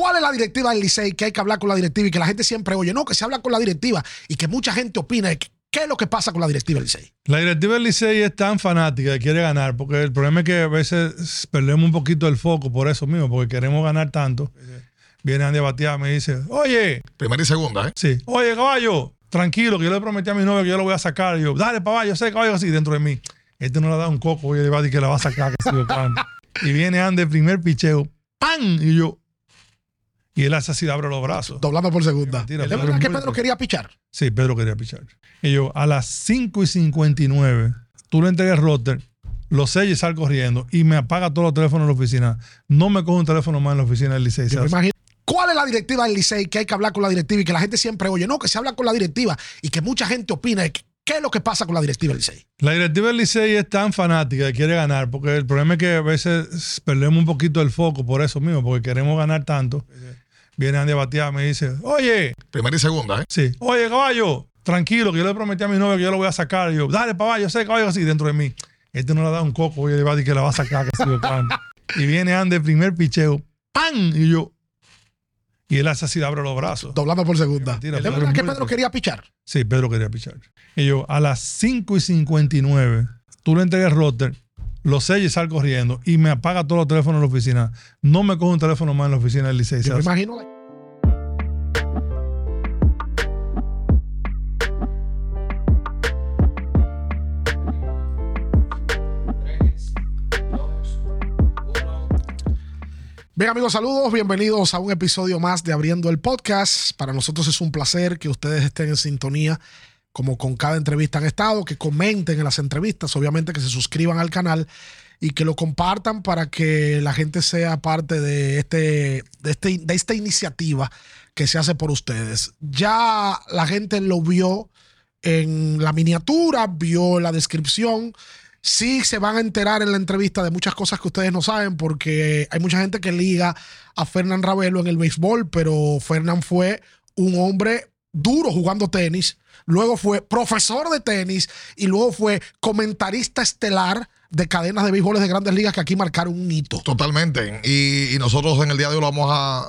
¿Cuál es la directiva del Licey? Que hay que hablar con la directiva y que la gente siempre oye, no, que se habla con la directiva y que mucha gente opina. ¿Qué es lo que pasa con la directiva del Licey? La directiva del Licey es tan fanática y quiere ganar, porque el problema es que a veces perdemos un poquito el foco por eso mismo, porque queremos ganar tanto. Viene Andy Batía me dice, oye. Primera y segunda, ¿eh? Sí. Oye, caballo, tranquilo, que yo le prometí a mi novia que yo lo voy a sacar. Y yo, dale, papá, yo sé, caballo, así dentro de mí. Este no le da un coco, oye, le va a decir que la va a sacar, que sigo Y viene Andy, primer picheo, ¡pam! Y yo, y él hace así, abre los brazos. Doblando por segunda. ¿Es verdad que Pedro quería pichar? Sí, Pedro quería pichar. Y yo, a las 5 y 59, tú le entregas el roster, lo sellas y sal corriendo y me apaga todos los teléfonos en la oficina. No me cojo un teléfono más en la oficina del Licey. ¿Cuál es la directiva del Licey? Que hay que hablar con la directiva y que la gente siempre oye, no, que se habla con la directiva y que mucha gente opina. ¿Qué es lo que pasa con la directiva del Licey? La directiva del Licey es tan fanática y quiere ganar, porque el problema es que a veces perdemos un poquito el foco por eso mismo, porque queremos ganar tanto viene Andy Batía me dice, oye. Primera y segunda, ¿eh? Sí. Oye, caballo, tranquilo, que yo le prometí a mi novia que yo lo voy a sacar. Y yo, dale, papá, yo sé, caballo, así dentro de mí. Este no le da un coco, oye, le va a decir que la va a sacar, que Y viene Andy, primer picheo, ¡pam! Y yo. Y él hace así, abre los brazos. Doblando por segunda. ¿Es verdad que Pedro quería pichar? Sí, Pedro quería pichar. Y yo, a las 5 y 59, tú le entregas el roster, lo sellas y sal corriendo y me apaga todos los teléfonos en la oficina. No me cojo un teléfono más en la oficina del Licey. Yo me imagino. Bien amigos, saludos, bienvenidos a un episodio más de Abriendo el Podcast. Para nosotros es un placer que ustedes estén en sintonía como con cada entrevista han estado, que comenten en las entrevistas, obviamente que se suscriban al canal y que lo compartan para que la gente sea parte de, este, de, este, de esta iniciativa que se hace por ustedes. Ya la gente lo vio en la miniatura, vio la descripción sí se van a enterar en la entrevista de muchas cosas que ustedes no saben, porque hay mucha gente que liga a Fernán Ravelo en el béisbol, pero Fernán fue un hombre duro jugando tenis, luego fue profesor de tenis y luego fue comentarista estelar de cadenas de béisbol de grandes ligas que aquí marcaron un hito. Totalmente. Y, nosotros en el día de hoy vamos a,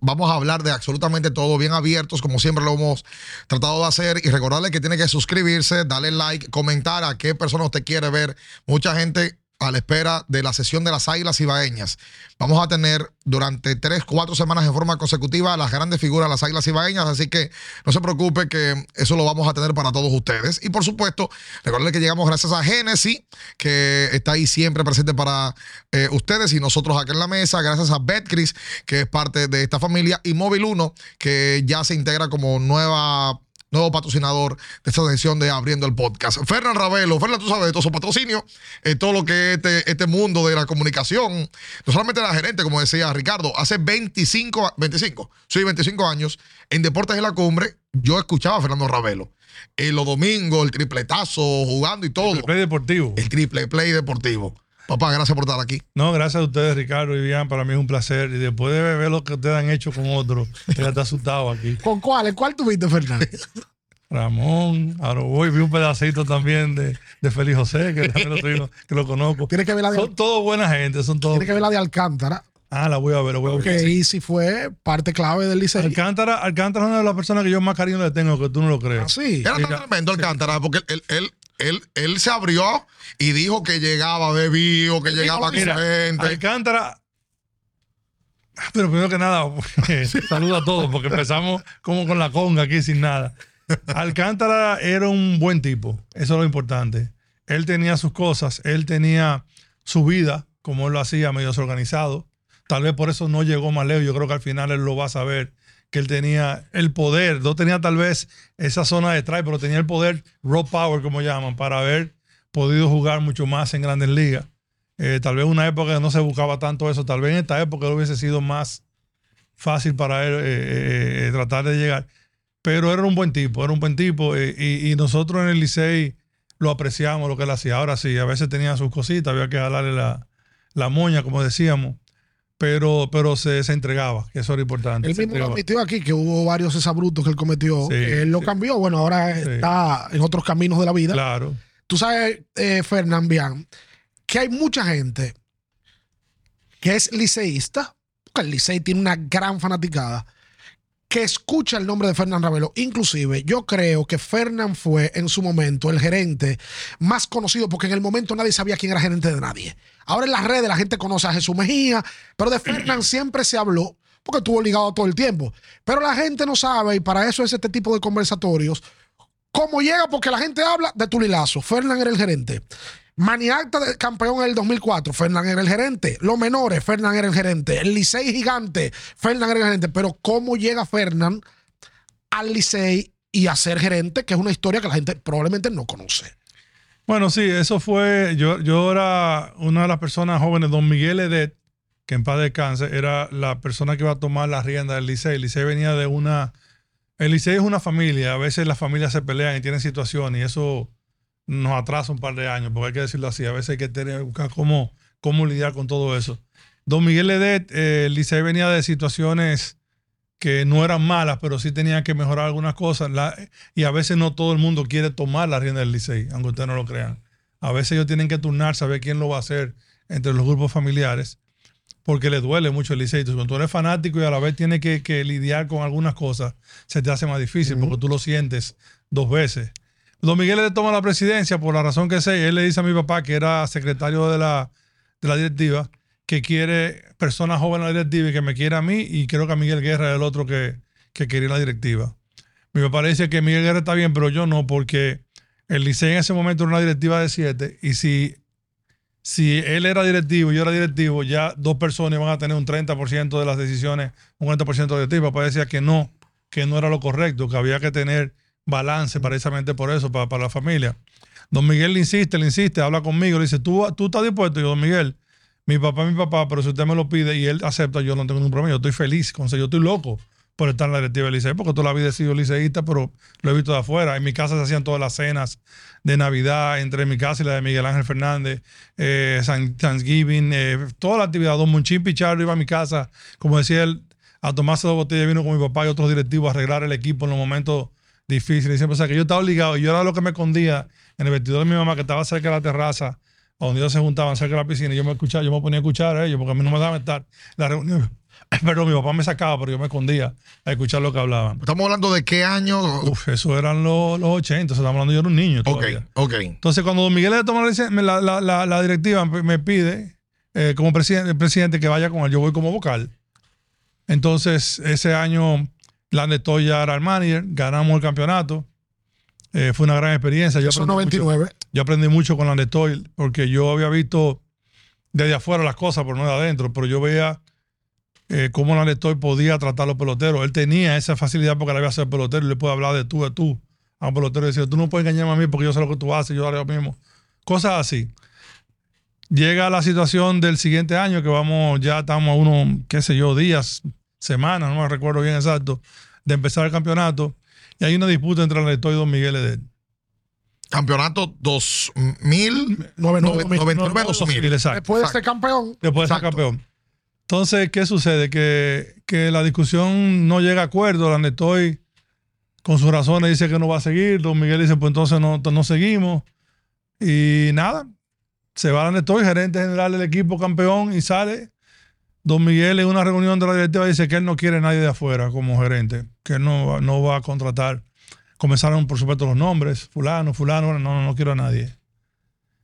vamos a hablar de absolutamente todo, bien abiertos, como siempre lo hemos tratado de hacer. Y recordarle que tiene que suscribirse, darle like, comentar a qué persona usted quiere ver. Mucha gente a la espera de la sesión de las Águilas Ibaeñas. Vamos a tener durante tres, cuatro semanas en forma consecutiva las grandes figuras de las Águilas Ibaeñas, así que no se preocupe que eso lo vamos a tener para todos ustedes. Y por supuesto, recuerden que llegamos gracias a Genesis, que está ahí siempre presente para eh, ustedes y nosotros aquí en la mesa, gracias a Betcris, que es parte de esta familia, y Móvil 1, que ya se integra como nueva nuevo patrocinador de esta sesión de Abriendo el Podcast. Fernán Ravelo, Fernán, tú sabes de todo su patrocinio, eh, todo lo que es este, este, mundo de la comunicación, no solamente la gerente, como decía Ricardo, hace 25, 25, sí, 25 años, en Deportes de la Cumbre, yo escuchaba a Fernando Ravelo. En los domingos, el tripletazo, jugando y todo. El triple play deportivo. El triple play deportivo. Papá, gracias por estar aquí. No, gracias a ustedes, Ricardo y Vivian. Para mí es un placer. Y después de ver lo que ustedes han hecho con otros, ya está asustado aquí. ¿Con cuál? ¿En cuál tuviste, Fernández? Ramón, ahora voy, vi un pedacito también de, de Félix José, que también lo, que lo conozco. Tiene que ver la de, son todos buena gente, son todos. Tiene que ver la de Alcántara. Ah, la voy a ver, la voy a ver. Que Easy fue parte clave del liceo. Alcántara, Alcántara es una de las personas que yo más cariño le tengo, que tú no lo crees. Ah, sí. Era tan tremendo Alcántara, porque él, él, él, él, se abrió y dijo que llegaba de vivo, que llegaba con gente. Alcántara. Pero primero que nada, saludo a todos, porque empezamos como con la conga aquí sin nada. Alcántara era un buen tipo, eso es lo importante. Él tenía sus cosas, él tenía su vida, como él lo hacía, medio desorganizado. Tal vez por eso no llegó más lejos. Yo creo que al final él lo va a saber, que él tenía el poder. No tenía tal vez esa zona de strike, pero tenía el poder, raw power, como llaman, para haber podido jugar mucho más en grandes ligas. Eh, tal vez una época no se buscaba tanto eso. Tal vez en esta época hubiese sido más fácil para él eh, eh, tratar de llegar pero era un buen tipo, era un buen tipo y, nosotros en el Licey lo apreciamos lo que él hacía. Ahora sí, a veces tenía sus cositas, había que jalarle la, moña, como decíamos, pero, pero se, se, entregaba, que eso era importante. Él mismo lo admitió aquí, que hubo varios exabrutos que él cometió. él lo cambió, bueno, ahora está en otros caminos de la vida. Claro. Tú sabes, eh, Fernán Bian, que hay mucha gente que es liceísta porque el Licey tiene una gran fanaticada, que escucha el nombre de Fernán Ravelo. Inclusive, yo creo que Fernán fue en su momento el gerente más conocido, porque en el momento nadie sabía quién era gerente de nadie. Ahora en las redes la gente conoce a Jesús Mejía, pero de Fernán siempre se habló, porque estuvo ligado todo el tiempo. Pero la gente no sabe, y para eso es este tipo de conversatorios, cómo llega, porque la gente habla de Tulilazo. Fernán era el gerente. Maniacta campeón en el 2004, Fernán era el gerente. Los menores, Fernán era el gerente. El Licey gigante, Fernán era el gerente. Pero ¿cómo llega Fernán al Licey y a ser gerente? Que es una historia que la gente probablemente no conoce. Bueno, sí, eso fue. Yo, yo era una de las personas jóvenes, don Miguel Edet, que en paz descanse, era la persona que iba a tomar la rienda del Licey. El Licey venía de una. El Licey es una familia. A veces las familias se pelean y tienen situaciones y eso nos atrasa un par de años, porque hay que decirlo así. A veces hay que tener, buscar cómo, cómo lidiar con todo eso. Don Miguel Ledet, eh, el Licey venía de situaciones que no eran malas, pero sí tenían que mejorar algunas cosas. y a veces no todo el mundo quiere tomar la rienda del Licey, aunque ustedes no lo crean. A veces ellos tienen que turnar, saber quién lo va a hacer entre los grupos familiares, porque le duele mucho el Licey. Entonces, cuando tú eres fanático y a la vez tienes que, lidiar con algunas cosas, se te hace más difícil, porque tú lo sientes dos veces. Don Miguel le toma la presidencia por la razón que sé. Él le dice a mi papá, que era secretario de la, directiva, que quiere personas jóvenes en la directiva y que me quiere a mí. Y creo que a Miguel Guerra es el otro que, que quería la directiva. Mi papá le dice que Miguel Guerra está bien, pero yo no, porque el Licey en ese momento era una directiva de siete. Y si, si él era directivo y yo era directivo, ya dos personas van a tener un 30% de las decisiones, un 40% de directiva. Mi papá decía que no, que no era lo correcto, que había que tener balance precisamente por eso, para, la familia. Don Miguel le insiste, le insiste, habla conmigo, le dice, ¿tú, tú estás dispuesto? Yo, don Miguel, mi papá mi papá, pero si usted me lo pide y él acepta, yo no tengo ningún problema, yo estoy feliz, con yo estoy loco por estar en la directiva del liceo, porque toda la vida he sido liceísta, pero lo he visto de afuera. En mi casa se hacían todas las cenas de Navidad, entre mi casa y la de Miguel Ángel Fernández, eh, Thanksgiving, eh, toda la actividad. Don Monchín Pichardo iba a mi casa, como decía él, a tomarse dos botellas de vino con mi papá y otros directivos a arreglar el equipo en los momentos difícil. Y siempre, o sea, que yo estaba obligado y yo era lo que me escondía en el vestidor de mi mamá, que estaba cerca de la terraza, donde ellos se juntaban cerca de la piscina. Y yo me escuchaba, yo me ponía a escuchar a ellos, porque a mí no me daba estar la reunión. Pero mi papá me sacaba, pero yo me escondía a escuchar lo que hablaban. Estamos hablando de qué año. Uf, eso eran los, los 80, estamos hablando yo era un niño. Todavía. Ok, ok. Entonces, cuando Don Miguel le toma la, la, la, la directiva, me pide eh, como presidente, presidente que vaya con él. Yo voy como vocal. Entonces, ese año Landestoy ya era el manager, ganamos el campeonato. Eh, fue una gran experiencia. Yo Eso 99. Mucho, yo aprendí mucho con Landestoy porque yo había visto desde afuera las cosas, pero no de adentro. Pero yo veía eh, cómo Landestoy podía tratar a los peloteros. Él tenía esa facilidad porque le había ser pelotero y le puede hablar de tú a tú a un pelotero y decir, tú no puedes engañarme a mí porque yo sé lo que tú haces, yo haré lo mismo. Cosas así. Llega la situación del siguiente año que vamos, ya estamos a unos, qué sé yo, días, semanas, no me recuerdo bien exacto, de empezar el campeonato. Y hay una disputa entre el y Don Miguel Edel. Campeonato 2099-2000. Después de ser campeón. Después de ser campeón. Entonces, ¿qué sucede? Que, que, la discusión no llega a acuerdo. La estoy con sus razones dice que no va a seguir. Don Miguel dice, pues entonces no, no seguimos. Y nada, se va la estoy gerente general del equipo campeón, y sale Don Miguel en una reunión de la directiva dice que él no quiere a nadie de afuera como gerente, que él no, no va a contratar. Comenzaron, por supuesto, los nombres, fulano, fulano, no, no, quiero a nadie.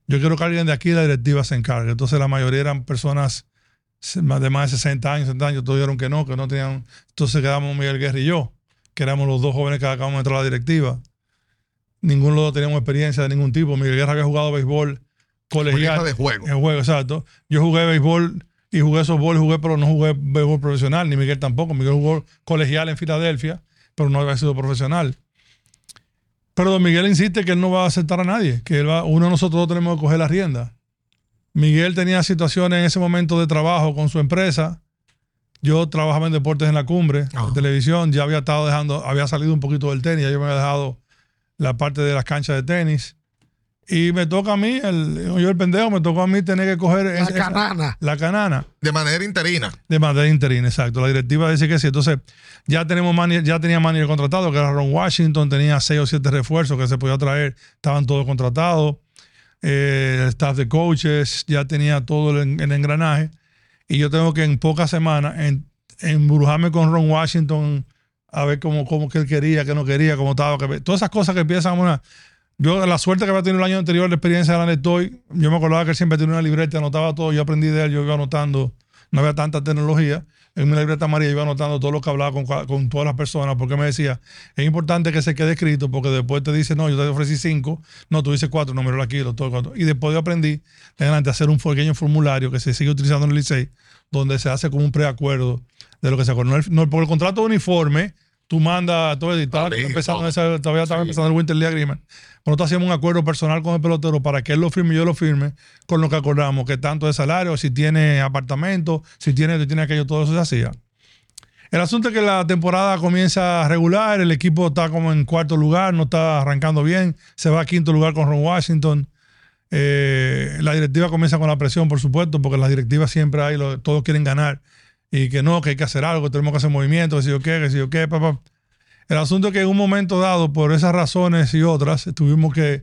Yo quiero que alguien de aquí de la directiva se encargue. Entonces la mayoría eran personas de más de 60 años, 70 años, todos dijeron que no, que no tenían. Entonces quedamos Miguel Guerra y yo, que éramos los dos jóvenes que acabamos de entrar a la directiva. Ninguno de los dos teníamos experiencia de ningún tipo. Miguel Guerra había jugado béisbol colegial. de juego. En juego, exacto. Yo jugué béisbol y jugué softball, jugué, pero no jugué béisbol profesional, ni Miguel tampoco. Miguel jugó colegial en Filadelfia, pero no había sido profesional. Pero don Miguel insiste que él no va a aceptar a nadie, que él va, uno de nosotros dos tenemos que coger la rienda. Miguel tenía situaciones en ese momento de trabajo con su empresa. Yo trabajaba en deportes en la cumbre, en televisión, ya había estado dejando, había salido un poquito del tenis, ya yo me había dejado la parte de las canchas de tenis. Y me toca a mí, el, yo el pendejo, me tocó a mí tener que coger la canana. La canana. De manera interina. De manera interina, exacto. La directiva dice que sí. Entonces, ya tenemos ya tenía manager contratado, que era Ron Washington, tenía seis o siete refuerzos que se podía traer, estaban todos contratados. Eh, el staff de coaches, ya tenía todo el, engranaje. y yo tengo que en pocas semanas en, embrujarme con Ron Washington a ver cómo, cómo que él quería, que no quería, cómo estaba. Que, todas esas cosas que empiezan a... Yo, la suerte que había tenido el año anterior, la experiencia de la Netoy, yo me acordaba que él siempre tenía una libreta, anotaba todo, yo aprendí de él, yo iba anotando, no había tanta tecnología. En mi libreta María iba anotando todo lo que hablaba con, con, todas las personas, porque me decía, es importante que se quede escrito, porque después te dice, no, yo te ofrecí cinco, no, tú dices cuatro, no, mira aquí, todo cuatro. Y después yo aprendí, adelante, a hacer un pequeño formulario que se sigue utilizando en el Licey, donde se hace como un preacuerdo de lo que se acuerda. No, por el contrato de uniforme, tú mandas, todo, estaba, empezando todavía estaba empezando el Winter League Agreement. Nosotros hacíamos un acuerdo personal con el pelotero para que él lo firme y yo lo firme con lo que acordamos, que tanto de salario, si tiene apartamento, si tiene, tiene aquello, todo eso se hacía. El asunto es que la temporada comienza regular, el equipo está como en cuarto lugar, no está arrancando bien, se va a quinto lugar con Ron Washington. Eh, la directiva comienza con la presión, por supuesto, porque las directivas siempre hay, todos quieren ganar y que no, que hay que hacer algo, que tenemos que hacer movimientos, que si yo qué, que si yo qué, papá. El asunto es que en un momento dado, por esas razones y otras, tuvimos que,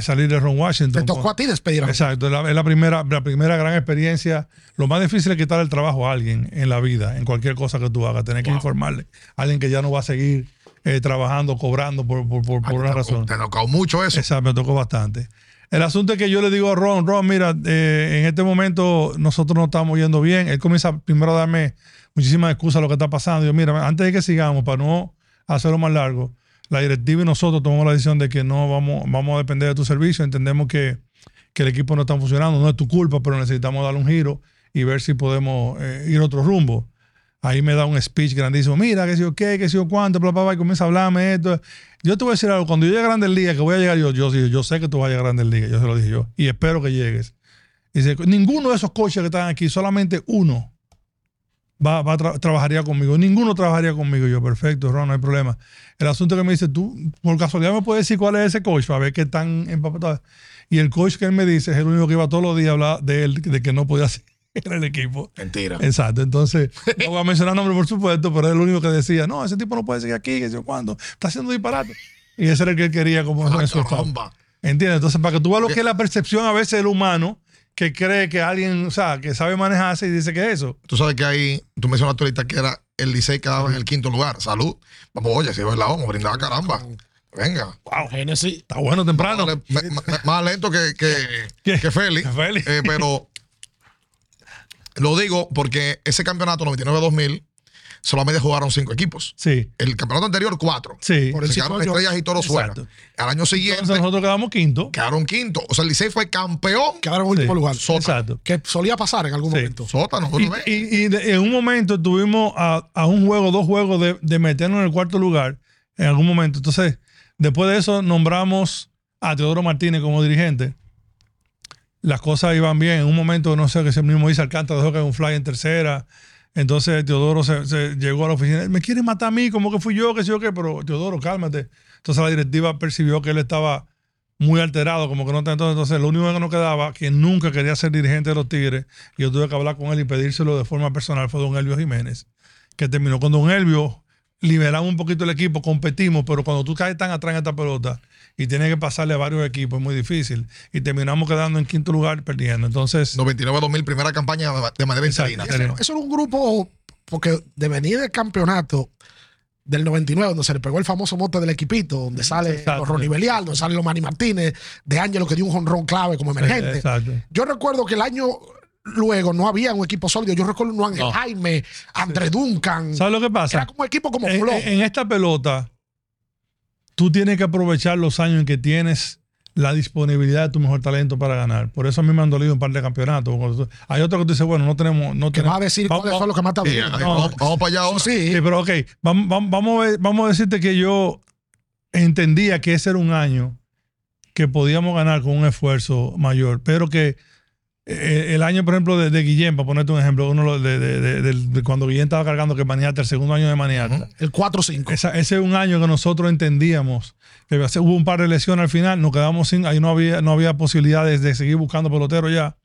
salir de Ron Washington. Te tocó a ti despedir a Exacto, es la, primera, la primera gran experiencia. Lo más difícil es quitar el trabajo a alguien en la vida, en cualquier cosa que tú hagas, tener que informarle a alguien que ya no va a seguir eh, trabajando, cobrando por, por, por, una razón. Te tocó mucho eso. Exacto, me tocó bastante. El asunto es que yo le digo a Ron, Ron, mira, eh, en este momento nosotros no estamos yendo bien. Él comienza primero a darme muchísimas excusas a lo que está pasando. Yo, mira, antes de que sigamos, para no hacerlo más largo, la directiva y nosotros tomamos la decisión de que no vamos, vamos a depender de tu servicio. Entendemos que, el equipo no está funcionando, no es tu culpa, pero necesitamos darle un giro y ver si podemos eh, ir otro rumbo. Ahí me da un speech grandísimo. Mira, que si yo qué, que si yo cuánto, bla, bla, bla, y comienza a hablarme esto. Yo te voy a decir algo. Cuando yo llegue a Grandes Ligas, que voy a llegar yo, yo, yo sé que tú vas a llegar a Grandes. Yo se lo dije yo. Y espero que llegues. Y dice, ninguno de esos coches que están aquí, solamente uno va, va trabajaría conmigo. Ninguno trabajaría conmigo. Yo, perfecto, Ron, no hay problema. El asunto que me dice, tú, por casualidad me puedes decir cuál es ese coach para ver qué tan empapado. Y el coach que él me dice es el único que iba todos los días a hablar de él, de que no podía ser era el equipo. Mentira. Exacto. Entonces, no voy a mencionar nombre, por supuesto, pero es el único que decía, no, ese tipo no puede seguir aquí, que sé cuándo, está haciendo disparate. Y ese era el que él quería como eso. ¿Entiendes? Entonces, para que tú veas lo que es la percepción a veces del humano que cree que alguien, o sea, que sabe manejarse y dice que es eso. Tú sabes que ahí, tú mencionaste ahorita que era el Licey quedaba en el quinto lugar. Salud. Vamos, oye, si ves la vamos, brindar caramba. Venga. Wow. Genesis. Está bueno temprano. Más, lento que, que, que Félix. Eh, pero lo digo porque ese campeonato 99-2000 solamente jugaron cinco equipos. Sí. El campeonato anterior, cuatro. Sí. Por el Se quedaron estrellas y toros fuera. Al año siguiente. nosotros quedamos quinto. Quedaron quinto. O sea, el Licey fue campeón. Quedaron en último lugar. Exacto. Que solía pasar en algún momento. Sótano. Y, y, y en un momento tuvimos a, a, un juego, dos juegos de, de meternos en el cuarto lugar. En algún momento. Entonces, después de eso, nombramos a Teodoro Martínez como dirigente las cosas iban bien. En un momento, no sé, que ese mismo dice Alcántara dejó que un fly en tercera. Entonces Teodoro se, llegó a la oficina. Me quiere matar a mí, como que fui yo, que sé yo qué, pero Teodoro, cálmate. Entonces la directiva percibió que él estaba muy alterado, como que no entonces, entonces lo único que nos quedaba, que nunca quería ser dirigente de los Tigres, y yo tuve que hablar con él y pedírselo de forma personal, fue don Elvio Jiménez, que terminó con don Elvio, liberamos un poquito el equipo, competimos, pero cuando tú caes tan atrás en esta pelota, y tiene que pasarle a varios equipos, es muy difícil. Y terminamos quedando en quinto lugar perdiendo. Entonces. 99-2000, primera campaña de manera interina. Eso, eso era un grupo, porque de venir del campeonato del 99, donde se le pegó el famoso mote del equipito, donde sale los Ronnie Belial, donde sale los Manny Martínez, de Ángelo que dio un jonrón clave como emergente. Yo recuerdo que el año luego no había un equipo sólido. Yo recuerdo un Ángel Jaime, André Duncan. ¿Sabes lo que pasa? Era como equipo como en, en esta pelota, tú tienes que aprovechar los años en que tienes la disponibilidad de tu mejor talento para ganar. Por eso a mí me han dolido un par de campeonatos. Hay otro que tú dices, bueno, no tenemos... No que va a decir vamos, cuáles son los que más te vamos, para allá ahora. Sí. sí. pero ok, vamos, vamos, a vamos a decirte que yo entendía que ese era un año que podíamos ganar con un esfuerzo mayor, pero que eh, el año, por ejemplo, de, Guillén, para ponerte un ejemplo, uno de, de, cuando Guillén estaba cargando que Maniata, el segundo año de Maniata. El 4-5. Ese es un año que nosotros entendíamos que hubo un par de lesiones al final, nos quedamos sin, ahí no había, no había posibilidades de seguir buscando pelotero ya.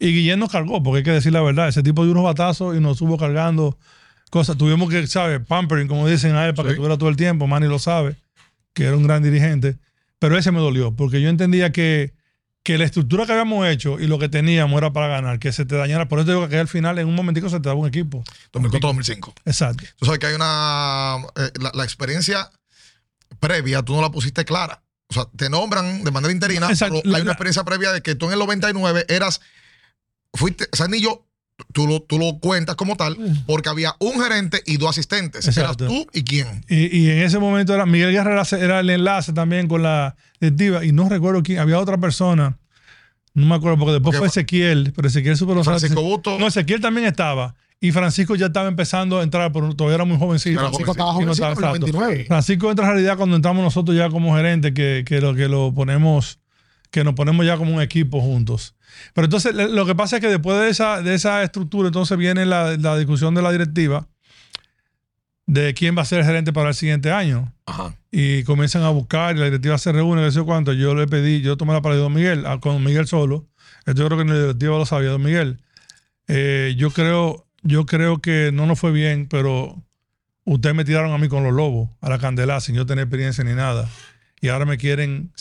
Y Guillén nos cargó, porque hay que decir la verdad, ese tipo dio unos batazos y nos estuvo cargando cosas. Tuvimos que, ¿sabes? Pampering, como dicen a él, para que tuviera todo el tiempo. Manny lo sabe, que era un gran dirigente. Pero ese me dolió, porque yo entendía que que la estructura que habíamos hecho y lo que teníamos era para ganar, que se te dañara. Por eso digo que al final, en un momentico, se te daba un equipo. 2004-2005. Exacto. Tú sabes que hay una. eh, la, la experiencia previa, tú no la pusiste clara. O sea, te nombran de manera interina, Exacto. pero hay una experiencia previa de que tú en el 99 eras. Fuiste. O sea, ni yo. Tú lo, tú lo cuentas como tal, porque había un gerente y dos asistentes. Exacto. Eras tú y quién. Y, y en ese momento era Miguel Guerrero era el enlace también con la directiva. Y no recuerdo quién, había otra persona. No me acuerdo, porque después Porque fue Ezequiel, pero Ezequiel los Francisco Busto. No, Ezequiel también estaba. Y Francisco ya estaba empezando a entrar, pero todavía era muy jovencito. Era Francisco estaba Y no jovencito estaba en el exacto. 99. Francisco entra en realidad cuando entramos nosotros ya como gerente, que, que lo que lo ponemos, que nos ponemos ya como un equipo juntos. Pero entonces lo que pasa es que después de esa, de esa estructura, entonces viene la, la discusión de la directiva de quién va a ser el gerente para el siguiente año. Ajá. Y comienzan a buscar y la directiva se reúne, no sé cuánto. Yo le pedí, yo tomé la palabra de Don Miguel, con Miguel solo. Esto yo creo que la directiva lo sabía, Don Miguel. Eh, yo creo, yo creo que no nos fue bien, pero ustedes me tiraron a mí con los lobos, a la candela, sin yo tener experiencia ni nada. Y ahora me quieren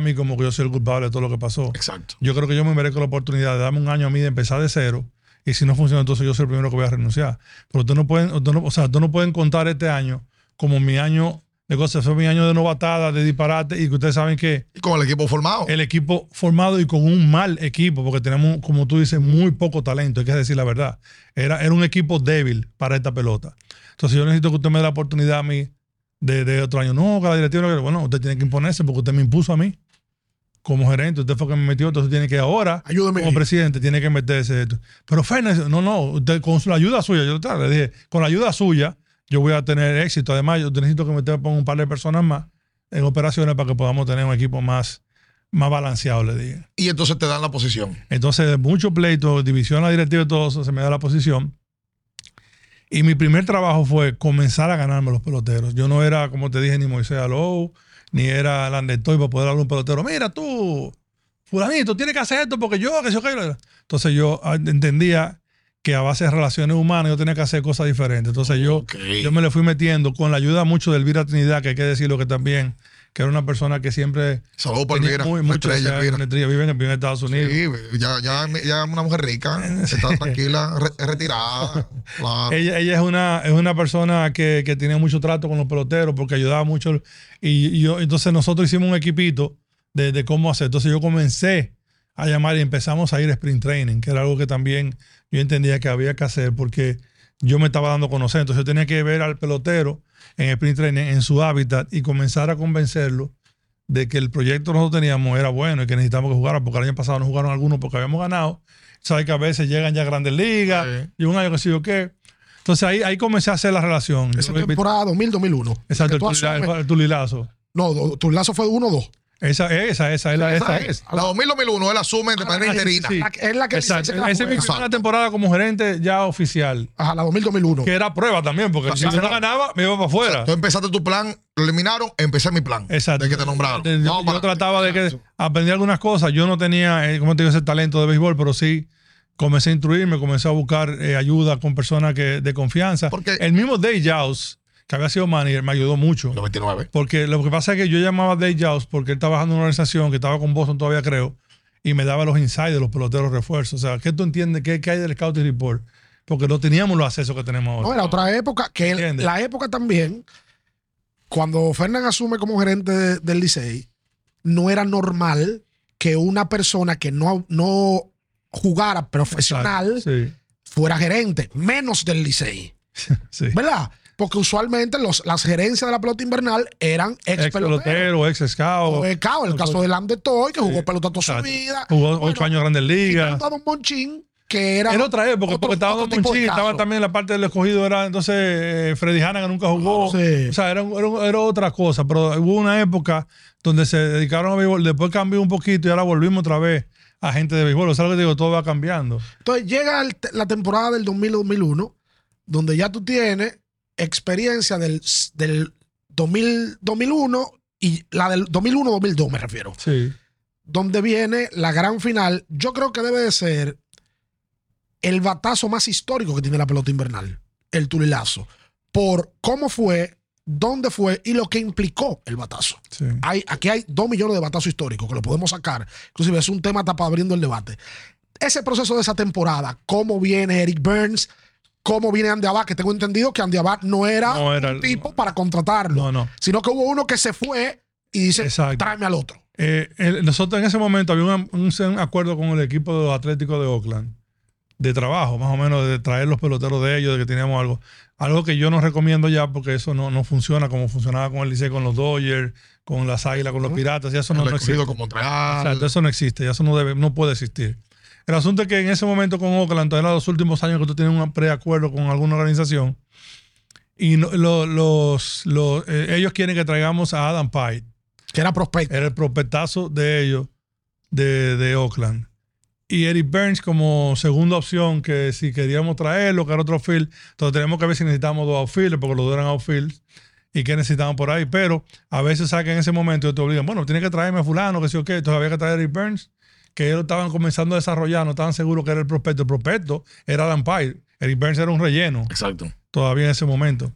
mí como que yo soy el culpable de todo lo que pasó. Exacto. Yo creo que yo me merezco la oportunidad de darme un año a mí de empezar de cero. Y si no funciona, entonces yo soy el primero que voy a renunciar. Pero ustedes no pueden, ustedes no- o sea, ustedes no pueden contar este año como mi año de cosas. Fue mi año de novatada, de disparate. Y que ustedes saben que Y con el equipo formado. el equipo formado y con un mal equipo, porque tenemos, como tú dices, muy poco talento, hay que decir la verdad. Era, era un equipo débil para esta pelota. Entonces yo necesito que usted me dé la oportunidad a mí de, de otro año. No, que la directiva, bueno, usted tiene que imponerse porque usted me impuso a mí como gerente, usted fue que me metió, entonces tiene que ahora, Ayúdeme. como presidente, tiene que meterse esto. Pero Fernández, no, no, usted con la ayuda suya, yo le dije, con la ayuda suya, yo voy a tener éxito. Además, yo necesito que me ponga un par de personas más en operaciones para que podamos tener un equipo más, más balanceado, le dije. Y entonces te dan la posición. Entonces, mucho pleito, división, la directiva y todo eso, se me da la posición. Y mi primer trabajo fue comenzar a ganarme los peloteros. Yo no era, como te dije, ni Moisés Alou, ni era Landetoy para poder hablar a un pelotero. Mira tú, fulanito, tienes que hacer esto porque yo, que yo, que Entonces yo ah, entendía que a base de relaciones humanas yo tenía que hacer cosas diferentes. Entonces yo, yo me le fui metiendo con la ayuda mucho de Elvira Trinidad, que hay que decirlo que también, que era una persona que siempre Saludos por Elvira. muy, mucho estrella, o sea, Elvira. una estrella, vive en, vive en Estados Unidos. Sí, ya, ya, ya una mujer rica, está tranquila, re- retirada. Ella, ella es, una, es una persona que, que tiene mucho trato con los peloteros porque ayudaba mucho. Y, y yo, entonces nosotros hicimos un equipito de, de cómo hacer. Entonces yo comencé a llamar y empezamos a ir a sprint training, que era algo que también yo entendía que había que hacer porque yo me estaba dando a conocer. Entonces yo tenía que ver al pelotero en sprint training, en su hábitat y comenzar a convencerlo de que el proyecto que nosotros teníamos era bueno y que necesitábamos que jugaran, porque el año pasado no jugaron algunos porque habíamos ganado. Sabes que a veces llegan ya a grandes ligas Sí. y un año que sí o qué. Entonces ahí, ahí comencé a hacer la relación. Esa temporada 2000-2001. Exacto, el, el tulilazo. No, do- tu lazo fue 1-2. Esa, esa, esa, es la, esa Esa es. La 2000-2001 él asume de manera interina. sí. Es la que Exacto. Esa es mi temporada como gerente ya oficial. Ajá, la 2000-2001. Que era prueba también, porque si yo no ganaba, me iba para afuera. Tú empezaste tu plan, lo eliminaron, empecé mi plan. Exacto. De que te nombraron. De- Yo, Vamos yo para- trataba de que aprendí algunas cosas. Yo no tenía, eh, como te digo, ese talento de béisbol, pero sí comencé a instruirme, comencé a buscar eh, ayuda con personas que, de confianza. Porque- el mismo Dave Jaws, que había sido manager, me ayudó mucho. 99. Porque lo que pasa es que yo llamaba a Dave Jaws porque él estaba trabajando en una organización que estaba con Boston todavía, creo, y me daba los insights de los peloteros refuerzos. O sea, ¿qué tú entiendes? ¿Qué, qué hay del Scouting Report? Porque no teníamos los accesos que tenemos ahora. No, era otra época, que la época también, cuando Fernán asume como gerente de- del Licey, no era normal que una persona que no, no jugara profesional Exacto. Sí, fuera gerente, menos del Licey, sí. ¿verdad? Porque usualmente los, las gerencias de la pelota invernal eran ex, Ex pelotero, ex scout. Claro, el caso de Lande Toy, que jugó Sí. pelota toda su vida. Jugó Bueno, ocho años en Grandes Ligas. a Don Monchín, que era. Era otra época, otro- porque estaba Don Monchín, estaba también la parte del escogido, era entonces eh, Freddy Hanna que nunca jugó. Sí. O sea, era, era- era otra cosa, pero hubo una época donde se dedicaron a béisbol, después cambió un poquito y ahora volvimos otra vez a gente de béisbol. O sea, lo que digo, todo va cambiando. Entonces llega el- la temporada del 2000-2001, donde ya tú tienes experiencia del, del 2000, 2001 y la del 2001-2002, me refiero. Sí. Donde viene la gran final. Yo creo que debe de ser el batazo más histórico que tiene la pelota invernal, el tulilazo. Por cómo fue dónde fue y lo que implicó el batazo. Sí. Hay, aquí hay dos millones de batazos históricos que lo podemos sacar. Inclusive es un tema para abriendo el debate. Ese proceso de esa temporada, cómo viene Eric Burns, cómo viene Andy Abad, que tengo entendido que Andy Abad no era, No era un el- tipo para contratarlo, No, no. sino que hubo uno que se fue y dice, Exacto. tráeme al otro. Eh, el- nosotros en ese momento había un, un- un acuerdo con el equipo de los Atléticos de Oakland de trabajo, más o menos, de traer los peloteros de ellos, de que teníamos algo. Algo que yo no recomiendo ya porque eso no, no funciona como funcionaba con el Licey, con los Dodgers, con las Águilas, con los Piratas, ya eso no, existe. escogido con Montreal. Exacto, eso no existe, ya eso no debe, no puede existir. El asunto es que en ese momento con Oakland, era los últimos años que tú tienes un preacuerdo con alguna organización y lo- los, los- eh, ellos quieren que traigamos a Adam Pite, Que era prospecto. era el prospectazo de ellos de, de Oakland. Y Eric Burns como segunda opción, que si queríamos traerlo, que era otro field, entonces tenemos que ver si necesitamos dos outfielders, porque los dos eran outfield y qué necesitamos por ahí. Pero a veces que en ese momento te obligan, bueno, tiene que traerme a fulano, que sí o qué. Entonces había que traer a Eric Burns, que ellos estaban comenzando a desarrollar, no estaban seguros que era el prospecto. El prospecto era Alan Pye. Eric Burns era un relleno Exacto. todavía en ese momento.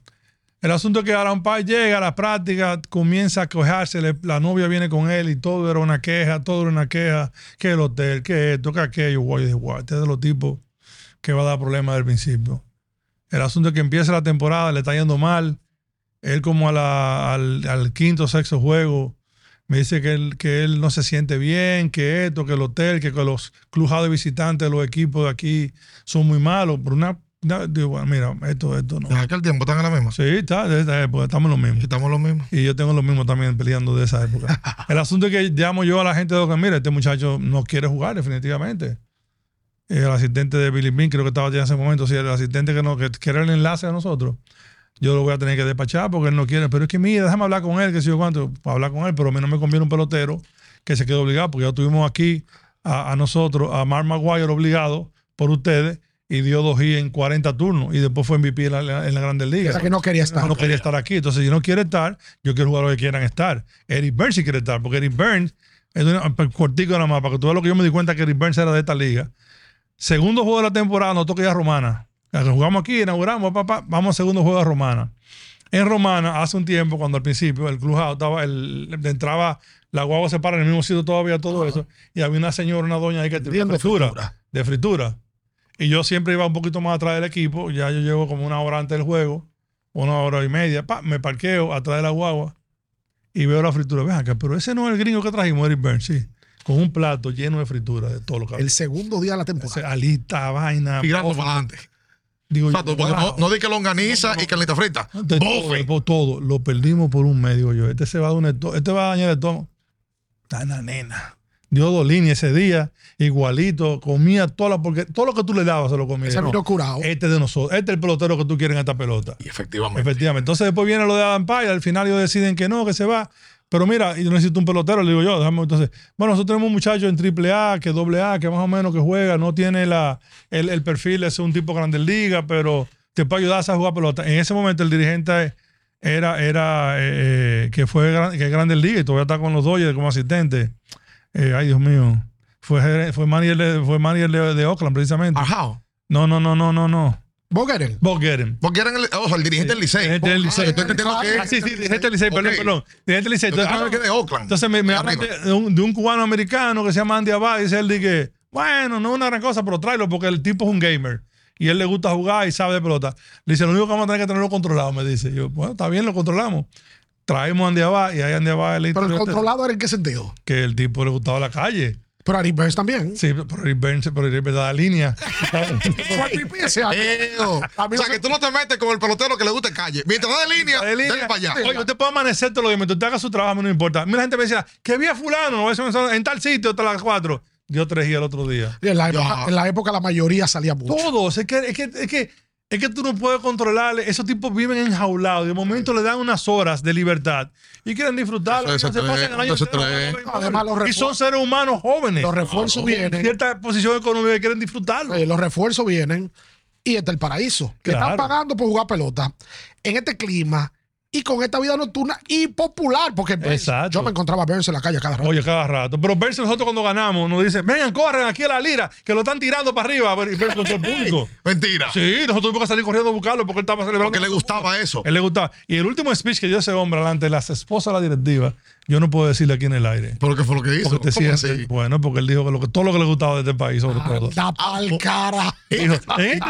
El asunto es que Alan Pye llega a la práctica, comienza a quejarse, la novia viene con él y todo era una queja, todo era una queja, que el hotel, que esto, que aquello, guay, guay. Este es de los tipos que va a dar problemas del principio. El asunto es que empieza la temporada, le está yendo mal. Él como a la- al, al quinto o sexto juego me dice que él, que él no se siente bien, que esto, que el hotel, que, que los clubhouse de visitantes, los equipos de aquí son muy malos. Por una, una- digo, bueno, mira, esto, esto no. En aquel tiempo están en la misma. Sí, está, de esta época, estamos en lo mismo. Estamos los mismos. Y yo tengo lo mismo también peleando de esa época. El asunto es que llamo yo a la gente de Oakland, mira, este muchacho no quiere jugar definitivamente. El asistente de Billy Bean, creo que estaba ya en ese momento, sí, el asistente que, no, que, que era el enlace a nosotros, yo lo voy a tener que despachar porque él no quiere. Pero es que mira, déjame hablar con él, que sé yo cuánto, para hablar con él, pero a mí no me conviene un pelotero que se quede obligado, porque ya tuvimos aquí a, a nosotros, a Mark Maguire obligado por ustedes, y dio dos hits en 40 turnos, y después fue MVP en la, en la Grandes Ligas Esa que no quería estar. no quería estar aquí. Entonces, si no quiere estar, yo quiero jugar los que quieran estar. Eric Burns sí quiere estar, porque Eric Burns, es una, cortico nada más, para que tú veas lo que yo me di cuenta que Eric Burns era de esta liga. Segundo juego de la temporada, nos toca ir a Romana. Jugamos aquí, inauguramos, papá, vamos al segundo juego a Romana. En Romana, hace un tiempo, cuando al principio el clubhouse estaba, el, entraba, la guagua se para en el mismo sitio todavía, todo eso, y había una señora, una doña ahí que tenía Vendiendo fritura, fritura. de fritura. Y yo siempre iba un poquito más atrás del equipo, ya yo llego como una hora antes del juego, una hora y media, pa, me parqueo atrás de la guagua y veo la fritura. Ven acá, pero ese no es el gringo que trajimos, Eric Burns, sí. Con un plato lleno de fritura de todo lo que El segundo día de la temporada. alita, vaina. Tirando para adelante. Digo, yo, porque no, wow. no di que longaniza y carnita frita. De todo, Bofe. todo, lo perdimos por un medio yo. Este se va a dar un este va a dañar el estómago. Tana nena. Dio dos líneas ese día, igualito, comía toda la porque todo lo que tú le dabas se lo comía. Ese No, vino curado. este de nosotros, este es el pelotero que tú quieres en esta pelota. Y efectivamente. Efectivamente. Entonces después viene lo de Adam Pyle, al final ellos deciden que no, que se va. Pero mira, yo necesito un pelotero, le digo yo, déjame entonces. Bueno, nosotros tenemos un muchacho en triple A, que doble A, que más o menos que juega, no tiene la, el, el perfil, es un tipo grande liga, pero te puede ayudar a jugar pelota. En ese momento el dirigente era, era eh, que fue gran- que es grande liga y todavía está con los Dodgers como asistente. Eh, ay, Dios mío. Fue, fue manager, de, fue manager de, de Oakland, precisamente. Ajá. No, no, no, no, no, no. Bogeren. Bob Getten. Porque eran el, ojo, el dirigente del Licey. Dirigente del Licey. Ah, que Ah, sí, sí, dirigente del Licey, perdón, perdón. Dirigente del Licey. Entonces, ah, de Oakland. entonces me, hablan de, un, cubano americano que se llama Andy Abad. Dice él, que bueno, no es una gran cosa, pero tráelo porque el tipo es un gamer. Y él le gusta jugar y sabe de pelota. Le dice, lo único que vamos a tener que tenerlo controlado, me dice. Yo, bueno, está bien, lo controlamos. Traemos a Andy Abad y ahí Andy Abad le Pero el dice controlado era en qué sentido. que el tipo le gustaba la calle. Pero Ari Burns también. Sí, pero Eric Burns, pero Eric Burns da la línea. O sea, que tú no te metes con el pelotero que le gusta calle. Mientras va de línea, De línea. para allá. Oye, yo te puedo amanecer todos los días, mientras usted haga su trabajo, no importa. Mira, la gente me decía, que vi a fulano, en tal sitio, hasta las cuatro. Dio tres días el otro día. En la, época, Ya. en la época la mayoría salía mucho. Todos, es que, es que, es que, es que tú no puedes controlar. Esos tipos viven enjaulados. De momento le dan unas horas de libertad y quieren disfrutar. Eso se pasan el año entero y son seres humanos jóvenes. Los refuerzos en vienen. cierta posición económica y quieren disfrutarlo. Eh, los refuerzos vienen y este es el paraíso. Que Claro. están pagando por jugar pelota. En este clima, y con esta vida nocturna y popular, porque Burns- Exacto. yo me encontraba a Burns en la calle cada rato. Oye, cada rato. Pero versus nosotros cuando ganamos, nos dicen, vengan, corren aquí a la lira, que lo están tirando para arriba, y versus con el público. Mentira. Sí, nosotros tuvimos que salir corriendo a buscarlo porque él estaba celebrando. Porque le gustaba eso. Él le gustaba. Y el último speech que dio ese hombre delante de las esposas de la directiva, yo no puedo decirle aquí en el aire. ¿Pero qué fue lo que hizo? Porque te ¿Cómo sientes, bueno, porque él dijo que, lo que todo lo que le gustaba de este país, sobre todo. Da pa'l cara. Dijo, este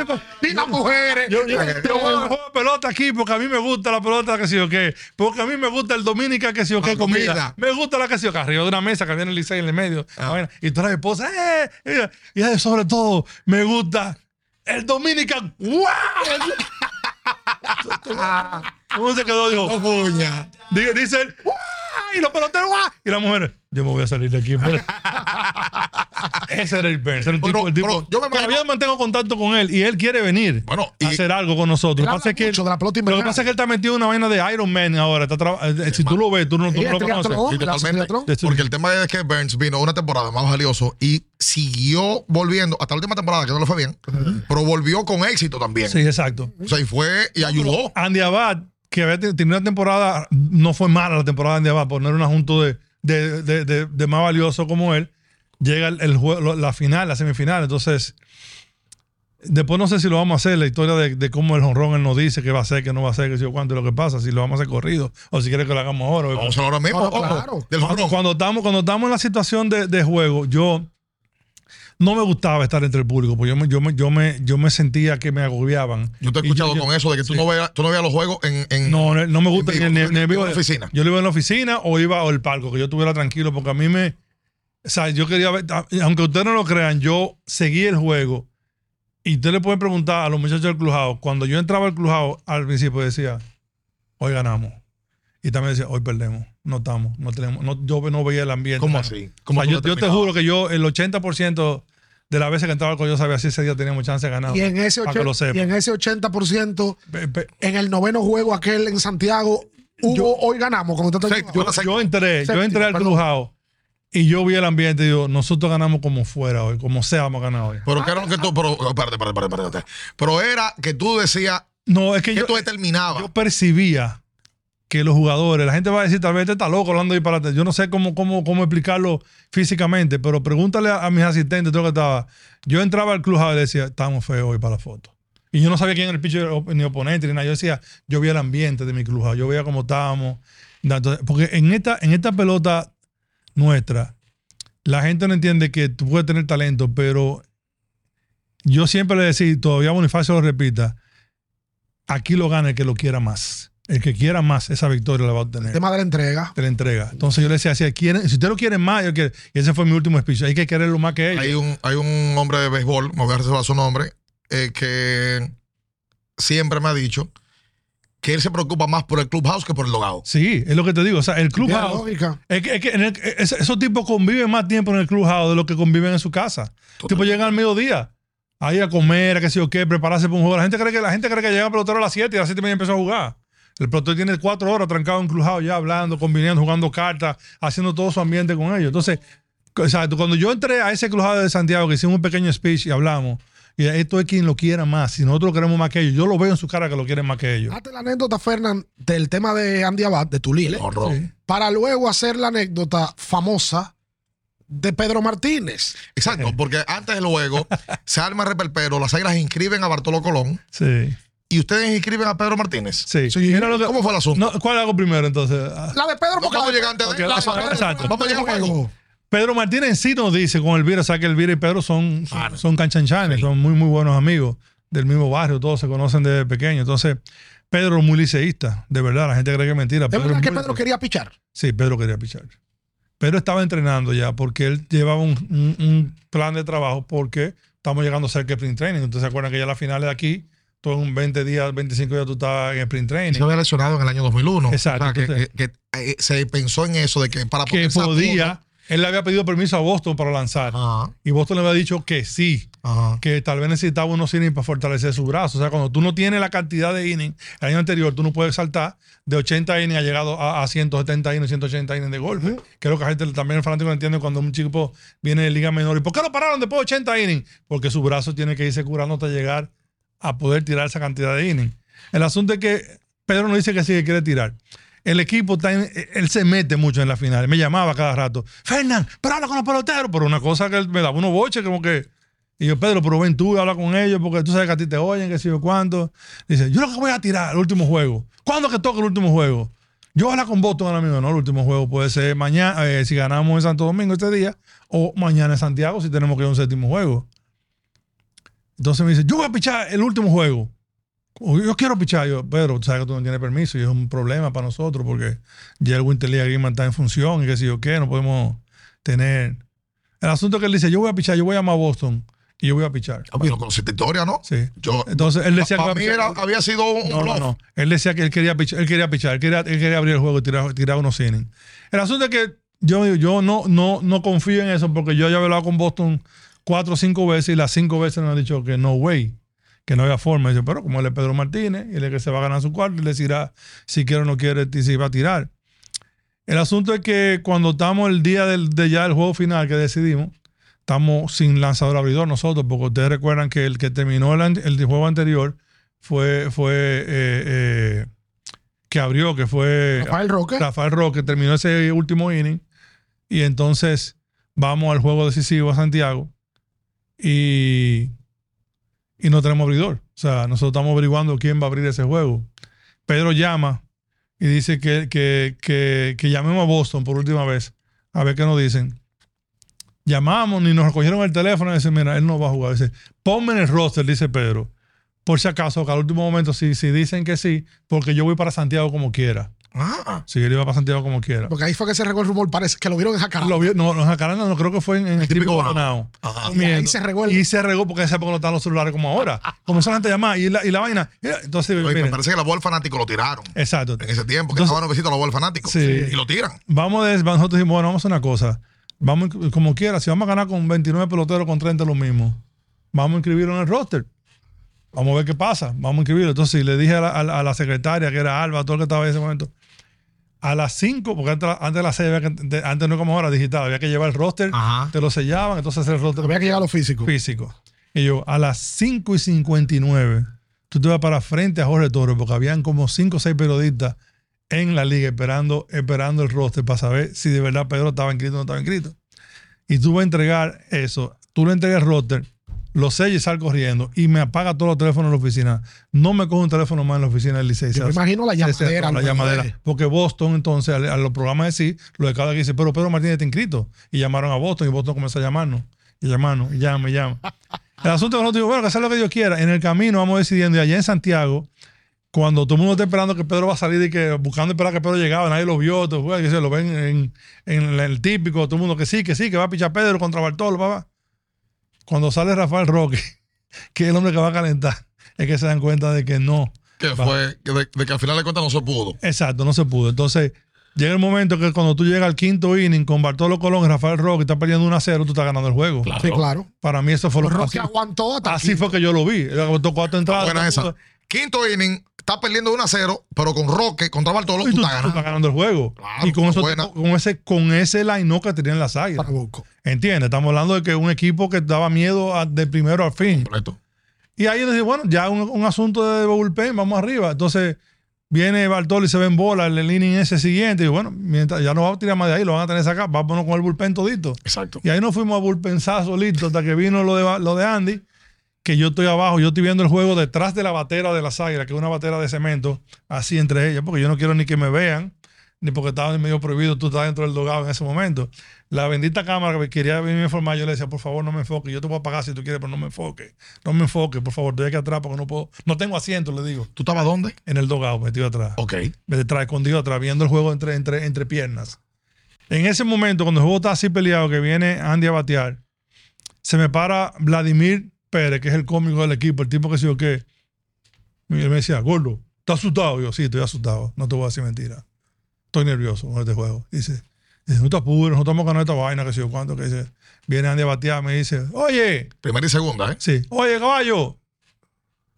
Ni las mujeres. yo, yo, yo voy a jugar pelota aquí porque a mí me gusta la pelota que sé yo qué. Porque a mí me gusta el Dominica que sé yo qué La comida. comida. Me gusta la que sé yo que arriba de una mesa que viene el Licey en el medio. Ah. Y toda la esposa, ¡eh! eh, Y ella, sobre todo, me gusta el Dominican. ¡Wow! ¿Cómo se quedó? Dijo, Oh. Dice, él, "¡Guau!", y los peloteros, ¡guau! y la mujer, yo me voy a salir de aquí. Ese era el Burns, era el Pero- tipo, el tipo- pero yo me imagino- mantengo contacto con él y él quiere venir Bueno, a y- hacer algo con nosotros. Lo que, pasa es que, lo pasa es él está metido en una vaina de Iron Man ahora. Está traba- eh, si tú lo ves, tú no, tú no lo el triatlón, conoces. Porque el tema es que Burns vino una temporada más valioso y siguió volviendo hasta la última temporada, que no le fue bien, pero volvió con éxito también. Sí, exacto. O sea, y fue y ayudó. Andy Abad, que había tenido una temporada, no fue mala la temporada de Abad, por no era un asunto de, de, de- de- de más valioso como él, llega el, el juego, la final, la semifinal. Entonces, después no sé si lo vamos a hacer, la historia de, de cómo el honrón él nos dice que va a ser, que no va a ser, que si o cuánto, y lo que pasa, si lo vamos a hacer corrido, o si quiere que lo hagamos ahora. Vamos a ahora mismo. Claro. del Cuando, estamos, cuando estamos en la situación de, de juego, yo no me gustaba estar entre el público, porque yo me, yo me, yo me, yo me sentía que me agobiaban. Yo te he escuchado yo- con eso de que tú, no veas, tú no veas los juegos en. en- No, no, no me gusta en en vivo. en la oficina. Yo lo iba en la oficina o iba al palco, que yo estuviera tranquilo, porque a mí me. O sea, yo quería ver, aunque ustedes no lo crean, yo seguí el juego. Y usted le puede preguntar a los muchachos del Clubhouse, cuando yo entraba al Clubhouse, al principio decía, hoy ganamos. Y también decía, hoy perdemos, no estamos, no tenemos, no, yo no veía el ambiente. ¿Cómo así? O ¿Cómo sea, yo, yo te juro que yo, el 80% de las veces que entraba al Clubhouse, yo sabía si ese día teníamos chance de ganar. Y en ese, Para que lo 80, sepa. y en ese 80%, Pe- pe- en el noveno juego aquel en Santiago, hubo, hoy ganamos. Como yo- yo entré, yo entré al perdón. Clubhouse y yo vi el ambiente y digo, nosotros ganamos como fuera hoy, como sea vamos a ganar hoy. Pero que era lo que tú. Pero, espérate, espérate, espérate, espérate. Pero era que tú decías No, es que que yo, tú determinabas. yo percibía que los jugadores, la gente va a decir, tal vez este está loco hablando para Yo no sé cómo, cómo, cómo explicarlo físicamente, pero pregúntale a, mis asistentes, todo lo que estaba. Yo entraba al Clubhouse y decía, estamos feos hoy para la foto. Y yo no sabía quién era el pitcher ni oponente ni nada. Yo decía, yo vi el ambiente de mi Clubhouse, yo veía cómo estábamos. Porque en esta, en esta pelota nuestra, la gente no entiende que tú puedes tener talento, pero yo siempre le decía, todavía Bonifacio lo repita, aquí lo gana el que lo quiera más. El que quiera más, esa victoria la va a El obtener. tema de la entrega. Te la entrega. Entonces yo le decía, si, quieren, si usted lo quiere más, yo quiero- y ese fue mi último speech, hay que quererlo más que ellos. Hay un, hay un hombre de béisbol, me voy a reservar su nombre, eh, que siempre me ha dicho que él se preocupa más por el clubhouse que por el logado. Sí, es lo que te digo. O sea, el clubhouse. lógica. Es que, es que en el- es- esos tipos conviven más tiempo en el clubhouse de lo que conviven en su casa. Tipo llegan al mediodía, ahí a comer, a qué sé yo qué, prepararse para un juego. La gente cree que la gente cree que llega el pelotero a las 7 y a las 7 y media empezó a jugar. El pelotero tiene cuatro horas trancado en clubhouse ya hablando, combinando, jugando cartas, haciendo todo su ambiente con ellos. Entonces, o sea, cuando yo entré a ese clubhouse de Santiago, que hicimos un pequeño speech y hablamos, y esto es quien lo quiera más. Si nosotros lo queremos más que ellos, yo lo veo en su cara que lo quieren más que ellos. Hazte la anécdota, Fernán, del tema de Andy Abad, de Tulile, Horror. Sí. para luego hacer la anécdota famosa de Pedro Martínez. Exacto, porque antes del juego se arma el reperpero, las águilas inscriben a Bartolo Colón Sí. Y ustedes inscriben a Pedro Martínez. Sí. Sí. Mira lo que- ¿Cómo fue el asunto? No, ¿Cuál hago primero entonces? La de Pedro, porque Vamos la a llegar antes de la- exacto, la- exacto. Vamos a llegar. Pedro Martínez en sí nos dice con Elvira, o sea que Elvira y Pedro son, son, son canchanchanes, son muy, muy buenos amigos del mismo barrio, todos se conocen desde pequeños. Entonces, Pedro es muy liceísta, de verdad, la gente cree que es mentira. ¿Es Pedro verdad es que Pedro liceísta. quería pichar? Sí, Pedro quería pichar. Pedro estaba entrenando ya porque él llevaba un, un- un plan de trabajo porque estamos llegando cerca del sprint training. Entonces, se acuerdan que ya las finales de aquí, todo en 20 días, 25 días tú estabas en sprint training. Se había lesionado en el año 2001. Exacto, O sea, que, que- que, eh, se pensó en eso, de que para que ponerse a podía, él le había pedido permiso a Boston para lanzar. Ajá, Y Boston le había dicho que sí, ajá. que tal vez necesitaba unos innings para fortalecer su brazo. O sea, cuando tú no tienes la cantidad de innings, el año anterior tú no puedes saltar de 80 innings, ha llegado a, a 170 innings, 180 innings de golpe. Que es lo que la gente también el fanático no entiende cuando un chico viene de liga menor. ¿Y por qué lo pararon después de 80 innings? Porque su brazo tiene que irse curando hasta llegar a poder tirar esa cantidad de innings. El asunto es que Pedro nos dice que sí, que quiere tirar. El equipo está en- él se mete mucho en la final. Me llamaba cada rato, Fernán, pero habla con los peloteros. Por una cosa que él me daba unos boches, como que. Y yo, Pedro, pero ven tú habla con ellos, porque tú sabes que a ti te oyen, que sé yo cuánto. Dice, yo lo que voy a tirar el último juego. ¿Cuándo que toca el último juego? Yo habla con Boston ahora mismo. No, el último juego puede ser mañana, eh, si ganamos en Santo Domingo este día, o mañana en Santiago, si tenemos que ir a un séptimo juego. Entonces me dice, yo voy a pichar el último juego. O Yo quiero pichar. Yo, Pedro, tú sabes que tú no tienes permiso y es un problema para nosotros porque ya el Winter League Agreement está en función y qué sé yo qué, no podemos tener. El asunto es que él dice, yo voy a pichar, yo voy a llamar a Boston y yo voy a pichar. Ah, pero con esta historia, ¿no? Sí. Yo, Entonces él decía para que mí a era- había sido un No, no, no. Él decía que él quería pichar, él quería pichar, él quería, él quería abrir el juego y tirar, tirar unos innings. El asunto es que yo, yo no, no, no confío en eso porque yo ya he hablado con Boston cuatro o cinco veces y las cinco veces me han dicho que no way, que no había forma. Y dice, pero como él es Pedro Martínez y él es que se va a ganar su cuarto, él decirá si quiere o no quiere y si va a tirar. El asunto es que cuando estamos el día del, de ya el juego final que decidimos, estamos sin lanzador abridor nosotros, porque ustedes recuerdan que el que terminó el, el juego anterior fue, fue eh, eh, que abrió, que fue Rafael Roque. Rafael Roque, terminó ese último inning. Y entonces vamos al juego decisivo a Santiago y, y no tenemos abridor. O sea, nosotros estamos averiguando quién va a abrir ese juego. Pedro llama y dice que, que, que, que llamemos a Boston por última vez a ver qué nos dicen. Llamamos y nos recogieron el teléfono y dicen, mira, él no va a jugar. Dice, ponme en el roster, dice Pedro. Por si acaso, que al último momento, si, si dicen que sí, porque yo voy para Santiago como quiera. Ah, Si él iba para Santiago como quiera. Porque ahí fue que se regó el rumor, parece que lo vieron en Jacaranda. Lo vio- no, no, Jacaranda no creo que fue en, en el Típico típico Bonao. Y ahí se regó el- Y se regó porque en esa época no estaban los celulares como ahora. Comenzó la gente a llamar y la, y la vaina. y- Entonces, Oye, me parece que la voz del fanático lo tiraron. exacto. En ese tiempo, que Entonces- estaba nuevecito la voz del fanático. Sí. Y lo tiran. Vamos de, nosotros dijimos, bueno, vamos a hacer una cosa. Vamos, como quiera, si vamos a ganar con 29 peloteros con 30 lo mismo, vamos a inscribirlo en el roster. Vamos a ver qué pasa. Vamos a inscribirlo. Entonces, le dije a la, a la- a la secretaria, que era Alba, todo el que estaba en ese momento, a las 5, porque antes, antes de las 6, había que- de- antes no como ahora digital, había que llevar el roster, Ajá. te lo sellaban, entonces el roster Había que llegar a lo físico. físico. Y yo, a las 5 y 59, tú te vas para frente a Jorge Torres, porque habían como 5 o 6 periodistas en la liga esperando, esperando el roster para saber si de verdad Pedro estaba inscrito o no estaba inscrito. Y tú vas a entregar eso, tú le entregas el roster, lo sellas y sal corriendo y me apaga todos los teléfonos en la oficina. No me coge un teléfono más en la oficina del liceo. Yo me imagino la llamadera. La llamadera. de- Porque Boston, entonces, a, los programas de sí, lo de cada que dice, pero Pedro Martínez está inscrito. Y llamaron a Boston y Boston comenzó a llamarnos. Y llamarnos, y llama, y llama. El asunto es que nosotros digo, bueno, que sea lo que Dios quiera. En el camino vamos decidiendo, y allá en Santiago, cuando todo el mundo está esperando que Pedro va a salir y que buscando esperar que Pedro llegaba, nadie lo vio, todo, que se lo ven en, en el típico, todo el mundo que sí, que sí, que va a pichar Pedro contra Bartolo, papá. Cuando sale Rafael Roque, que es el hombre que va a calentar, es que se dan cuenta de que no. Que fue, que de, de que al final de cuentas no se pudo. Exacto, no se pudo. Entonces, llega el momento que cuando tú llegas al quinto inning con Bartolo Colón y Rafael Roque estás perdiendo 1 a 0, tú estás ganando el juego. Sí, claro. Para mí eso fue lo Roque así, aguantó hasta así aquí. fue que yo lo vi. Él aguantó cuatro entradas. Buena esa. Quinto inning, está perdiendo 1 a 0, pero con Roque contra Bartolo, tú tú, estás tú ganando. estás ganando el juego. Claro, y con, eso, buena. con ese, con ese line que tenían las águilas. ¿Entiendes? Estamos hablando de que un equipo que daba miedo a- de primero al fin. Correcto. Y ahí decía, bueno, ya un, un asunto de bullpen, vamos arriba. Entonces viene Bartolo y se ve en bola el, inning ese siguiente. Y bueno, mientras ya no va a tirar más de ahí, lo van a tener acá, vámonos con el bullpen todito. Exacto. Y ahí nos fuimos a bullpensazo listo hasta que vino lo de, lo de Andy, que yo estoy abajo, yo estoy viendo el juego detrás de la batera de las águilas, que es una batera de cemento, así entre ellas, porque yo no quiero ni que me vean, ni porque estaba medio prohibido, tú estabas dentro del dogado en ese momento. La bendita cámara que quería venirme a informar, yo le decía, por favor, no me enfoque, yo te voy a pagar si tú quieres, pero no me enfoque, no me enfoque, por favor, estoy aquí atrás porque no puedo, no tengo asiento, le digo, ¿Tú estabas dónde? en el dogado, metido atrás Ok. detrás, escondido atrás, viendo el juego entre, entre, entre piernas. En ese momento, cuando el juego está así peleado, que viene Andy a batear, se me para Vladimir Pérez, que es el cómico del equipo, el tipo que sé yo qué. Y él me decía, gordo, ¿estás asustado? Y yo, sí, estoy asustado. No te voy a decir mentira. Estoy nervioso con este juego. Dice, dice no te apures, no estamos ganando esta vaina, que sé yo cuánto. Que dice, viene Andy a batear, me dice, oye, Primera y segunda, ¿eh? Sí. Oye, caballo,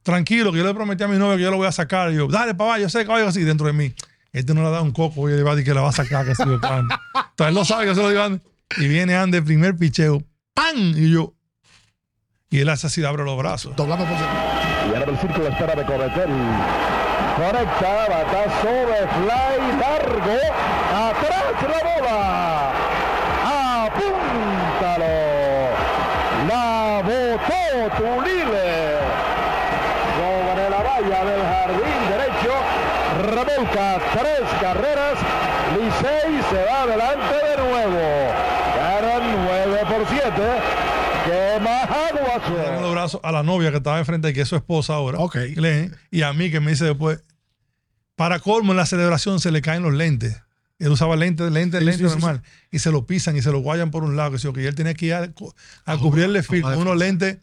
tranquilo, que yo le prometí a mi novia que yo lo voy a sacar. Y yo, dale, papá, yo sé, caballo, así dentro de mí. Este no le ha dado un coco, oye, le va a decir que la va a sacar, que sigo cuándo. Entonces él no sabe que se lo digo a Andy. Y viene Andy, primer picheo, ¡pam! Y yo, y él hace así, abre los brazos. Doblando por Y ahora el círculo espera de Cobetel. Conecta, batazo de fly largo. Atrás la bola. Apúntalo. La botó Tulile. Sobre la valla del jardín derecho. Revolca tres carreras. Licey se va adelante de nuevo. Ganan 9 por 7. ¿Qué Darle aguazo? los brazos a la novia que estaba enfrente, que es su esposa ahora. Ok. Glenn, y a mí que me dice después, para colmo en la celebración se le caen los lentes. Él usaba lentes, lentes, Sí, lentes sí, sí, normal. Y se lo pisan y se lo guayan por un lado. Que y él tenía que ir a, a cubrir el desfile con unos lentes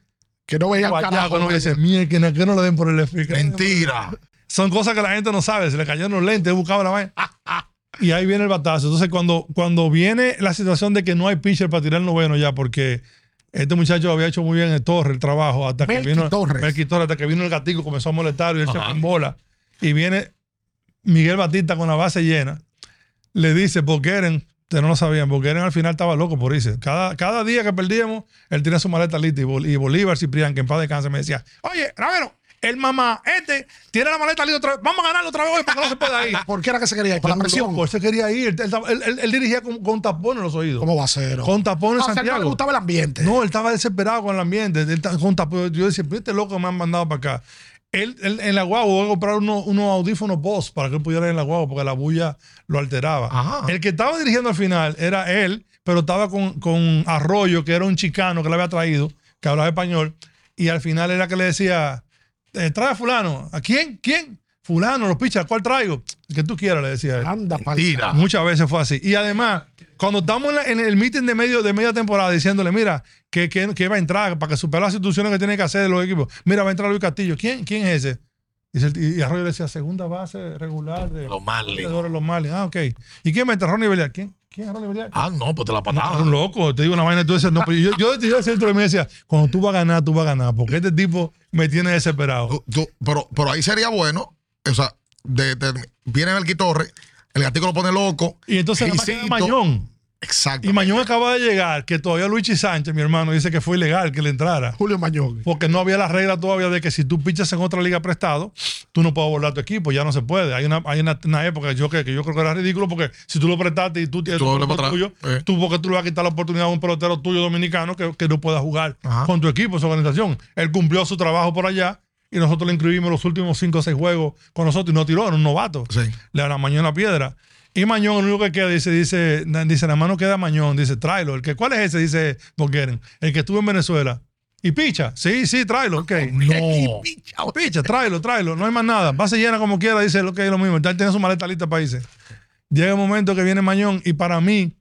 Que no veía carajo. No, dice, mierda, que no, que no le den por el desfile. Mentira. Son cosas que la gente no sabe. Se le cayeron los lentes, buscaba la vaina. Y ahí viene el batazo. Entonces, cuando, cuando viene la situación de que no hay pitcher para tirar el noveno ya, porque este muchacho había hecho muy bien el Torre el trabajo, hasta que vino Torres. Melqui Torres, hasta que vino el gatico, comenzó a molestar y él se fue en bola. Y viene Miguel Batista con la base llena. Le dice, Boqueren, ustedes no lo sabían, Boqueren al final estaba loco por irse. Cada, cada día que perdíamos, él tenía su maleta lista. Y, Bol- y Bolívar Ciprián, que en paz descanse, me decía, oye, Ravero, el mamá este tiene la maleta lista otra vez. Vamos a ganarlo otra vez hoy porque no se puede ir. ¿Por qué era que se quería ir? Por la presión. Él se quería ir. Él, él- él- él dirigía con, con tapón en los oídos. ¿Cómo va a ser? Con tapón en Ah, o sea, no le Santiago. gustaba el ambiente. No, él estaba desesperado con el ambiente. Con tapón. Yo decía, "Pero este loco me han mandado para acá. Él, él- en la guagua voy a comprar unos, unos audífonos Bose para que él pudiera ir en la guagua porque la bulla lo alteraba. Ajá. El que estaba dirigiendo al final era él, pero estaba con, con Arroyo, que era un chicano que le había traído, que hablaba español, y al final era que le decía, trae a fulano. ¿A quién? ¿Quién? Fulano, los pichas, ¿cuál traigo? El que tú quieras, le decía él. Anda, Mentira. Muchas veces fue así. Y además, cuando estamos en, la- en el meeting de, medio, de media temporada diciéndole, mira, que, que, que va a entrar para que supere las instituciones que tiene que hacer los equipos. Mira, va a entrar Luis Castillo. ¿Quién, quién es ese? Y Arroyo le decía, segunda base regular de Los Marlins. de los Marlins. Ah, ok. ¿Y quién va a entrar? Ronnie Belial. ¿Quién? ¿Quién es Ronnie Belial? Ah, no, pues te la patada. un loco, te digo una vaina. Tú dices, no, pero yo, yo, yo decía dentro de mí decía, cuando tú vas a ganar, tú vas a ganar, porque este tipo me tiene desesperado. Tú- tú- pero, pero ahí sería bueno, o sea, de, de- viene el Torre, el gatico lo pone loco. Y entonces nada más queda Mañón. Exacto. Y Mañón acaba de llegar, que todavía Luigi Sánchez, mi hermano, dice que fue ilegal que le entrara. Julio Mañón. Porque no había la regla todavía de que si tú pichas en otra liga prestado, tú no puedes volar tu equipo, ya no se puede. Hay una, hay una, una época yo que, que yo creo que era ridículo porque si tú lo prestaste y tú tienes Tú tuyo. Eh. tú porque tú le vas a quitar la oportunidad a un pelotero tuyo dominicano que, que no pueda jugar Ajá. con tu equipo, su organización. Él cumplió su trabajo por allá y nosotros le inscribimos los últimos 5 o 6 juegos con nosotros y no tiró, era un novato. Sí. Le da la Mañón la piedra. Y Mañón, el único que queda, dice, dice, dice, nada más no queda Mañón, dice, tráelo. El que, ¿Cuál es ese? Dice Boqueren. El que estuvo en Venezuela. ¿Y picha? Sí, sí, tráelo. Ok. No. Picha, tráelo, tráelo. No hay más nada. Base llena como quiera, dice lo que es lo mismo. Él tiene su maleta lista para irse. Llega el momento que viene Mañón y para mí,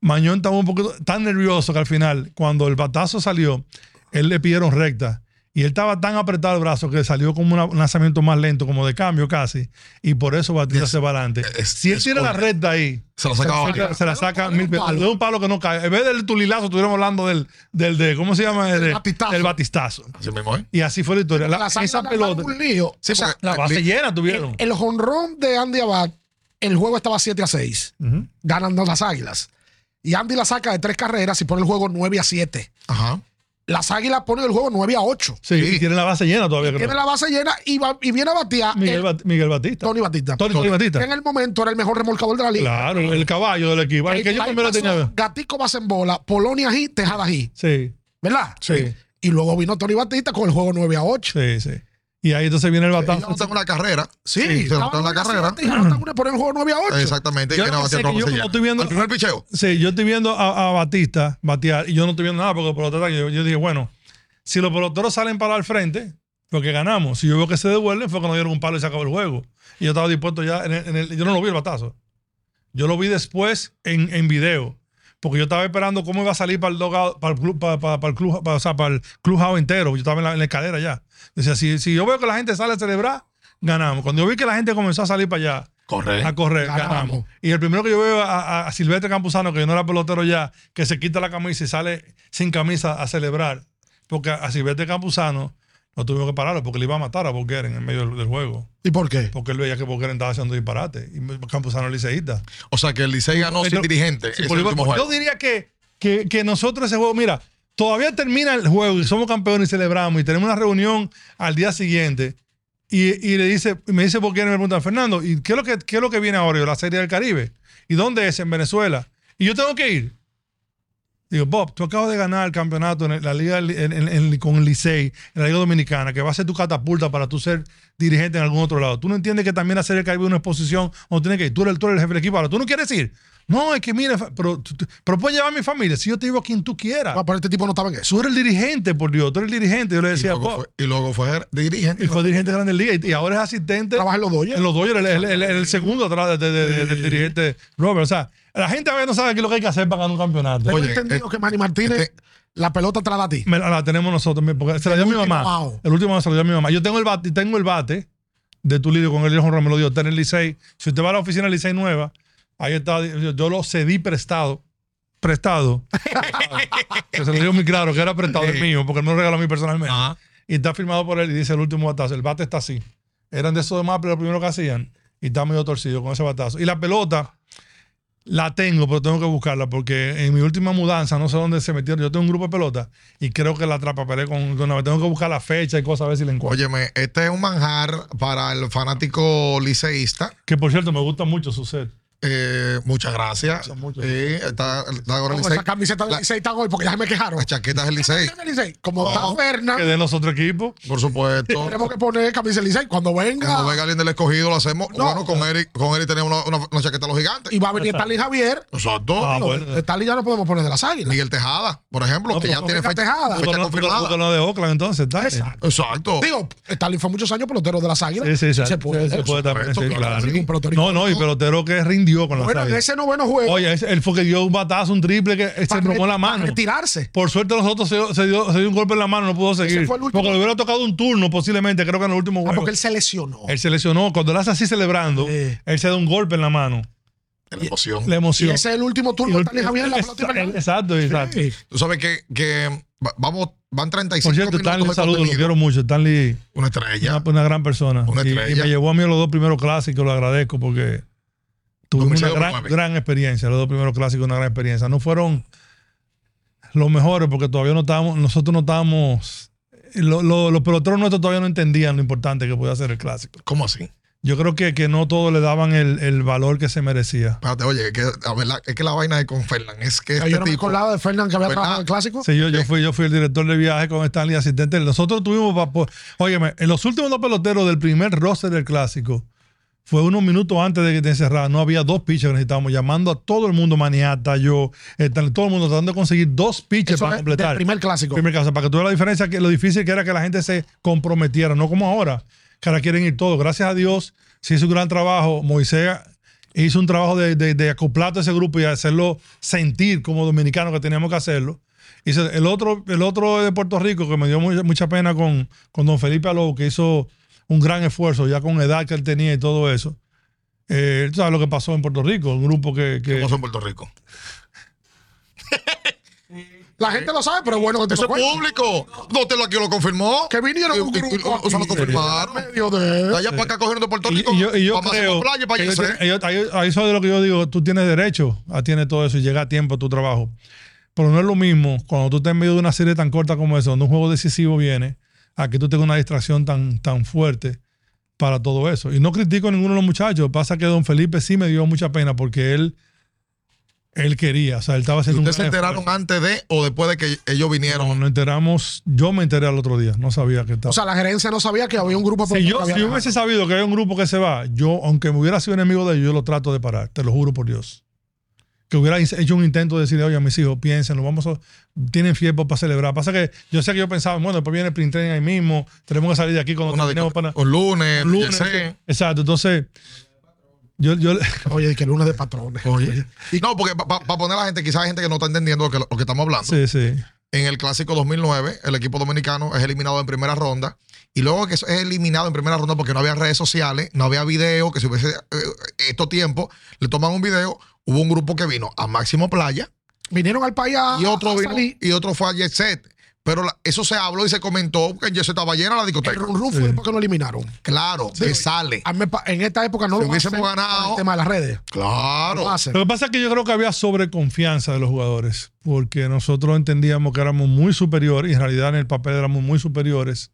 Mañón estaba un poquito tan nervioso que al final, cuando el batazo salió, él le pidieron recta. Y él estaba tan apretado el brazo que salió como una- un lanzamiento más lento, como de cambio casi. Y por eso Batista se va adelante. es- si él es tira la recta ahí, Se la sacaba. se, la- se la saca Un mil palo. veces. De un palo que no cae. En vez del tulilazo, estuviéramos hablando del, del de, ¿cómo se llama? El, batistazo. el batistazo. Así mismo, ¿eh? Y así fue la historia. Esa pelota, un lío. Sí, O sea, porque la base llena tuvieron. el jonrón de Andy Abad, el juego estaba 7 a 6. Ujú. Ganando las águilas. Y Andy la saca de tres carreras y pone el juego 9 a 7. Ajá. Las águilas ponen el juego 9 a 8. Sí, Sí. y tiene la base llena todavía. creo. Tiene la base llena y, va- y viene a batear Miguel, el- Bat- Miguel Batista. Tony Batista. Tony, Tony Batista. Que en el momento era el mejor remolcador de la liga. Claro, el caballo del equipo. El que yo primero tenía. Gatico base en bola, Polonia G, Tejada G. Sí, ¿Verdad? Sí. Y luego vino Tony Batista con el juego 9 a 8. sí, sí. Y ahí entonces viene el batazo. anotan una carrera. Sí, se estaban anotan la en carrera. Y una por el juego 9 a 8. Exactamente. Yo y que no no sé que yo estoy viendo- Al primer picheo. Sí, yo estoy viendo a, a Batista batear y yo no estoy viendo nada porque por lo tanto yo, yo dije, bueno, si los peloteros salen para el frente, porque ganamos. Si yo veo que se devuelven, fue cuando dieron un palo y se acabó el juego. Y yo estaba dispuesto ya, en el- en el- yo no lo vi el batazo. Yo lo vi después en, en video. Porque yo estaba esperando cómo iba a salir para el dugout- para el club, para, para- para el club, para, o sea, para el clubhouse entero. Yo estaba en la, en la escalera ya. Decía, si, si yo veo que la gente sale a celebrar, ganamos. Cuando yo vi que la gente comenzó a salir para allá, Corre. a correr, Ganamos. ganamos. Y el primero que yo veo a, a- a Silvestre Campuzano, que no era pelotero ya, que se quita la camisa y sale sin camisa a celebrar. Porque a Silvestre Campuzano no tuvimos que pararlo porque le iba a matar a Boqueren en medio del, del juego. ¿Y por qué? Porque él veía que Boqueren estaba haciendo disparate. Y Campuzano es liceísta. O sea que el Licey ganó sin dirigente. Sí, juego. yo diría que, que, que nosotros ese juego, mira, todavía termina el juego y somos campeones y celebramos y tenemos una reunión al día siguiente Y, y le dice, me dice por qué me pregunta Fernando, ¿y qué es lo que, qué es lo que viene ahora? Yo, La Serie del Caribe. ¿Y dónde es? En Venezuela. Y yo tengo que ir. Digo, Bob, tú acabas de ganar el campeonato en la liga en- en- en- con el Licey, en la Liga Dominicana, que va a ser tu catapulta para tú ser dirigente en algún otro lado. ¿Tú no entiendes que también hacer el Caribe una exposición donde tienes que ir? Tú eres, tú eres el jefe del equipo. Ahora, ¿tú no quieres ir? No, es que mira, fa- pero, pero puedes llevar a mi familia. Si yo te llevo a quien tú quieras. Ah, pero este tipo no estaba en eso. Tú eres el dirigente, por Dios. Tú eres el dirigente. Yo le Y decía, luego, Bob. fue, y luego fue dirigente. Y fue dirigente de Grandes Ligas y, y ahora es asistente Trabaja en los Dodgers. en los Dodgers, el, el- el- el segundo atrás de- de- de- del dirigente Robert. O sea, la gente a veces no sabe qué es lo que hay que hacer para ganar un campeonato. Oye, entendido eh, que Manny Martínez, este- la pelota te la da a ti. Me la, la tenemos nosotros, porque se la dio mi último mamá. El último se lo dio mi mamá. Yo tengo el bate, tengo el bate de tu líder con el hijo me lo dio, está en el Licey. Si usted va a la oficina del Licey nueva, ahí está, yo, yo lo cedí prestado. Prestado. que se lo dio muy claro que era prestado el mío, porque él me lo regaló a mí personalmente. Ajá. Y está firmado por él y dice el último batazo. El bate está así. Eran de esos de Maple lo primero que hacían. Y está medio torcido con ese batazo. Y la pelota la tengo, pero tengo que buscarla porque en mi última mudanza, no sé dónde se metieron. Yo tengo un grupo de pelota y creo que la atrapaperé con, con una- Tengo que buscar la fecha y cosas a ver si la encuentro. Óyeme, este es un manjar para el fanático liceísta. Que por cierto, me gusta mucho su set. Eh, muchas gracias. Mucho. Sí, está, está ahora el Licey. esa camiseta del La- Licey está hoy porque ya se me quejaron. Las chaquetas del Licey, Camiseta del Licey. Como está Fernan, Que de los otros equipos. por supuesto. tenemos que poner camiseta del Licey. Cuando venga, Cuando venga alguien del escogido, lo hacemos. No. Bueno, con Eric, con Eric tenemos una, una, una chaqueta a los gigantes. y va a venir Stalin Javier. Exacto. Ah, bueno. Stalin ya no podemos poner de las águilas. Miguel Tejada, por ejemplo, No, que pero ya con tiene Miguel fecha, Tejada. fecha confirmada. de Oakland entonces. Está. Exacto. Exacto. Digo, Stalin fue muchos años pelotero de las águilas. Sí, sí, sí. Se puede. Se puede también, supuesto, sí, claro, claro. sí. Un pelotero No, no, y pelotero que rindió con la Bueno, en ese noveno juego, Oye, ese- él fue que dio un batazo, un triple que se para rompió la re- mano. para retirarse. Por suerte nosotros se, se dio, se dio un golpe en la mano, no pudo seguir. fue el último. Porque le hubiera tocado un turno posiblemente, creo que en el último Ah, juego. porque él se lesionó. Él se lesionó. Cuando él hace así celebrando, Sí. él se da un golpe en la mano. La emoción. La Y emoción. ese es el último turno Javier en la pelota. Exacto, exacto. Sí. Tú sabes que, que va- vamos, van 35 Por cierto, minutos Stanley, un de saludo, lo contenido. quiero mucho. Stanley, Una estrella. una, una gran persona. Una Y- y, estrella. me llevó a mí a los dos primeros clásicos, lo agradezco porque tuvimos una 2006, gran, 2009. gran experiencia. Los dos primeros clásicos, una gran experiencia. No fueron los mejores porque todavía no estábamos, nosotros no estábamos, lo- lo- los peloteros nuestros todavía no entendían lo importante que podía ser el clásico. ¿Cómo así? Yo creo que, que no todos le daban el, el valor que se merecía. Espérate, oye, es que, a ver, la- es que la vaina de con Fernan es que Yo este no me tipo. acordaba de Fernan que había Pues, trabajado en el clásico. Sí, yo, yo, fui, yo fui el director de viaje con Stanley, asistente. Nosotros tuvimos, óyeme, en los últimos dos peloteros del primer roster del clásico, fue unos minutos antes de que te cerrar, no había dos pitchers que necesitábamos, llamando a todo el mundo, Maniata, yo, Stanley, todo el mundo tratando de conseguir dos pitchers Eso para es completar. del primer clásico. Primer caso, para que tú veas la diferencia, que lo difícil que era que la gente se comprometiera, no como ahora, que ahora quieren ir todos. Gracias a Dios, se hizo un gran trabajo. Moisés hizo un trabajo de, de, de acoplar ese grupo y hacerlo sentir como dominicano que teníamos que hacerlo. Y se- el otro, el otro de Puerto Rico, que me dio mucha, mucha pena con, con don Felipe Alou, que hizo un gran esfuerzo, ya con edad que él tenía y todo eso. Eh, tú sabes lo que pasó en Puerto Rico, un grupo que, que- ¿Cómo son en Puerto Rico? La gente lo sabe, pero bueno que te Eso lo es público. No te lo aquí lo confirmó. Que vinieron Y- un y- y- grupo Eso lo aquí, confirmaron. medio de... De allá para acá cogieron de Puerto Rico. y yo, y yo creo playa para que yo- yo- ahí, ahí eso es lo que yo digo, tú tienes derecho a tener todo eso y llega a tiempo a tu trabajo. Pero no es lo mismo cuando tú estás en medio de una serie tan corta como esa, donde un juego decisivo viene, a que tú tengas una distracción tan, tan fuerte para todo eso. Y no critico a ninguno de los muchachos. Pasa que don Felipe sí me dio mucha pena porque él, él quería. O sea, él estaba ¿Y haciendo un ustedes se enteraron esfuerzo. antes de o después de que ellos vinieron? No, nos enteramos. Yo me enteré al otro día. No sabía que estaba. O sea, la gerencia no sabía que había un grupo Si yo, si yo hubiese sabido que hay un grupo que se va, yo, aunque me hubiera sido enemigo de ellos, yo lo trato de parar, te lo juro por Dios. Que hubiera hecho un intento de decirle, oye, a mis hijos, piénsenlo, vamos a, tienen tiempo para celebrar. Pasa que yo sé que yo pensaba, bueno, después viene el print training ahí mismo, tenemos que salir de aquí cuando disco- para un lunes, un lunes. YC. Exacto, entonces, yo, yo Oye, que el lunes de patrones. Oye. No, porque para poner a la gente, quizás hay gente que no está entendiendo lo que, lo que estamos hablando. sí, sí. En el clásico 2009, el equipo dominicano es eliminado en primera ronda. Y luego que es eliminado en primera ronda porque no había redes sociales, no había video, que si hubiese eh, estos tiempos, le toman un video. Hubo un grupo que vino a Máximo Playa Vinieron al país a, y otro a vino salir. y otro fue a Jet Set. Pero la- eso se habló y se comentó que en Jet Set estaba llena la El discoteca. Run Run fue porque lo eliminaron. Claro, que sale. A mí en esta época no Si lo hubiésemos ganado- El tema de las redes. Claro. Lo. Lo que pasa es que yo creo que había sobreconfianza de los jugadores, porque nosotros entendíamos que éramos muy superiores y en realidad en el papel éramos muy superiores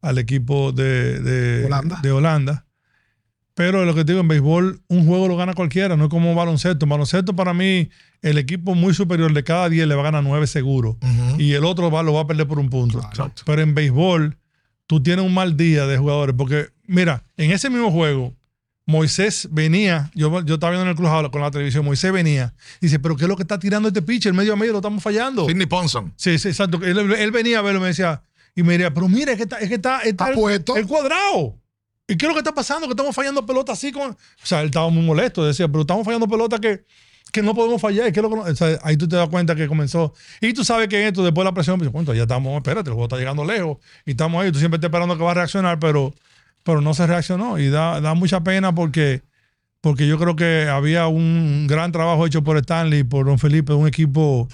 al equipo de, de- Holanda. de Holanda. Pero lo que te digo, en béisbol, un juego lo gana cualquiera, no es como baloncesto. En baloncesto, para mí, el equipo muy superior de cada 10 le va a ganar 9 seguro. Y el otro va, lo va a perder por un punto. Pero en béisbol, tú tienes un mal día de jugadores. Porque, mira, en ese mismo juego, Moisés venía, yo, yo estaba viendo en el club con la televisión, Moisés venía. Dice, pero ¿qué es lo que está tirando este pitcher? Medio a medio lo estamos fallando. Sidney Ponson. Sí, sí, exacto. Él, él venía a verlo y me decía, y me diría, pero mira, es que está, es que está, está Está el, puesto. el cuadrado. ¿Y qué es lo que está pasando? Que estamos fallando pelota así con. O sea, él estaba muy molesto. Decía, pero estamos fallando pelota que, que no podemos fallar. ¿Y qué es que ahí tú te das cuenta que comenzó. Y tú sabes que esto, después de la presión, pues, bueno, ya estamos, espérate, el juego está llegando lejos. Y estamos ahí. Tú siempre estás esperando que va a reaccionar, pero, pero no se reaccionó. Y da, da mucha pena porque, porque yo creo que había un gran trabajo hecho por Stanley por Don Felipe, un equipo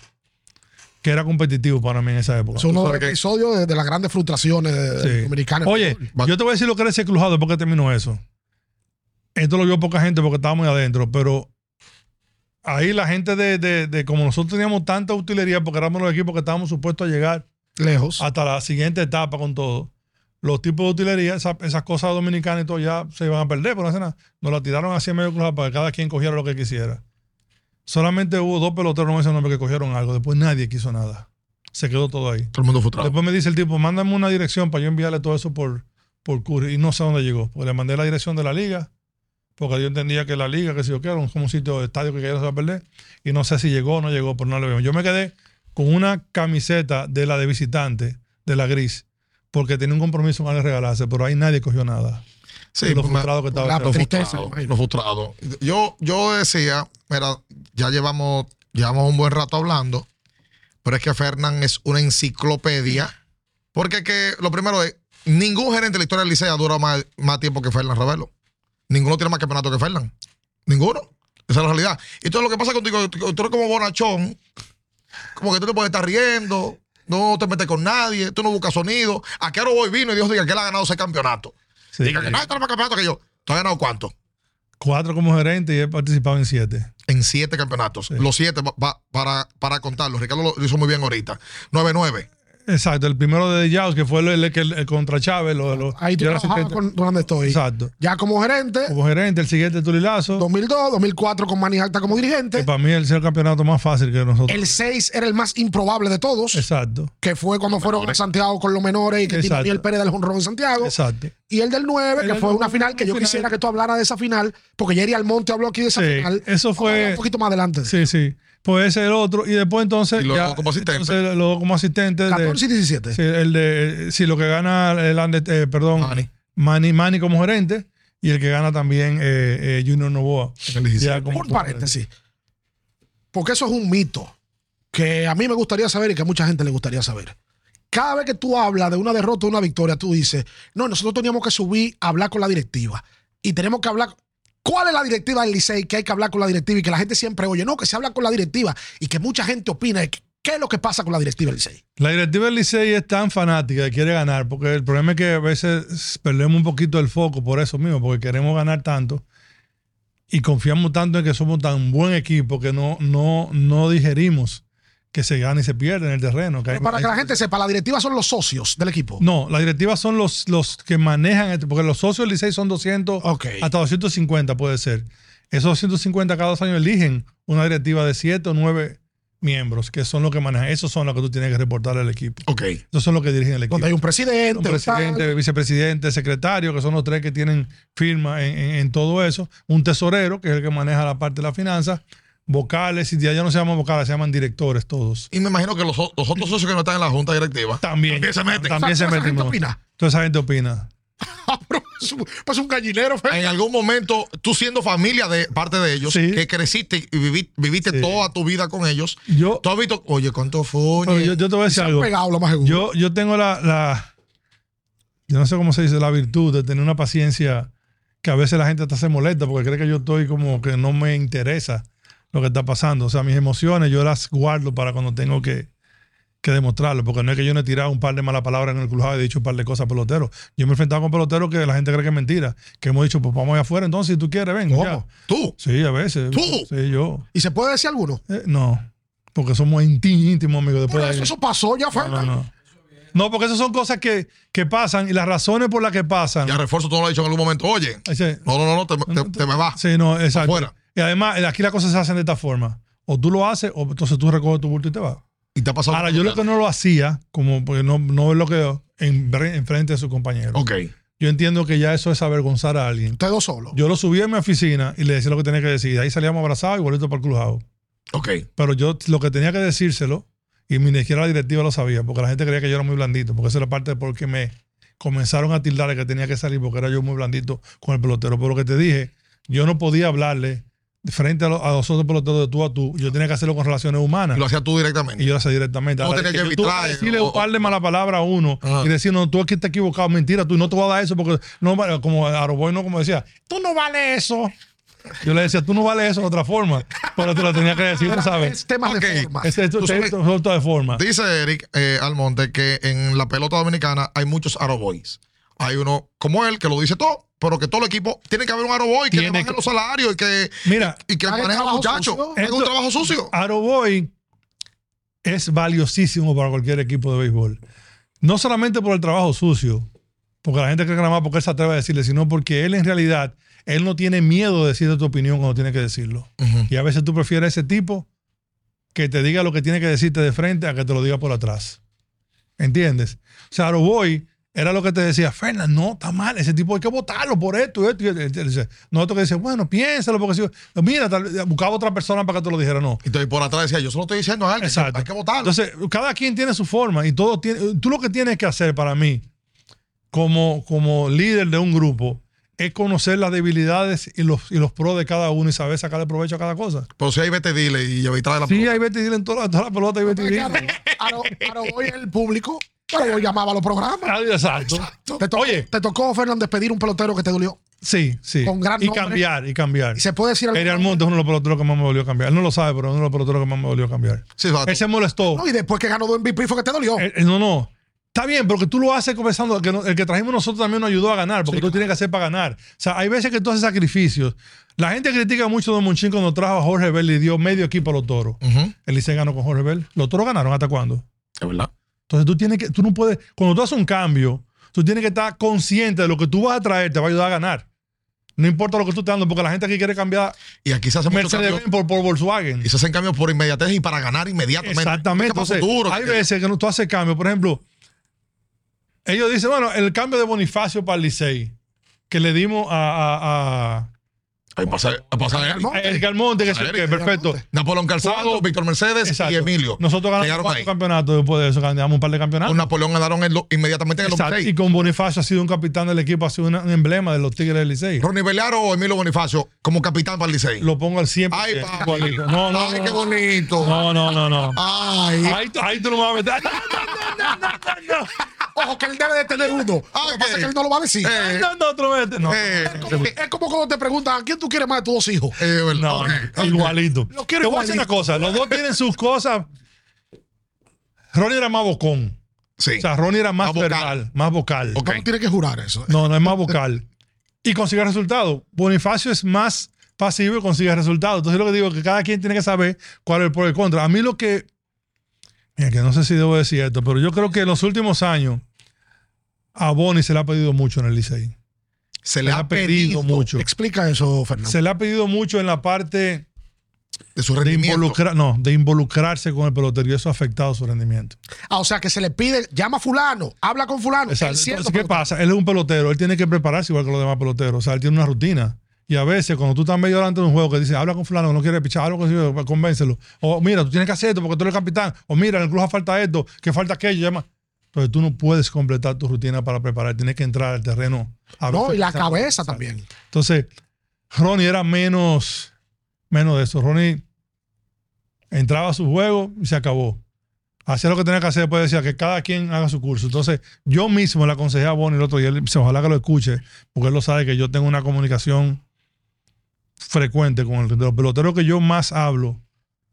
que era competitivo para mí en esa época. Es uno de los que- episodios de, de las grandes frustraciones Sí. los dominicanos. Oye, yo te voy a decir lo que era ese crujado después que terminó eso. Esto lo vio poca gente porque estaba muy adentro, pero ahí la gente de, de- de- como nosotros teníamos tanta utilería porque éramos los equipos que estábamos supuestos a llegar lejos. hasta la siguiente etapa con todo. Los tipos de utilería, esa- esas cosas dominicanas y todo ya se iban a perder, pero no nada. Nos la tiraron así en medio crujado para que cada quien cogiera lo que quisiera. Solamente hubo dos peloteros, no me nombre, que cogieron algo. Después nadie quiso nada. Se quedó todo ahí. Todo el mundo frustrado. Después me dice el tipo, mándame una dirección para yo enviarle todo eso por, por Curry. Y no sé a dónde llegó. Porque le mandé la dirección de la liga. Porque yo entendía que la liga, que si yo quiero, como un sitio de estadio que no se va a perder. Y no sé si llegó o no llegó, pero no le veo. Yo me quedé con una camiseta de la de visitante, de la gris, porque tenía un compromiso con alguien regalarse, pero ahí nadie cogió nada. Sí, lo me- frustrado que estaba. la Lo tristeza, frustrado, lo. Yo, yo decía, mira, ya llevamos, llevamos un buen rato hablando, pero es que Fernán es una enciclopedia, porque que lo primero es, ningún gerente de la historia del Licea dura más, más tiempo que Fernán Ravelo. Ninguno tiene más campeonato que Fernán. Ninguno. Esa es la realidad. Y todo lo que pasa contigo, tú tú eres como bonachón, como que tú te puedes estar riendo, no te metes con nadie, tú no buscas sonido. ¿A qué hora voy vino y Dios diga que él ha ganado ese campeonato? Sí. Diga que nadie tiene más campeonato que yo. ¿Tú has ganado cuánto? Cuatro como gerente y he participado en siete. en siete campeonatos. Sí. Los siete para, para contarlos. Ricardo lo, hizo muy bien ahorita. 9-9. Exacto, el primero de Yaos, que fue el, el, el- el contra Chávez. Lo, lo- Ahí tú trabajabas con donde estoy. Exacto. Ya como gerente, Como gerente, el siguiente Tulilazo. 2002, 2004 con Manny Alta como dirigente. Que para mí es el campeonato más fácil que nosotros. El 6 era el más improbable de todos, Exacto, que fue cuando fueron a Santiago con los menores y que Exacto. tenía el Pérez del Jonrón en Santiago. exacto. Y el del 9, El que fue una final que yo final. quisiera que tú hablaras de esa final, porque Jerry Almonte habló aquí de esa Sí, final. eso fue- Un poquito más adelante. Sí, sí. Pues ese es el otro. Y después entonces. Y luego ya- como asistente. entonces, luego como asistente. de- 14 y 17. sí, el de. Sí, lo que gana el Ande- eh, perdón. Manny. Manny. Manny como gerente. Y el que gana también eh, eh, Junior Novoa. En el 17. Ya como- Por paréntesis. Porque eso es un mito que a mí me gustaría saber y que a mucha gente le gustaría saber. Cada vez que tú hablas de una derrota o una victoria, tú dices, no, nosotros teníamos que subir a hablar con la directiva. Y tenemos que hablar. ¿Cuál es la directiva del Licey? Que hay que hablar con la directiva y que la gente siempre oye, no, que se habla con la directiva y que mucha gente opina. ¿Qué es lo que pasa con la directiva del Licey? La directiva del Licey es tan fanática que quiere ganar, porque el problema es que a veces perdemos un poquito el foco por eso mismo, porque queremos ganar tanto y confiamos tanto en que somos tan buen equipo que no, no, no digerimos que se gana y se pierde en el terreno. que hay- Para que la gente sepa, la directiva son los socios del equipo. No, la directiva son los, los que manejan, esto, porque los socios del Licey son 200, Ok. hasta 250 puede ser. Esos 250 cada dos años eligen una directiva de 7 o 9 miembros, que son los que manejan. Esos son los que tú tienes que reportarle al equipo. Ok. Esos son los que dirigen el equipo. Donde hay un presidente, Un presidente, tal. vicepresidente, secretario, que son los tres que tienen firma en, en- en todo eso. Un tesorero, que es el que maneja la parte de la finanza. Vocales, y ya ya no se llaman vocales, se llaman directores todos. Y me imagino que los, otros socios que no están en la junta directiva También. también se meten. También se ¿Esa meten. ¿no? opina? Toda esa gente opina. Ah, pero es un, pues un gallinero, fe. En algún momento, tú siendo familia de parte de ellos, Sí. que creciste y vivi- viviste Sí. toda tu vida con ellos, Yo, tú has visto, oye, ¿cuánto fue? yo, yo te voy a decir algo. pegado lo más seguro. Yo, yo tengo la, la- Yo no sé cómo se dice, la virtud de tener una paciencia que a veces la gente hasta se molesta porque cree que yo estoy como que no me interesa lo que está pasando. O sea, mis emociones yo las guardo para cuando tengo que, que demostrarlo. Porque no es que yo no he tirado un par de malas palabras en el crujado y he dicho un par de cosas a peloteros. Yo me he enfrentado con peloteros que la gente cree que es mentira. Que hemos dicho, pues vamos allá afuera. Entonces, si tú quieres, ven. ¿Cómo? ya. Tú. Sí, a veces. ¿Tú? Sí, yo. ¿Y se puede decir alguno? Eh, no. Porque somos ínti- íntimos amigos después Por de eso, ahí. eso pasó, ya fue. No, no, no. No, porque esas son cosas que, que pasan y las razones por las que pasan. Y a refuerzo tú no lo has dicho en algún momento. Oye, no, no, no, no, te, te- te me vas. Sí, no, exacto. Afuera. Y además, aquí las cosas se hacen de esta forma. O tú lo haces, o entonces tú recoges tu bulto y te vas. Y te ha pasado. Ahora, yo lo que no lo hacía, como porque no, no es lo que en, en frente de su compañero. Ok. Yo entiendo que ya eso es avergonzar a alguien. Ustedes dos solos. Yo lo subí a mi oficina y le decía lo que tenía que decir. De ahí salíamos abrazados y boleto para el crujado. Ok. Pero yo lo que tenía que decírselo, y ni siquiera la directiva lo sabía, porque la gente creía que yo era muy blandito, porque esa era parte de por qué me comenzaron a tildar de que tenía que salir, porque era yo muy blandito con el pelotero. Pero lo que te dije, yo no podía hablarle frente a, lo- a los otros peloteros de tú a tú. Yo tenía que hacerlo con relaciones humanas. Y lo hacías tú directamente. Y yo lo hacía directamente. No tenía que tú evitar, decirle o- un par de malas palabras a uno Ajá. y decir, no, tú aquí estás equivocado, mentira, tú no te voy a dar eso porque no vale, como Aroboy no como decía, tú no vales eso. Yo le decía, tú no vales eso de otra forma, pero te lo tenía que decir, tú sabes. Es temas Ok. de forma. Este, esto Tú sabes- esto es otra de forma. Dice Eric eh, Almonte que en la pelota dominicana hay muchos aroboys. Hay uno como él que lo dice todo, pero que todo el equipo tiene que haber un aroboy que le Tiene baje que- los salarios y que, Mira, y que maneje a los trabajo muchachos. Es un trabajo sucio. Aroboy es valiosísimo para cualquier equipo de béisbol. No solamente por el trabajo sucio, porque la gente cree que nada más porque él se atreve a decirle, sino porque él en realidad, él no tiene miedo de decirte tu opinión cuando tiene que decirlo. Y a veces tú prefieres a ese tipo que te diga lo que tiene que decirte de frente a que te lo diga por atrás. ¿Entiendes? O sea, Aroboy era lo que te decía, Fernan, no, está mal, ese tipo hay que votarlo por esto y esto. Y esto". Dice, Nosotros que dice, bueno, piénsalo, porque si, mira, tal- buscaba otra persona para que te lo dijera, no. Entonces por atrás decía, yo solo estoy diciendo a alguien, Exacto. hay que votarlo. Entonces, cada quien tiene su forma y todo tiene. Tú lo que tienes que hacer para mí, como, como líder de un grupo, es conocer las debilidades y los, y los pros de cada uno y saber sacarle provecho a cada cosa. pero si hay vete dile y y trae la Sí, pelota. hay Betty Dile en toda la, toda la pelota, hay Porque, Dile. el público. Aroboy llamaba a los programas. Ah, Exacto. Te, to- Oye. te tocó, Fernández, pedir un pelotero que te dolió. Sí, sí. Con gran y nombre. cambiar, y cambiar. Y se puede decir algo. Eri Almonte es uno de los peloteros que más me volvió a cambiar. Él no lo sabe, pero es uno de los peloteros que más me volvió a cambiar. Sí, exacto. Él se molestó. No, y después que ganó dos MVP fue que te dolió. Eh, eh, no, no. Está bien, pero que tú lo haces comenzando, que no- el que trajimos nosotros también nos ayudó a ganar, porque tú tienes que hacer para ganar. O sea, hay veces que tú haces sacrificios. La gente critica mucho a Don Monchín cuando trajo a Jorge Bell y dio medio equipo a los toros. Ujú. El Licey ganó con Jorge Bell. Los toros ganaron hasta cuándo. Es verdad. Entonces tú tienes que, tú no puedes, cuando tú haces un cambio, tú tienes que estar consciente de lo que tú vas a traer, te va a ayudar a ganar. No importa lo que tú estés dando, porque la gente aquí quiere cambiar Y aquí se hace mucho Mercedes por, por Volkswagen. Y se hacen cambios por inmediatez y para ganar inmediatamente. Exactamente. Entonces, futuro, hay que- veces que tú haces cambios. Por ejemplo, ellos dicen, bueno, el cambio de Bonifacio para el Licey, que le dimos a, a, Ahí pasa, pasa él. No. a Eric Almonte, que es Eric, que perfecto. Napoleón Calzado, Víctor Mercedes Exacto. y Emilio. Nosotros ganamos cuatro ahí. campeonatos después de eso, ganamos un par de campeonatos. Con Napoleón ganaron el- inmediatamente en el Exacto. 96. Y con Bonifacio ha sido un capitán del equipo, ha sido un emblema de los Tigres del Licey. Ronnie Belearo o Emilio Bonifacio como capitán para el Licey. Lo pongo al 100%. Ay, papi. No, no, Ay, no. qué bonito. No, no, no, no. Ay. Ahí, tú- ahí tú no me vas a meter. No, no, no, no, no, no. Ojo, que él debe de tener uno. Ah, Lo que pasa es que él no lo va a decir. Eh, No, no, me metes. No. Eh, Es como cuando te preguntan, ¿a quién tú quieres más de tus dos hijos? eh, verdad. No, Ok, no, ok. igualito. Lo Te voy a decir una cosa. Los dos tienen sus cosas. Ronnie era más bocón. Sí. O sea, Ronnie era más, Más vocal. verbal, más vocal. Ok. No tiene que jurar eso. No, no es más vocal. Y consigue resultados. Bonifacio es más pasivo y consigue resultados. Entonces, lo que digo es que cada quien tiene que saber cuál es el pro y el contra. A mí lo que. Mira, que no sé si debo decir esto, pero yo creo que en los últimos años a Boni se le ha pedido mucho en el Licey. Se le ha pedido mucho. Explica eso, Fernando. Se le ha pedido mucho en la parte de su de, rendimiento. involucrar, no, de involucrarse con el pelotero y eso ha afectado su rendimiento. Ah, o sea, que se le pide, llama a fulano, habla con fulano. Exacto. Entonces, ¿qué pelotero. pasa? Él es un pelotero, él tiene que prepararse igual que los demás peloteros. O sea, él tiene una rutina. Y a veces, cuando tú estás medio delante de un juego que dice, habla con fulano, que no quiere pichar, algo así, convéncelo. O mira, tú tienes que hacer esto porque tú eres el capitán. O mira, en el club falta esto, que falta aquello. Llama. Entonces tú no puedes completar tu rutina para preparar, tienes que entrar al terreno. a No, y la cabeza también. Entonces, Ronnie era menos, menos de eso. Ronnie entraba a su juego y se acabó. Hacía lo que tenía que hacer, después decía que cada quien haga su curso. Entonces, yo mismo le aconsejé a Bonnie el otro día, él- ojalá que lo escuche, porque él lo sabe que yo tengo una comunicación frecuente con el de los peloteros que yo más hablo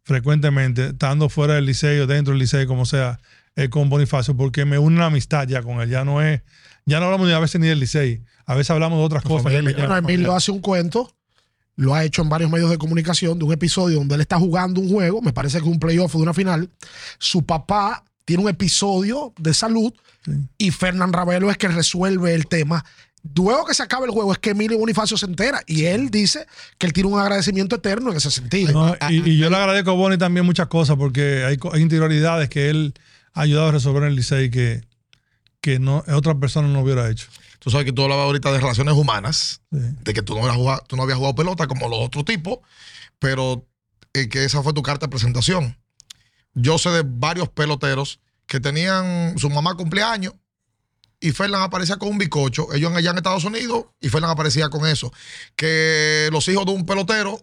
frecuentemente, estando fuera del liceo, dentro del liceo, como sea, es con Bonifacio, porque me une una amistad ya con él. Ya no es, ya no hablamos ni a veces ni del liceo, a veces hablamos de otras cosas. familia. Ya- Emilio hace un cuento, lo ha hecho en varios medios de comunicación, de un episodio donde él está jugando un juego, me parece que un playoff de una final. Su papá tiene un episodio de salud y Fernán Ravelo es que resuelve el tema. Luego que se acaba el juego es que Emilio Bonifacio se entera y él dice que él tiene un agradecimiento eterno en ese sentido. No, y, y yo le agradezco a Bonnie también muchas cosas porque hay interioridades que él ha ayudado a resolver en el Licey que, que no, otra persona no hubiera hecho. Tú sabes que tú hablabas ahorita de relaciones humanas, Sí. de que tú no, habías jugado, tú no habías jugado pelota como los otros tipos, pero eh, que esa fue tu carta de presentación. Yo sé de varios peloteros que tenían, su mamá cumpleaños y Fernan aparecía con un bicocho, ellos allá en Estados Unidos y Fernan aparecía con eso. Que los hijos de un pelotero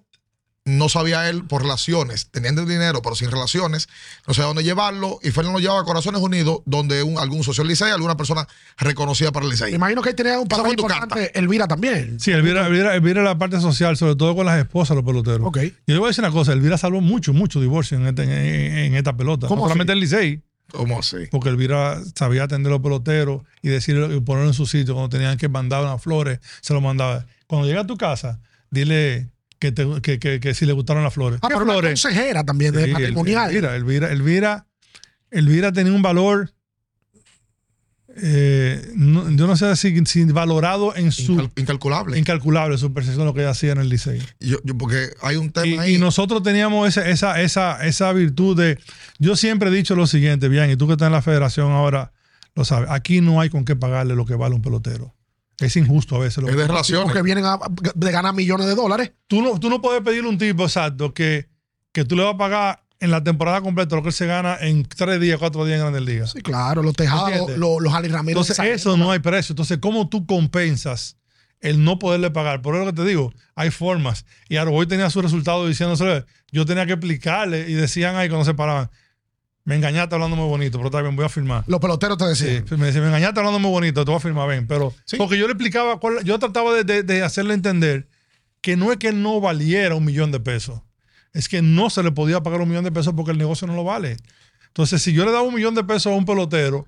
no sabía él por relaciones, tenían el dinero, pero sin relaciones, no sabía dónde llevarlo. Y Fernan lo llevaba a Corazones Unidos, donde un, algún socio del Licey, alguna persona reconocida para el Licey. Me imagino que ahí tenía un papel importante Elvira también. Sí, Elvira, Elvira, Elvira la parte social, sobre todo con las esposas de los peloteros. Ok. Y yo le voy a decir una cosa, Elvira salvó mucho, mucho divorcio en, este- en- en esta pelota. ¿Cómo no solamente el Licey, ¿Cómo así? porque Elvira sabía atender a los peloteros y decirlo y ponerlo en su sitio. Cuando tenían que mandar unas flores, se lo mandaba. Cuando llega a tu casa, dile que, te- que, que- que si le gustaron las flores. Ah, ¿Qué pero una flores? consejera también de Sí, matrimonial. Elvira, Elvira, Elvira, Elvira tenía un valor, eh, no- yo no sé si, si valorado en su Incal- incalculable. incalculable su percepción de lo que ella hacía en el Licey. Yo- yo- porque hay un tema Y, ahí. y nosotros teníamos esa, esa, esa, esa virtud de. Yo siempre he dicho lo siguiente, bien, y tú que estás en la federación ahora lo sabes. Aquí no hay con qué pagarle lo que vale un pelotero. Es injusto a veces. Lo es de Porque relaciones. vienen a, de ganar millones de dólares. tú, no, tú no puedes pedirle a un tipo exacto que, que tú le vas a pagar en la temporada completa lo que él se gana en tres días, cuatro días en Grandes Ligas. Sí, claro, los tejados, los, los Ali Ramírez. Entonces, de eso no hay precio. Entonces, ¿cómo tú compensas el no poderle pagar? Por eso que te digo, hay formas. Y Arboy tenía su resultado diciéndose, yo tenía que explicarle y decían ahí cuando se paraban, me engañaste hablando muy bonito, pero está bien, voy a firmar. Los peloteros te Sí, decían. me me engañaste hablando muy bonito, te voy a firmar, ven. Pero, Sí. porque yo le explicaba, cuál- yo trataba de, de- de hacerle entender que no es que no valiera un millón de pesos, es que no se le podía pagar un millón de pesos porque el negocio no lo vale. Entonces, si yo le daba un millón de pesos a un pelotero,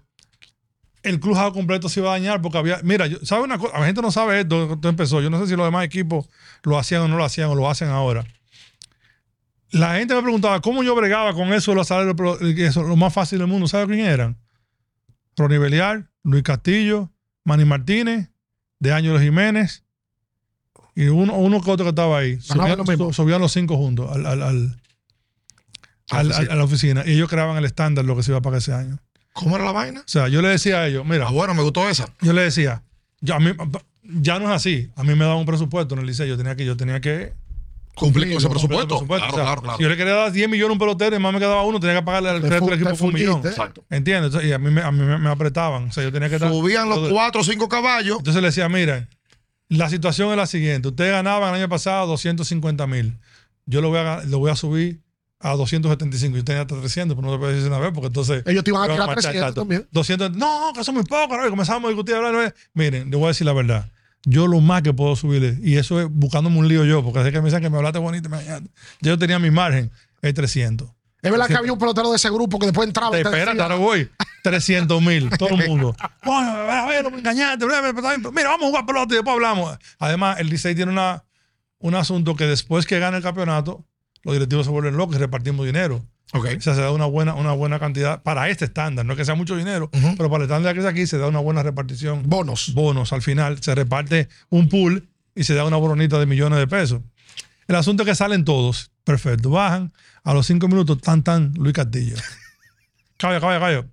el crujado completo se iba a dañar porque había. Mira, yo, ¿sabe una cosa? La gente no sabe esto, esto empezó. Yo no sé si los demás equipos lo hacían o no lo hacían o lo hacen ahora. La gente me preguntaba cómo yo bregaba con eso de los salarios, eso, lo más fácil del mundo. ¿Sabe quién eran? Ronnie Beliar, Luis Castillo, Manny Martínez, De Ángelo Jiménez y uno, uno que otro que estaba ahí. Subían, lo los cinco juntos al, al- al- al- al- a la oficina y ellos creaban el estándar lo que se iba a pagar ese año. ¿Cómo era la vaina? O sea, yo le decía a ellos, mira, Ah, bueno, me gustó esa. yo le decía, yo, a mí, ya no es así. A mí me daban un presupuesto en el liceo. Yo tenía que, yo tenía que Cumplir con ese presupuesto. Claro, O sea, claro, claro. Si yo le quería dar 10 millones a un pelotero y más me quedaba uno, tenía que pagarle al resto del equipo un millón. Exacto. ¿Entiendes? Entonces, y a mí, me, a mí me, me apretaban. O sea, yo tenía que estar. Subían los todo- cuatro o cinco caballos. Entonces le decía, miren, la situación es la siguiente. Ustedes ganaban el año pasado 250 mil. Yo lo voy, a, lo voy a subir a 275. Yo tenía hasta 300, pero no te puedo decir una vez porque entonces... Ellos te iban a tirar Exacto. 300 también. 200, no, que eso es muy poco. ¿no? Y comenzamos a discutir. hablar, ¿no? Miren, le voy a decir la verdad. Yo lo más que puedo subirle, y eso es buscándome un lío yo, porque sé que me dicen que me hablaste bonito. Yo tenía mi margen, es 300. Es verdad que había un pelotero de ese grupo que después entraba. Te espérate, ahora voy. 300 mil, todo el mundo. Coño, a ver, no me engañaste. Mira, vamos a jugar pelota y después hablamos. Además, el Licey tiene una, un asunto que después que gana el campeonato, los directivos se vuelven locos y repartimos dinero. Ok. O sea, se da una buena, una buena cantidad para este estándar. No es que sea mucho dinero, pero para el estándar que es aquí se da una buena repartición. Bonos. Bonos. Al final se reparte un pool y se da una boronita de millones de pesos. El asunto es que salen todos. Perfecto. Bajan. A los cinco minutos, tan, tan, Luis Castillo. Caballo, caballo, caballo.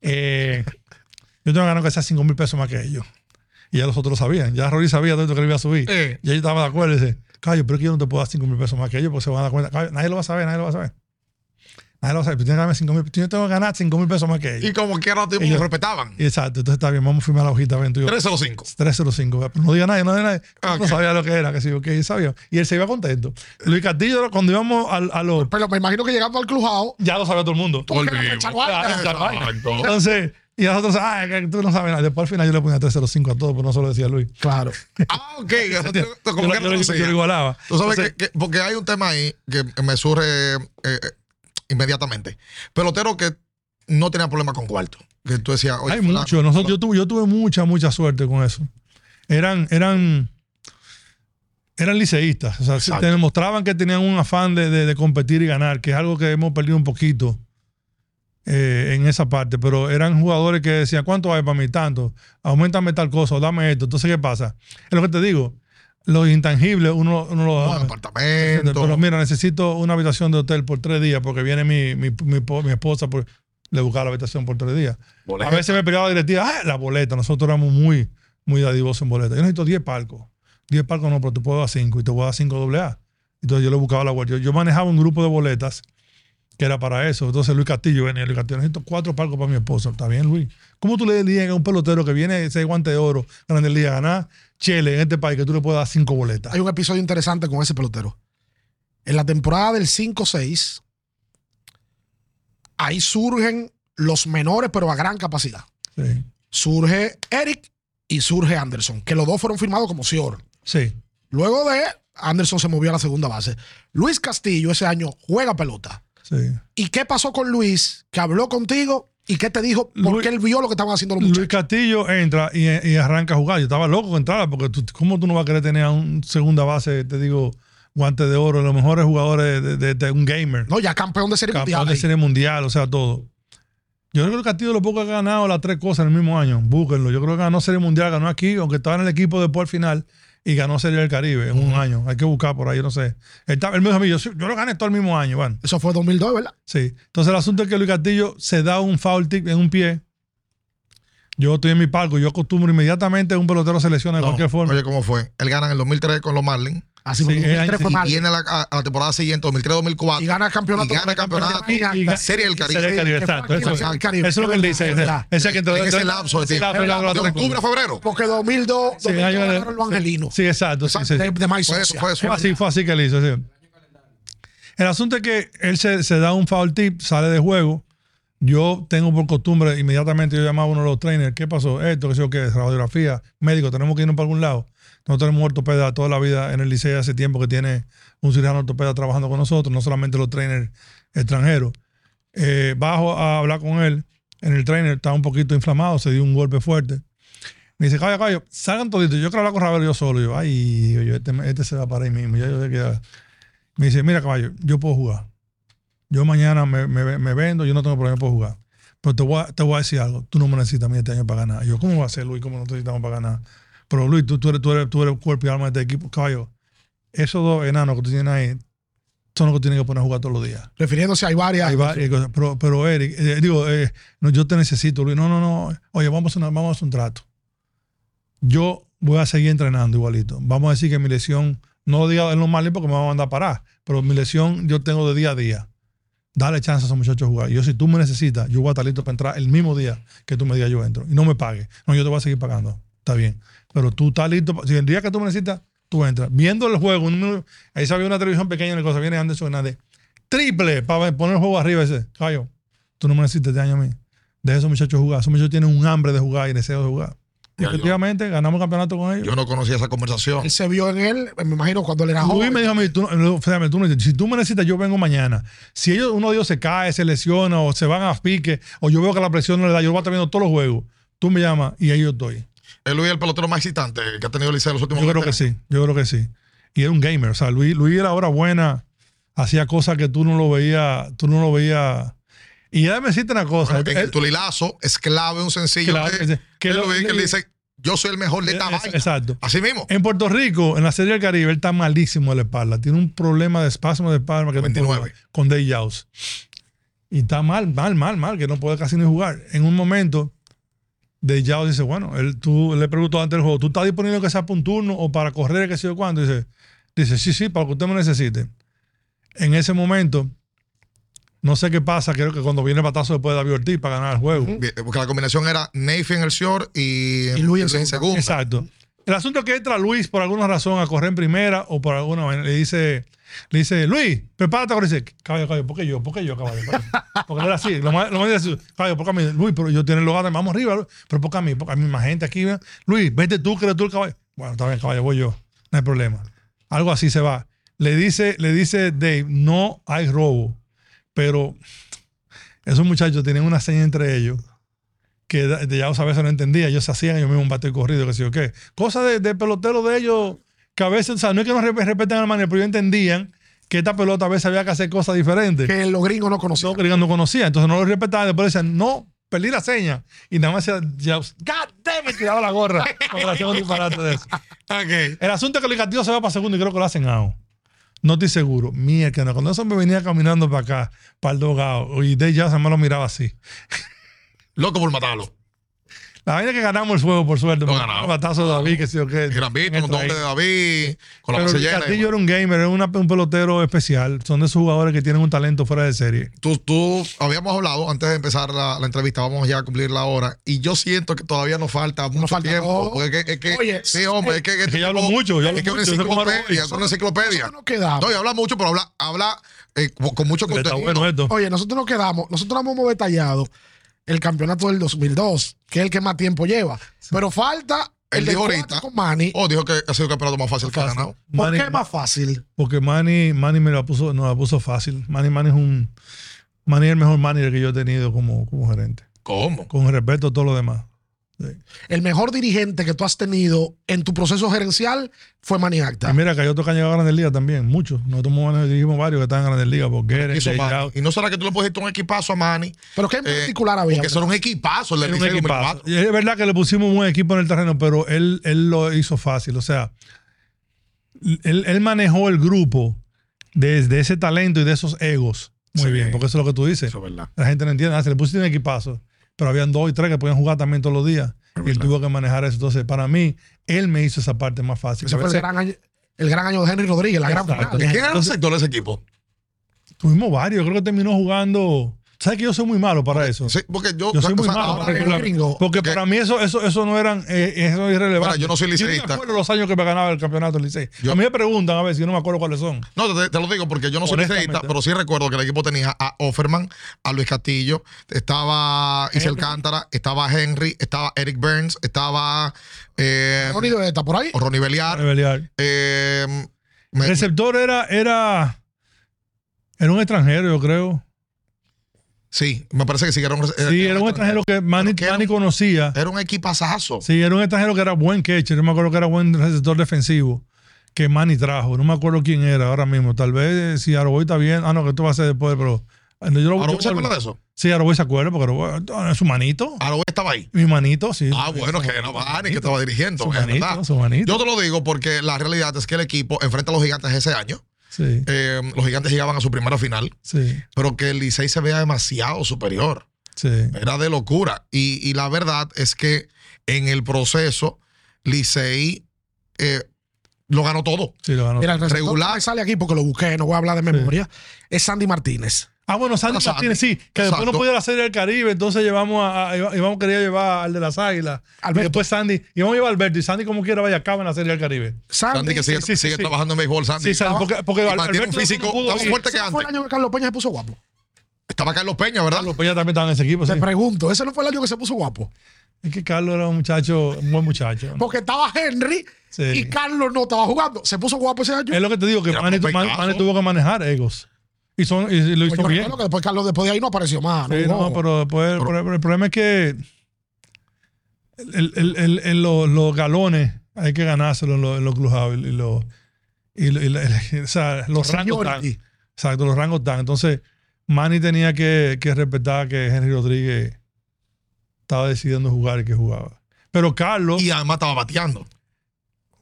Eh, yo tengo ganas que sea cinco mil pesos más que ellos. Y ya los otros lo sabían. Ya Rory sabía todo esto que le iba a subir. Eh. Y ellos estaban de acuerdo. Y dice, Cayo, pero es que yo no te puedo dar 5 mil pesos más que ellos porque se van a dar cuenta. Nadie lo va a saber, nadie lo va a saber. Nadie lo va a saber. Pero tienes que darme 5 mil. Yo tengo que ganar 5 mil pesos más que ellos. Y como quiera, los tipos Ellos- lo respetaban. Exacto. Entonces está bien, vamos a firmar la hojita. Ven, tú y yo. 305. 305. Pero no diga nadie, no diga nadie. Ok. No sabía lo que era, que sí, ok, sabía. Y él se iba contento. Luis Castillo, cuando íbamos al, a los. Pero me imagino que llegando al clujado. Ya lo sabía todo el mundo. Ah. Exacto. Entonces, y nosotros, ah, que tú no sabes nada. Después al final yo le ponía 305 a todo, pero no solo decía Luis. Claro. Ah, ok. Tú- tú Yo, como que yo no lo- yo lo igualaba. Tú sabes Entonces, que, que- porque hay un tema ahí que me surge eh, eh, inmediatamente. Pelotero que no tenía problema con cuarto. Que tú decías, oye, Hay fulano, mucho. Nosotros, yo, tuve, yo tuve mucha, mucha suerte con eso. Eran, eran, eran liceístas. O sea, te demostraban que tenían un afán de, de- de competir y ganar, que es algo que hemos perdido un poquito eh, en esa parte, pero eran jugadores que decían, ¿cuánto hay para mí? Tanto, aumentame tal cosa, o dame esto. Entonces, ¿qué pasa? Es lo que te digo, los intangibles uno, uno lo Un da. apartamento. Pero mira, necesito una habitación de hotel por tres días porque viene mi, mi, mi, po- mi esposa por, le buscar la habitación por tres días. Boleta. A veces me peleaba la directiva, ah, la boleta. Nosotros éramos muy, muy dadivosos en boleta. Yo necesito 10 palcos. 10 palcos no, pero te puedo dar 5 y te voy a dar 5 doble A. Entonces yo le buscaba la vuelta. Yo, yo manejaba un grupo de boletas que era para eso. Entonces Luis Castillo venía, Luis Castillo, necesito cuatro palcos para mi esposo. Está bien, Luis. ¿Cómo tú le dirías a un pelotero que viene ese guante de oro, grande liga, a ganar Chele en este país, que tú le puedes dar cinco boletas? Hay un episodio interesante con ese pelotero. En la temporada del 5-6, ahí surgen los menores, pero a gran capacidad. Sí. Surge Eric y surge Anderson, que los dos fueron firmados como Sior. Sí. Luego de Anderson se movió a la segunda base. Luis Castillo ese año juega pelota. sí. ¿Y qué pasó con Luis? Que habló contigo y qué te dijo, porque Luis- él vio lo que estaban haciendo los Luis muchachos. Castillo entra y, y arranca a jugar. Yo estaba loco que entrara, porque tú- ¿cómo tú no vas a querer tener a un segunda base, te digo, guante de oro, los mejores jugadores de, de- de un gamer? No, ya campeón de serie campeón mundial. de ahí. serie mundial, o sea, todo. Yo creo que el Castillo lo poco que ha ganado las tres cosas en el mismo año. Búsquenlo. Yo creo que ganó serie mundial, ganó aquí, aunque estaba en el equipo después al final, y ganó serie del Caribe en un año. Hay que buscar por ahí, yo no sé. Él, él me dijo a mí, yo, yo lo gané todo el mismo año, bueno. Eso fue 2002, ¿verdad? Sí. Entonces el asunto es que Luis Castillo se da un foul tip en un pie. Yo estoy en mi palco, yo acostumbro inmediatamente a un pelotero se lesiona de No, cualquier forma. Oye, ¿cómo fue? Él gana en el 2003 con los Marlins. Así Sí, fue. el año- 2003 fue y mal. Y viene a la, a- la temporada siguiente, 2003-2004. Y gana el campeonato. Y gana el campeonato. Y- y- y- Serie del Caribe. Serie del Caribe, exacto. Eso, Caribe. es lo que él dice. Es verdad. Ese que entre- En ese lapso tres octubre a febrero. Porque 2002, Sí, 2002 año de- ganaron los angelinos. Sí, exacto. sí, sí. De, de Fue fue eso. Fue así, fue así que él hizo. sí. El asunto es que él se, se da un foul tip, sale de juego. Yo tengo por costumbre, inmediatamente yo llamaba a uno de los trainers, ¿qué pasó? Esto, qué sé yo qué, radiografía, médico, tenemos que irnos para algún lado. Nosotros tenemos ortopeda toda la vida en el liceo hace tiempo que tiene un cirujano ortopeda trabajando con nosotros, no solamente los trainers extranjeros. Eh, bajo a hablar con él, en el trainer estaba un poquito inflamado, se dio un golpe fuerte. Me dice, caballo, caballo, salgan toditos. Yo quiero hablar con Ravelo yo solo. Yo, ay, yo, este, este se va para ahí mismo. Yo ya- Me dice, mira, caballo, yo puedo jugar. Yo mañana me, me- vendo, yo no tengo problema, puedo jugar. Pero te voy, a, te voy a decir algo. Tú no me necesitas a mí este año para ganar. Yo, ¿cómo va a ser, Luis? ¿Cómo no necesitamos para ganar? Pero, Luis, tú, tú, eres, tú, eres, tú eres cuerpo y alma de este equipo. Caballo, esos dos enanos que tú tienes ahí son los que tienen que poner a jugar todos los días. Refiriéndose a varias. Hay varias cosas. Pero, pero Eric, eh, digo, eh, no, yo te necesito, Luis. No, no, no. Oye, vamos a, una- vamos a hacer un trato. Yo voy a seguir entrenando igualito. Vamos a decir que mi lesión, no lo diga en lo mal porque me va a mandar a parar, pero mi lesión yo tengo de día a día. Dale chance a esos muchachos a jugar. Yo, si tú me necesitas, yo voy a estar listo para entrar el mismo día que tú me digas yo entro. Y no me pagues. No, yo te voy a seguir pagando. Está bien. Pero tú estás listo. Si el día que tú me necesitas, tú entras. Viendo el juego, un ahí se había una televisión pequeña en el cosa. Viene Anderson Hernández. Triple para poner el juego arriba. Y dice, Cayo, tú no me necesitas este año a mí. Deja a esos muchachos jugar. Esos muchachos tienen un hambre de jugar y deseo de jugar. Y Ya, yo- efectivamente, ganamos el campeonato con ellos. Yo no conocía esa conversación. Él se vio en él, me imagino, cuando él era Luis joven. me dijo a mí, tú, fíjame, tú no necesitas- si tú me necesitas, yo vengo mañana. Si ellos, uno de ellos se cae, se lesiona o se van a pique, o yo veo que la presión no le da, yo voy a estar viendo todos los juegos. Tú me llamas y ahí yo estoy. Es Luis el pelotero más excitante que ha tenido el Liceo en los últimos Yo creo que sí, yo creo que sí. Y era un gamer, o sea, Luis, Luis era hora buena, hacía cosas que tú no lo veías, tú no lo veías. Y ya me decirte una cosa. Bueno, él- el tulilazo es clave un sencillo. Claro, que, que que lo- que le- dice, yo soy el mejor de esta es- vaina. exacto. Así mismo. En Puerto Rico, en la Serie del Caribe, él está malísimo de la espalda. Tiene un problema de espasmo de espalda que no puede 29. jugar, con Day Jaws. Y está mal, mal, mal, mal, que no puede casi ni jugar. En un momento, Day Jaws dice, bueno, él, tú le preguntó antes del juego, ¿tú estás disponible que sea para un turno o para correr, qué sé yo cuánto? Dice, dice, sí, sí, para lo que usted me necesite. En ese momento, no sé qué pasa, creo que cuando viene el batazo después de David Ortiz para ganar el juego. Bien, Porque la combinación era Neyfi en el short y, Y Luis en segundo. Exacto. El asunto es que entra Luis por alguna razón a correr en primera o por alguna manera le dice, le dice, Luis, prepárate. Y dice, caballo, caballo, ¿por qué yo? ¿Por qué yo, caballo? Porque era así, lo más, lo más dice, caballo, ¿por qué a mí? Luis, pero yo tiene el lugar, vamos arriba, pero ¿por qué a mí? Porque mí más gente aquí. ¿verdad? Luis, vete tú, que eres tú el caballo. Bueno, está bien, caballo, voy yo. No hay problema. Algo así se va. Le dice, le dice Dave, no hay robo. Pero esos muchachos tienen una seña entre ellos que ya a veces no entendía. Ellos hacían ellos mismos un bate corrido, que sé yo qué. Cosas de, de pelotero de ellos que a veces, o sea, no es que no re- respeten al manera, pero ellos entendían que esta pelota a veces había que hacer cosas diferentes. Que los gringos no conocían. No, que no conocía, entonces no lo respetaban. Después decían, no, perdí la seña. Y nada más decía, God damn it, tiraba la gorra. Con relación a un disparate de eso. Ok. El asunto es que el castillo se va para segundo y creo que lo hacen out. No estoy seguro. Que no. Cuando eso me venía caminando para acá, para el dogado, y de ya se me lo miraba así. Loco por matarlo. La vaina es que ganamos el juego, por suerte. Lo ganamos. un Batazo de David, que sí o qué. Gran Vito, un doble de David, con la Pero el llena. Castillo era un gamer, era una- un pelotero especial. Son de esos jugadores que tienen un talento fuera de serie. Tú, tú, habíamos hablado antes de empezar la, la entrevista, vamos ya a cumplir la hora, y yo siento que todavía nos falta mucho falta tiempo. todo. Porque es que, es que- Oye, sí, hombre, es que, que yo hablo mucho, yo hablo es que es una mucho, hablo enciclopedia, es una enciclopedia. Nos quedamos. No, y habla mucho, pero habla, habla eh, con con mucho Está contenido. bueno esto. Oye, nosotros nos quedamos, nosotros hemos detallado el campeonato del 2002, que es el que más tiempo lleva. Pero falta el Él de ahorita. con Manny. Oh, dijo que ha sido el campeonato más fácil que ha ganado. ¿Por Manny- qué es más fácil? Porque Manny, Manny me la puso, no la puso fácil. Manny, Manny es un. Manny es el mejor manager que yo he tenido como, como gerente. ¿Cómo? Con respeto a todo lo demás. El mejor dirigente que tú has tenido en tu proceso gerencial fue Manny Acta. Y mira que hay otros que han llegado a Grandes Ligas también, muchos. Nosotros dirigimos varios que están en Grandes Ligas, porque. Y no será que tú le pusiste un equipazo a Manny. Pero ¿qué en eh, particular había? Porque era un equipazo, el del Era un Licey equipazo. 2004. Y es verdad que le pusimos un buen equipo en el terreno, pero él, él lo hizo fácil. O sea, él, él manejó el grupo desde ese talento y de esos egos. Muy Sí. bien, porque eso es lo que tú dices. Eso es verdad. La gente no entiende. Ah, se le pusiste un equipazo, pero habían dos y tres que podían jugar también todos los días. Y él tuvo que manejar eso. Entonces, para mí, él me hizo esa parte más fácil. Ese fue el gran, año, el gran año de Henry Rodríguez, la gran Exacto. final. ¿Quién era el sector de ese equipo? Tuvimos varios. Creo que terminó jugando. ¿Sabes que yo soy muy malo para eso? Sí, porque yo. Yo soy muy o sea, malo para el regular. gringo. Porque para mí eso, eso, eso no eran, eh, eso es irrelevante. Yo no soy Yo liceísta. no me acuerdo los años que me ganaba el campeonato del Licey. Yo- a mí me preguntan a veces, yo no me acuerdo cuáles son. No, te, te lo digo porque yo no soy liceísta, pero sí recuerdo que el equipo tenía a Offerman, a Luis Castillo, estaba Isel Cántara, estaba Henry, estaba Eric Burns, estaba eh, Ronnie está por ahí. Ronnie Beliar. pelear. eh, me- El receptor era, era, era un extranjero, yo creo. Sí, me parece que sí, era un, Sí, era un extranjero que Manny, que era Manny un- conocía. Era un equipazazo. Sí, era un extranjero que era buen catcher. Yo me acuerdo que era buen receptor defensivo. Que Manny trajo. No me acuerdo quién era ahora mismo. Tal vez eh, si Aroboy está bien. Ah, no, que esto va a ser después, pero. eh, Yo lo, ¿Ahora yo- se acuerda de eso? Sí, Aroboy se acuerda, porque Aroboy ah, es su manito. Ahora estaba ahí. Mi manito, sí. Ah, bueno, que era Manny que estaba dirigiendo. Su es verdad. su manito. Yo te lo digo porque la realidad es que el equipo enfrenta a los gigantes ese año. Sí, Eh, los gigantes llegaban a su primera final, sí, pero que el Licey se vea demasiado superior. sí. Era de locura. Y, y la verdad es que en el proceso, Licey eh, lo ganó todo. Sí, lo ganó. Mira, el receptor regular. que sale aquí porque lo busqué, no voy a hablar de memoria. Es Sandy Martínez. Ah, bueno, Sandy Sandy. Martínez, sí, que después no Exacto. podía ir a la Serie del Caribe, entonces llevamos a, a- íbamos quería llevar al de las Águilas. Alberto. Y después Sandy, íbamos a llevar a Alberto y Sandy como quiera vaya a cabo en la Serie del Caribe. Sandy, Sandy que sigue, sí, sí, sigue sí. trabajando en béisbol, Sandy. Sí, Sandy, porque, porque Alberto un físico no pudo más ir. fuerte que ese fue el antes. año que Carlos Peña se puso guapo. Estaba Carlos Peña, ¿verdad? Carlos Peña también estaba en ese equipo. sí. Te pregunto, ese no fue el año que se puso guapo. Es que Carlos era un muchacho, un buen muchacho. ¿no? Porque estaba Henry Sí. y Carlos no estaba jugando. Se puso guapo ese año. Es lo que te digo, que Manny tuvo que manejar egos. Y, son, y lo Pues hizo yo bien. que después Carlos después de ahí no apareció más. Sí, no, no, pero después, el, pro- el problema es que el, el- el- los, los galones hay que ganárselos en los, en los clubhouse y, los, y, lo- y la- o sea, los rangos están. Seniority. Exacto, los rangos están. Entonces, Manny tenía que, que respetar que Henry Rodríguez estaba decidiendo jugar y que jugaba. Pero Carlos Y además estaba bateando.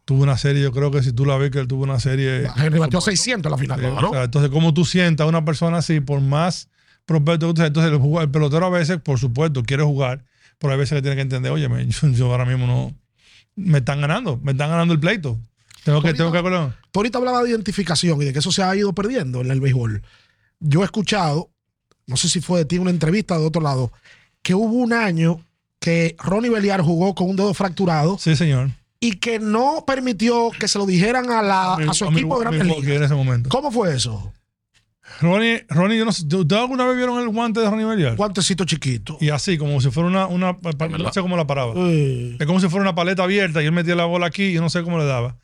Tuvo una serie, yo creo que si tú la ves, que él tuvo una serie. Henry batió 600 en la final. Eh, Claro. o sea, entonces, ¿cómo tú sientas a una persona así, por más prospecto que tú seas? Entonces, el, pelotero a veces, por supuesto, quiere jugar, pero hay veces que tiene que entender, oye, me- yo, yo ahora mismo no. Me están ganando, me están ganando el pleito. Tengo que, tengo que acordar. Tú ahorita hablabas de identificación y de que eso se ha ido perdiendo en el béisbol. Yo he escuchado, no sé si fue de ti una entrevista de otro lado, que hubo un año que Ronnie Beliar jugó con un dedo fracturado Sí, señor. Y que no permitió que se lo dijeran a, la, a su A mi- equipo de a mi en ese momento. ¿Cómo fue eso? Ronnie, Ronnie, yo no sé, ¿ustedes alguna vez vieron el guante de Ronnie Belial? Guantecito chiquito. Y así, como si fuera una, una no sé cómo la paraba. Es como si fuera una paleta abierta y él metía la bola aquí y yo no sé cómo le daba.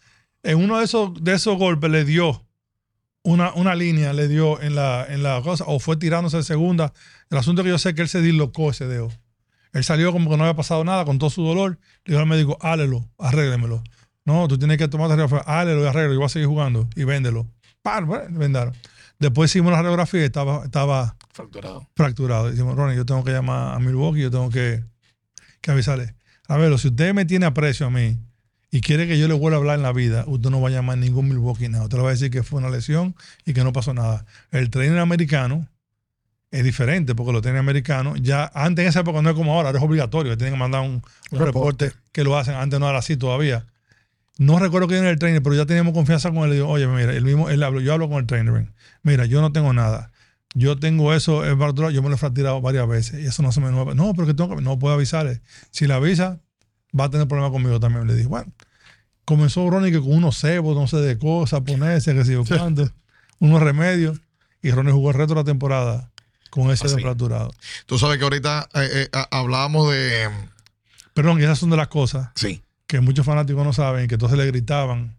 En uno de esos, de esos golpes le dio una, una línea, le dio en la, en la cosa, o fue tirándose de segunda. El asunto es que yo sé que él se dislocó ese dedo. Él salió como que no había pasado nada con todo su dolor. Le dijo al médico, hálelo, arréglemelo. No, tú tienes que tomarte fue, hálelo y arreglo, y voy a seguir jugando y véndelo. ¡pam! Vendaron. Después hicimos la radiografía y estaba, estaba Fracturado. fracturado. Decimos, Ronnie, yo tengo que llamar a Milwaukee, yo tengo que, que avisarle. A ver, si usted me tiene aprecio a mí y quiere que yo le vuelva a hablar en la vida, usted no va a llamar ningún Milwaukee nada. Usted le va a decir que fue una lesión y que no pasó nada. El trainer americano es diferente porque los trainers americanos, ya antes en esa época no es como ahora, ahora es obligatorio, que tienen que mandar un, un reporte que lo hacen, antes no era así todavía. No recuerdo quién era el trainer, pero ya teníamos confianza con él. Le digo, oye, mira, el mismo, él habló, yo hablo con el trainer, mira, yo no tengo nada. Yo tengo eso, es fracturado, yo me lo he fracturado varias veces y eso no se me nueva. No, pero que tengo que, no puedo avisarle. Si le avisa, va a tener problemas conmigo también. Le dije, bueno, comenzó Ronnie que con unos cebos, no sé de cosas, ponerse, que sé yo cuánto, unos remedios. Y Ronnie jugó el resto de la temporada con ese Así. dedo fracturado. Tú sabes que ahorita eh, eh, hablábamos de. Perdón, esas son de las cosas Sí. que muchos fanáticos no saben, que entonces le gritaban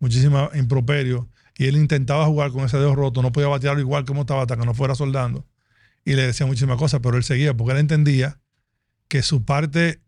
muchísimas improperios y él intentaba jugar con ese dedo roto, no podía batearlo igual como estaba hasta que no fuera soldando y le decía muchísimas cosas, pero él seguía porque él entendía que su parte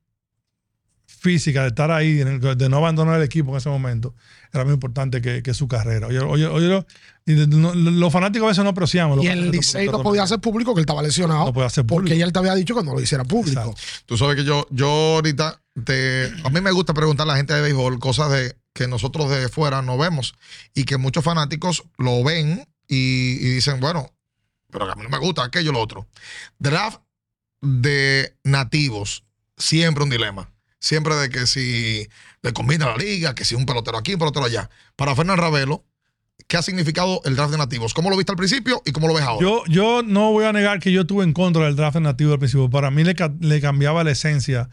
física de estar ahí, de no abandonar el equipo en ese momento, era muy importante que, que su carrera. Oye, oye, oye, lo- y de- no- los fanáticos a veces no apreciamos. Y el Licey no porque podía hacer público que él estaba lesionado. No podía hacer Porque público. ya él te había dicho que no lo hiciera público. Exacto. Tú sabes que yo, yo ahorita te, a mí me gusta preguntar a la gente de béisbol cosas de que nosotros de fuera no vemos y que muchos fanáticos lo ven y, y dicen, bueno, pero a mí no me gusta aquello lo otro. Draft de nativos, siempre un dilema. Siempre de que si le combina la liga, que si un pelotero aquí, un pelotero allá. Para Fernán Ravelo, ¿qué ha significado el draft de nativos? ¿Cómo lo viste al principio y cómo lo ves ahora? Yo, yo no voy a negar que yo estuve en contra del draft nativo al principio. Para mí le, ca- le cambiaba la esencia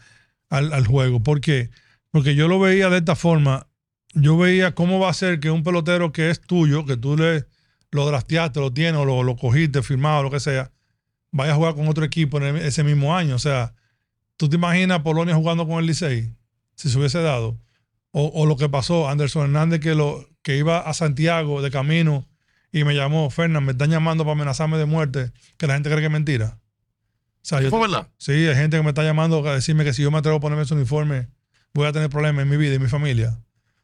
al, al juego. ¿Por qué? Porque yo lo veía de esta forma. Yo veía cómo va a ser que un pelotero que es tuyo, que tú le lo drafteaste, lo tienes, o lo, lo cogiste, firmado, lo que sea, vaya a jugar con otro equipo en ese mismo año. O sea, ¿tú te imaginas a Polonia jugando con el Licey? Si se hubiese dado. O, o lo que pasó, Anderson Hernández que, lo, que iba a Santiago de camino y me llamó, Fernán, me están llamando para amenazarme de muerte, que la gente cree que es mentira. O sea, yo, ¿Fue verdad? sí, hay gente que me está llamando a decirme que si yo me atrevo a ponerme ese uniforme, voy a tener problemas en mi vida y en mi familia.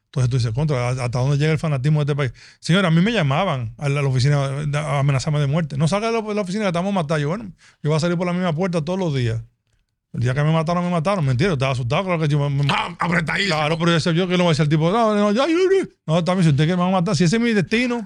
Entonces tú dices, contra, ¿hasta dónde llega el fanatismo de este país? Señora, a mí me llamaban a la, a la oficina a amenazarme de muerte. No salga de la, de la oficina que estamos matando. Yo, bueno, yo voy a salir por la misma puerta todos los días. El día que me mataron, me mataron. Mentira, estaba asustado. Claro que yo me, Ah, apretadísimo. Claro, pero yo, yo que no voy a ser el tipo, no, no, ya, no, también si usted quiere me va a matar, si ese es mi destino,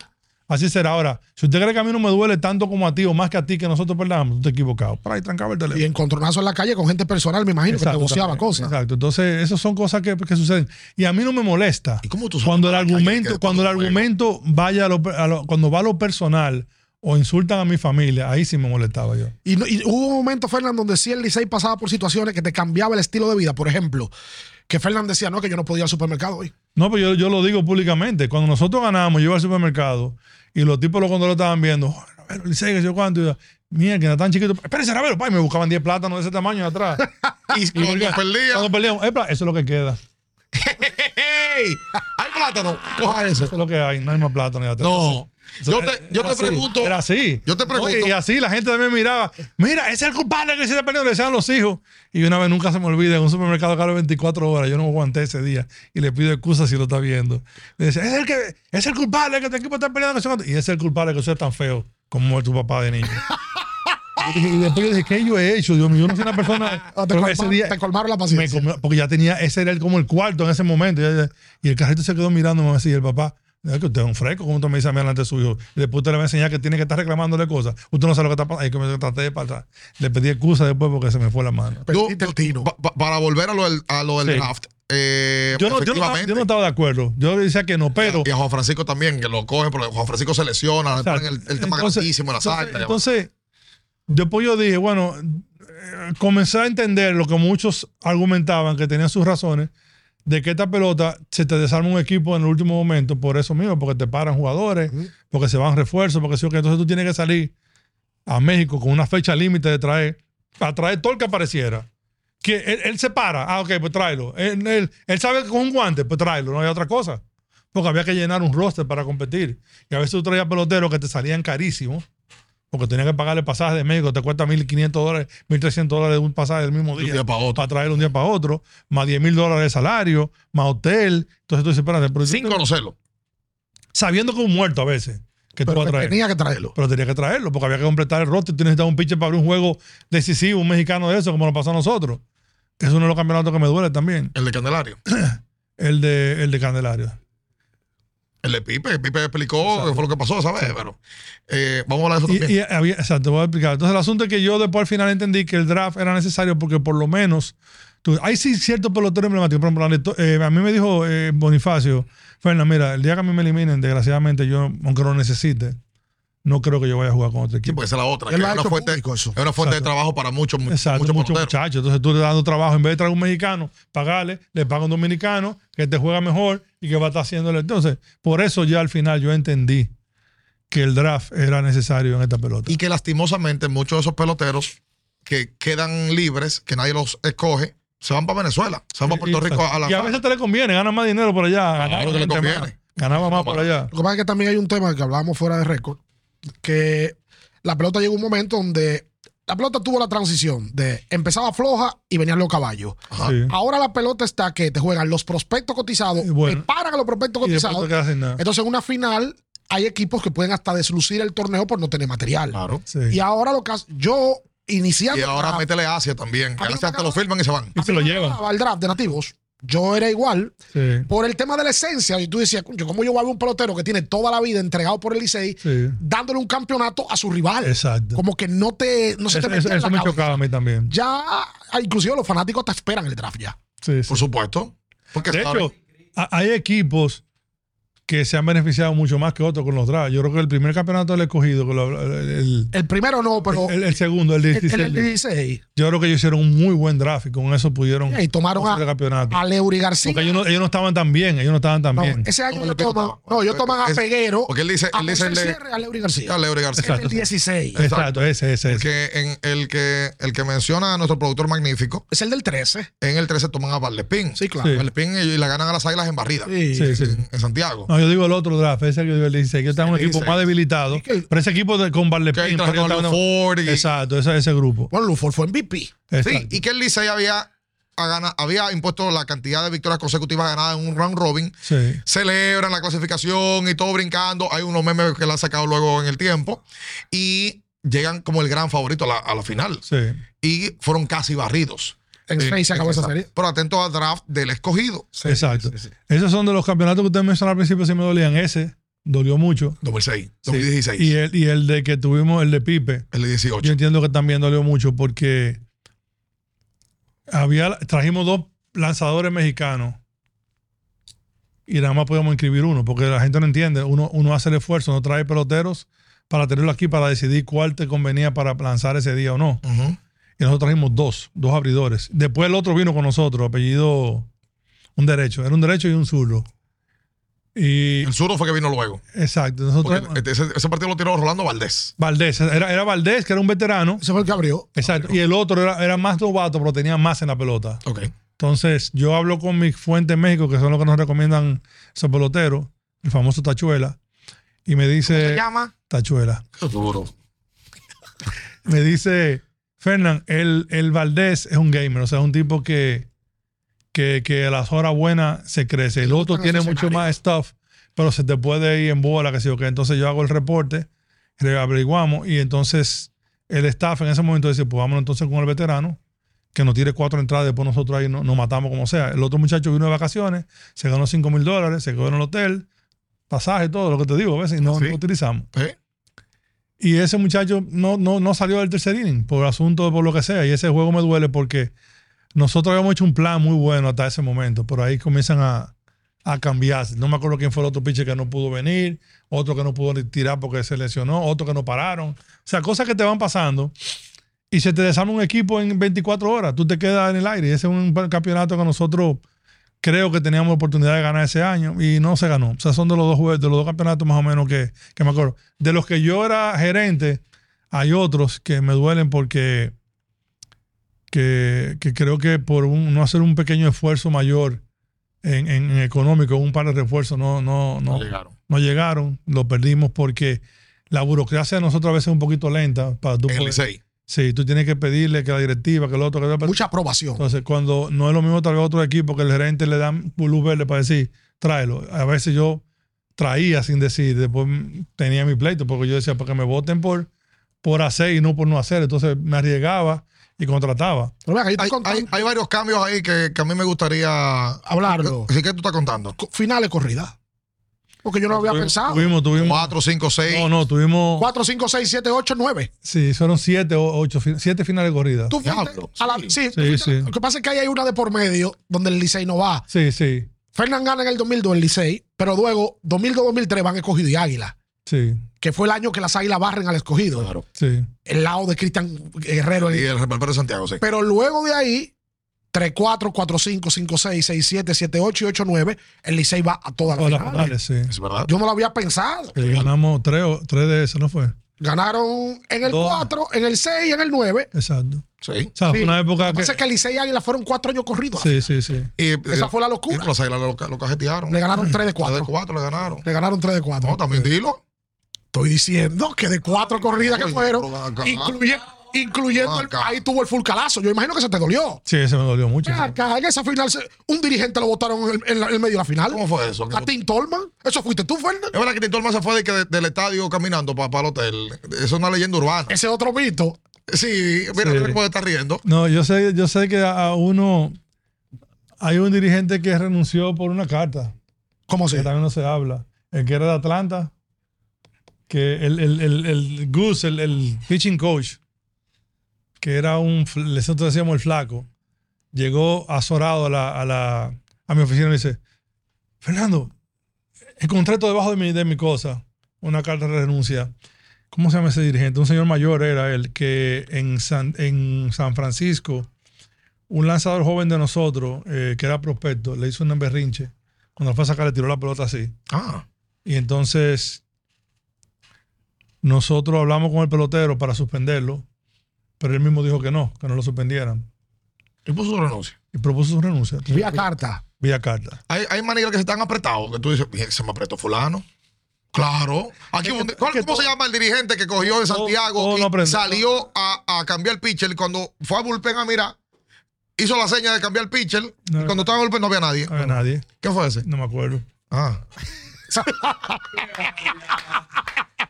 así será. Ahora, si usted cree que a mí no me duele tanto como a ti o más que a ti que nosotros perdamos, tú estás equivocado. Para ahí trancaba el teléfono. Y encontronazo en la calle con gente personal, me imagino, que Exacto, negociaba también. cosas. Exacto. Entonces, esas son cosas que, que suceden. Y a mí no me molesta. ¿Y cómo tú sabes Cuando el que argumento, cuando el argumento vaya a lo, a lo- cuando va a lo personal o insultan a mi familia, ahí sí me molestaba yo. Y, no- y hubo un momento, Fernando, donde sí el Licey pasaba por situaciones que te cambiaba el estilo de vida. Por ejemplo, que Fernando decía, no, que yo no podía ir al supermercado hoy. No, pero yo, yo lo digo públicamente. Cuando nosotros ganamos, yo iba al supermercado y los tipos los cuando lo estaban viendo, "Oh, Ravelo, Licey, que sé yo cuánto. Y yo, Mierda, que era tan chiquito. Espérense, Ravelo, pa, y me buscaban 10 plátanos de ese tamaño de atrás. Y cuando perdía, Cuando "Epa, eso es lo que queda. ¡Hey! ¡Hay plátano! Coja eso. Eso es lo que hay. No hay más plátano atrás. No. Yo te, yo era te así, pregunto. Era así. Yo te pregunto. Oye, y así la gente también miraba. Mira, ese es el culpable que se está perdiendo. Le decían los hijos. Y una vez nunca se me olvida, en un supermercado que abre 24 horas, yo no aguanté ese día. Y le pido excusas si lo está viendo. Le decía, es el, que, es el culpable que tu equipo está peleando. que sé cuánto". Y es el culpable que usted es tan feo como tu papá de niño. Y después yo dije, ¿qué yo he hecho? Dios mío, yo no soy una persona. Ah, te, Pero colma- ese día- te colmaron la me paciencia. porque ya tenía, ese era el- como el cuarto en ese momento. Y, y el carrito se quedó mirándome así. Y el papá, es que usted es un fresco, como usted me dice a mí delante de su hijo. Y después usted le va a enseñar que tiene que estar reclamándole cosas. Usted no sabe lo que está pasando. Ahí que me traté de pasar. Le pedí excusa después porque se me fue la mano. Tú- Perdiste el tino. pa- pa- para volver a lo del, a lo del Sí. draft. eh, Yo no, yo, no, efectivamente. yo no estaba de acuerdo. Yo decía que no, pero. y a Juan Francisco también, que lo cogen, porque Juan Francisco se lesiona, le ponen el, el tema Entonces- grandísimo en la entonces, salta. entonces, después yo dije, bueno, eh, comencé a entender lo que muchos argumentaban, que tenían sus razones, de que esta pelota se te desarma un equipo en el último momento, por eso mismo, porque te paran jugadores, porque se van refuerzos, porque sí o qué. entonces tú tienes que salir a México con una fecha límite de traer, para traer todo el que apareciera. Que él, él se para, ah, ok, pues tráelo. Él, él- él sabe que con un guante, pues tráelo, no hay otra cosa. Porque había que llenar un roster para competir. Y a veces tú traías peloteros que te salían carísimos, porque tenías que pagarle pasaje de México, te cuesta 1.500 dólares, 1.300 dólares de un pasaje del mismo día. día para otro. Para traer un día para otro, más 10 mil dólares de salario, más hotel. Entonces tú dices, espérate, pero Sin conocerlo. sabiendo que es un muerto a veces. que tú Pero vas a que traer. tenía que traerlo. Pero tenía que traerlo porque había que completar el roster. Tú necesitas un pitcher para abrir un juego decisivo, un mexicano de eso, como lo pasó a nosotros. Es uno de los campeonatos que me duele también. El de Candelario. El de, el de Candelario. El de Pipe. Pipe explicó qué fue lo que pasó, ¿sabes? Pero eh, vamos a hablar de eso Y, también. y había, exacto, voy a explicar. Entonces, el asunto es que yo después al final entendí que el draft era necesario porque por lo menos. tú- hay sí ciertos peloteros emblemáticos. Por ejemplo, eh, a mí me dijo eh, Bonifacio, Fernández, mira, el día que a mí me eliminen, desgraciadamente, yo, aunque lo necesite, no creo que yo vaya a jugar con otro Sí, equipo. porque esa es la otra. Él que es una fuente, público eso. es una fuente de trabajo para muchos, mu- Exacto, muchos muchos peloteros. muchachos. Entonces tú le das dando trabajo, en vez de traer un mexicano, pagarle, le paga un dominicano que te juega mejor y que va a estar haciéndole. Entonces, por eso ya al final yo entendí que el draft era necesario en esta pelota. Y que lastimosamente muchos de esos peloteros que quedan libres, que nadie los escoge, se van para Venezuela, se van para Puerto Rico a la y a veces te le conviene, gana más dinero por allá. Claro que le conviene. más, ganaba más por allá. Lo que pasa es que también hay un tema que hablábamos fuera de récord, que la pelota llegó un momento donde la pelota tuvo la transición de empezaba floja y venían los caballos. Sí. Ahora la pelota está que te juegan los prospectos cotizados, Y bueno. te paran a los prospectos cotizados. Entonces en una final hay equipos que pueden hasta deslucir el torneo por no tener material. Claro. Sí. Y ahora lo que yo iniciando Y ahora métele Asia también. Que A Asia te lo firman y se van. Y se lo llevan. el draft de nativos. Yo era igual Sí. por el tema de la esencia. Y tú decías, "Concho, ¿cómo yo voy a ver un pelotero que tiene toda la vida entregado por el Licey Sí. dándole un campeonato a su rival? Exacto. Como que no te no se Eso, te metía eso- en eso la me cabeza. chocaba a mí también. Ya, ah, inclusive los fanáticos te esperan el draft ya. Sí, sí. Por supuesto. Porque De hecho, ha- hay equipos que se han beneficiado mucho más que otros con los drafts. Yo creo que el primer campeonato del escogido, que lo- el, el- El primero no, pero el- el segundo, el el, 16, el- el 16. yo creo que ellos hicieron un muy buen draft y con eso pudieron Y tomaron el a, campeonato. a Leury García. Porque ellos no, ellos no estaban tan bien, ellos no estaban tan No, bien. ese año No, ellos ¿qué toman, no, ellos toman a Es- Peguero, porque él dice- a él dice Sierra, a Leury García. a Leury García. Exacto. El 16. Exacto, ese, ese, ese. En el que, el que menciona a nuestro productor magnífico, Es el del 13. en el 13 toman a Valdespín. Sí, claro. Sí. Valdespín y la ganan a las águilas en barrida. Sí. Sí, sí. En, en Santiago. No, yo digo el otro draft, ese que yo digo el 16, que está en un equipo 16. más debilitado. Sí, que- Pero ese equipo de, con Ford y- Exacto, ese, ese grupo. Bueno, Luford fue MVP. Sí, Exacto. y que el Licey había, había impuesto la cantidad de victorias consecutivas ganadas en un round robin. Sí. Celebran la clasificación y todo brincando. Hay unos memes que la han sacado luego en el tiempo. Y llegan como el gran favorito a la, a la final. Sí. Y fueron casi barridos. En Eh, seis se acabó esa serie. Pero atento al draft del escogido. Exacto. Esos son de los campeonatos que ustedes mencionaron al principio, sí me dolían. Ese dolió mucho. 2006, Sí. 2016. Y el, y el de que tuvimos, el de Pipe, el de 18. yo entiendo que también dolió mucho porque había, trajimos dos lanzadores mexicanos y nada más podíamos inscribir uno, porque la gente no entiende. Uno, uno hace el esfuerzo, no trae peloteros para tenerlo aquí para decidir cuál te convenía para lanzar ese día o no. Ujú. Y nosotros trajimos dos, dos abridores. Después el otro vino con nosotros, apellido, un derecho. Era un derecho y un zurdo. Y, El zurdo fue que vino luego. exacto. Nosotros, Porque ese, ese partido lo tiró Rolando Valdés. Valdés, era, era Valdés, que era un veterano. Ese fue el que abrió. Exacto. Y el otro era, era más novato, pero tenía más en la pelota. Ok. Entonces, yo hablo con mis fuentes en México, que son los que nos recomiendan esos peloteros, el famoso Tachuela, y me Se dice, llama. Tachuela, Qué duro. me dice, Fernán, el, el Valdés es un gamer, o sea, es un tipo que, que, que a las horas buenas se crece. El otro tiene mucho más stuff, pero se te puede ir en bola, que yo qué. Entonces yo hago el reporte, le averiguamos, y entonces el staff en ese momento dice, pues vámonos entonces con el veterano, que nos tire cuatro entradas, después nosotros ahí no- nos matamos como sea. El otro muchacho vino de vacaciones, se ganó 5 mil dólares, se quedó en el hotel, pasaje, todo lo que te digo, a veces, y no, Sí. no lo utilizamos. ¿Eh? Y ese muchacho no, no, no salió del tercer inning por asunto, por lo que sea. Y ese juego me duele porque nosotros habíamos hecho un plan muy bueno hasta ese momento, pero ahí comienzan a, a cambiarse. No me acuerdo quién fue el otro pitcher que no pudo venir, otro que no pudo tirar porque se lesionó, otro que no pararon. O sea, cosas que te van pasando y se te desarma un equipo en 24 horas. Tú te quedas en el aire. Ese es un campeonato que nosotros creo que teníamos oportunidad de ganar ese año y no se ganó. O sea, son de los dos, jue- de los dos campeonatos más o menos que, que me acuerdo. De los que yo era gerente, hay otros que me duelen porque que, que creo que por un- no hacer un pequeño esfuerzo mayor en, en- en económico, un par de refuerzos, no, no, no, No llegaron. no llegaron. Lo perdimos porque la burocracia de nosotros a veces es un poquito lenta. Para tú En el poder-. Sí, tú tienes que pedirle que la directiva, que el otro, que el otro. Mucha aprobación. Entonces, cuando no es lo mismo tal vez otro equipo que el gerente le dan luz verde para decir, tráelo. A veces yo traía sin decir. Después tenía mi pleito porque yo decía, porque me voten por, por hacer y no por no hacer. Entonces me arriesgaba y contrataba. Hay, contando hay- hay varios cambios ahí que, que a mí me gustaría hablarlo. Así que tú estás contando. Co- Finales corrida. Porque yo no había Tuvimos- pensado. Tuvimos, tuvimos. 4, 5, 6. No, no, tuvimos. 4, 5, 6, 7, 8, 9. Sí, fueron siete o ocho, fin- siete finales de corrida. Tú fuiste Diablo, a la- sí. sí, tú Sí, fuiste- sí. Lo que pasa es que ahí hay una de por medio donde el Licey no va. Sí, sí, Fernán gana en el 2002 el Licey, pero luego 2002-2003 van escogido y Águila, sí, que fue el año que las Águilas barren al escogido. Claro. sí. El lado de Cristian Guerrero. Y el repertorio de Santiago, sí. Pero luego de ahí, 3-4, 4-5, 5-6, 6-7, 7-8 y 8-9, el Licey va a todas las finales. finales, sí. Es verdad. Yo no lo había pensado. Sí, ganamos tres, o- tres de esos, ¿no fue? Ganaron en el Dos. 4, en el 6 y en el 9. Exacto. Sí. O sea, Sí. fue una época Lo que que. pasa es que el Licey y Águila fueron cuatro años corridos. Sí, sí, sí. Y, Esa fue la locura. Y los Águilas lo, lo cajetearon. Le ganaron 3 de 4 de 4. 4 le ganaron. Le ganaron 3 de 4. No, también dilo. Estoy diciendo que de cuatro corridas que fueron, pero acá. incluye- incluyendo el- ahí tuvo el full calazo. Yo imagino que se te dolió. Sí, ese me dolió mucho. Acá, en esa final, se- un dirigente lo votaron en el, en la- en el medio de la final. ¿Cómo fue eso? A Tim Tolman. Eso fuiste tú, Fernández. Es verdad que Tito Alma se fue de que de- del estadio caminando para el hotel. Eso es una leyenda urbana. Ese otro mito. Sí, mira, Sí. no se puede estar riendo. No, yo sé, yo sé que a uno. Hay un dirigente que renunció por una carta. ¿Cómo se que también no se habla. El que era de Atlanta, que el, el, el, el Goose, el, el pitching coach, que era un, nosotros decíamos el flaco, llegó azorado a, la, a, la, a mi oficina y me dice, Fernando, encontré todo debajo de mi, de mi cosa, una carta de renuncia. ¿Cómo se llama ese dirigente? Un señor mayor era él, que en San, en San Francisco, un lanzador joven de nosotros, eh, que era prospecto, le hizo un berrinche. Cuando fue a sacar, le tiró la pelota así. Ah, Y entonces nosotros hablamos con el pelotero para suspenderlo, pero él mismo dijo que no, que no lo suspendieran. y puso su renuncia. Y propuso su renuncia. Vía carta. Vía carta. Hay, hay maneras que se están apretados. Que tú dices, "Bien, se me apretó fulano. Claro. Aquí, Es que- un- es ¿cuál- que ¿Cómo se llama el dirigente que cogió de Santiago todo y salió a, a cambiar el pitcher? Y cuando fue a bullpen a mirar, hizo la seña de cambiar el pitcher. No. y cuando estaba en bullpen no había nadie. No había nadie. ¿Qué fue ese? No me acuerdo. Ah.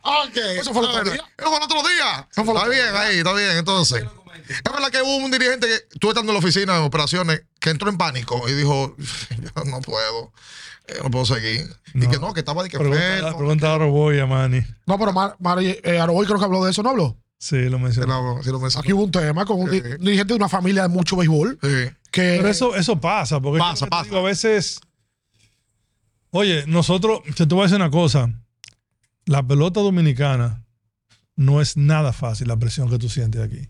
Ok. Eso fue el otro día. Eso fue el otro día. Eso fue el Está bien, ahí, está bien. Entonces, es verdad que hubo un dirigente que tú estando en la oficina de operaciones que entró en pánico y dijo: Yo no puedo, eh, no puedo seguir. Y que no, que estaba de que Pregunta, pregunta a Roboya, Manny. No, pero Mar, Mar- eh, Aroboy creo que habló de eso, ¿no habló? Sí, lo mencionó. sí lo. Aquí hubo un tema con un, Sí. dirigente de una familia de mucho béisbol Sí. que Pero eso, eso pasa, porque Pasa, pasa. digo, a veces. Oye, nosotros, te te voy a decir una cosa. La pelota dominicana no es nada fácil la presión que tú sientes aquí.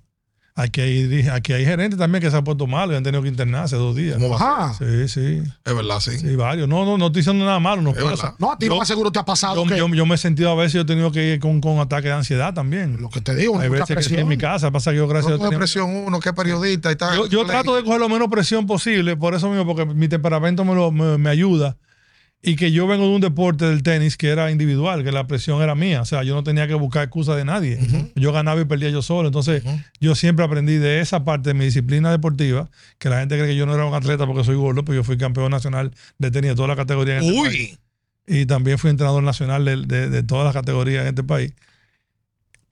Aquí hay, aquí hay gerentes también que se han puesto mal y han tenido que internarse dos días. ¿Cómo va a Ajá. Sí, sí, Es verdad, sí. sí, varios. No, no, no estoy diciendo nada malo, no Es pasa. verdad. No, a ti Yo- más seguro te ha pasado Yo, que yo- yo me he sentido a veces, yo he tenido que ir con, con ataques de ansiedad también. lo que te digo, Hay mucha veces que estoy presión. en mi casa, pasa que yo gracias a Dios presión uno que es periodista y tal. yo, yo trato de coger lo menos presión posible, por eso mismo, porque mi temperamento me, lo- me, me ayuda. Y que yo vengo de un deporte del tenis que era individual, que la presión era mía. O sea, yo no tenía que buscar excusa de nadie. Yo ganaba y perdía yo solo. Entonces, yo siempre aprendí de esa parte de mi disciplina deportiva, que la gente cree que yo no era un atleta porque soy gordo, pero yo fui campeón nacional de tenis de todas las categorías en este país Uy. y también fui entrenador nacional de, de- de todas las categorías en este país,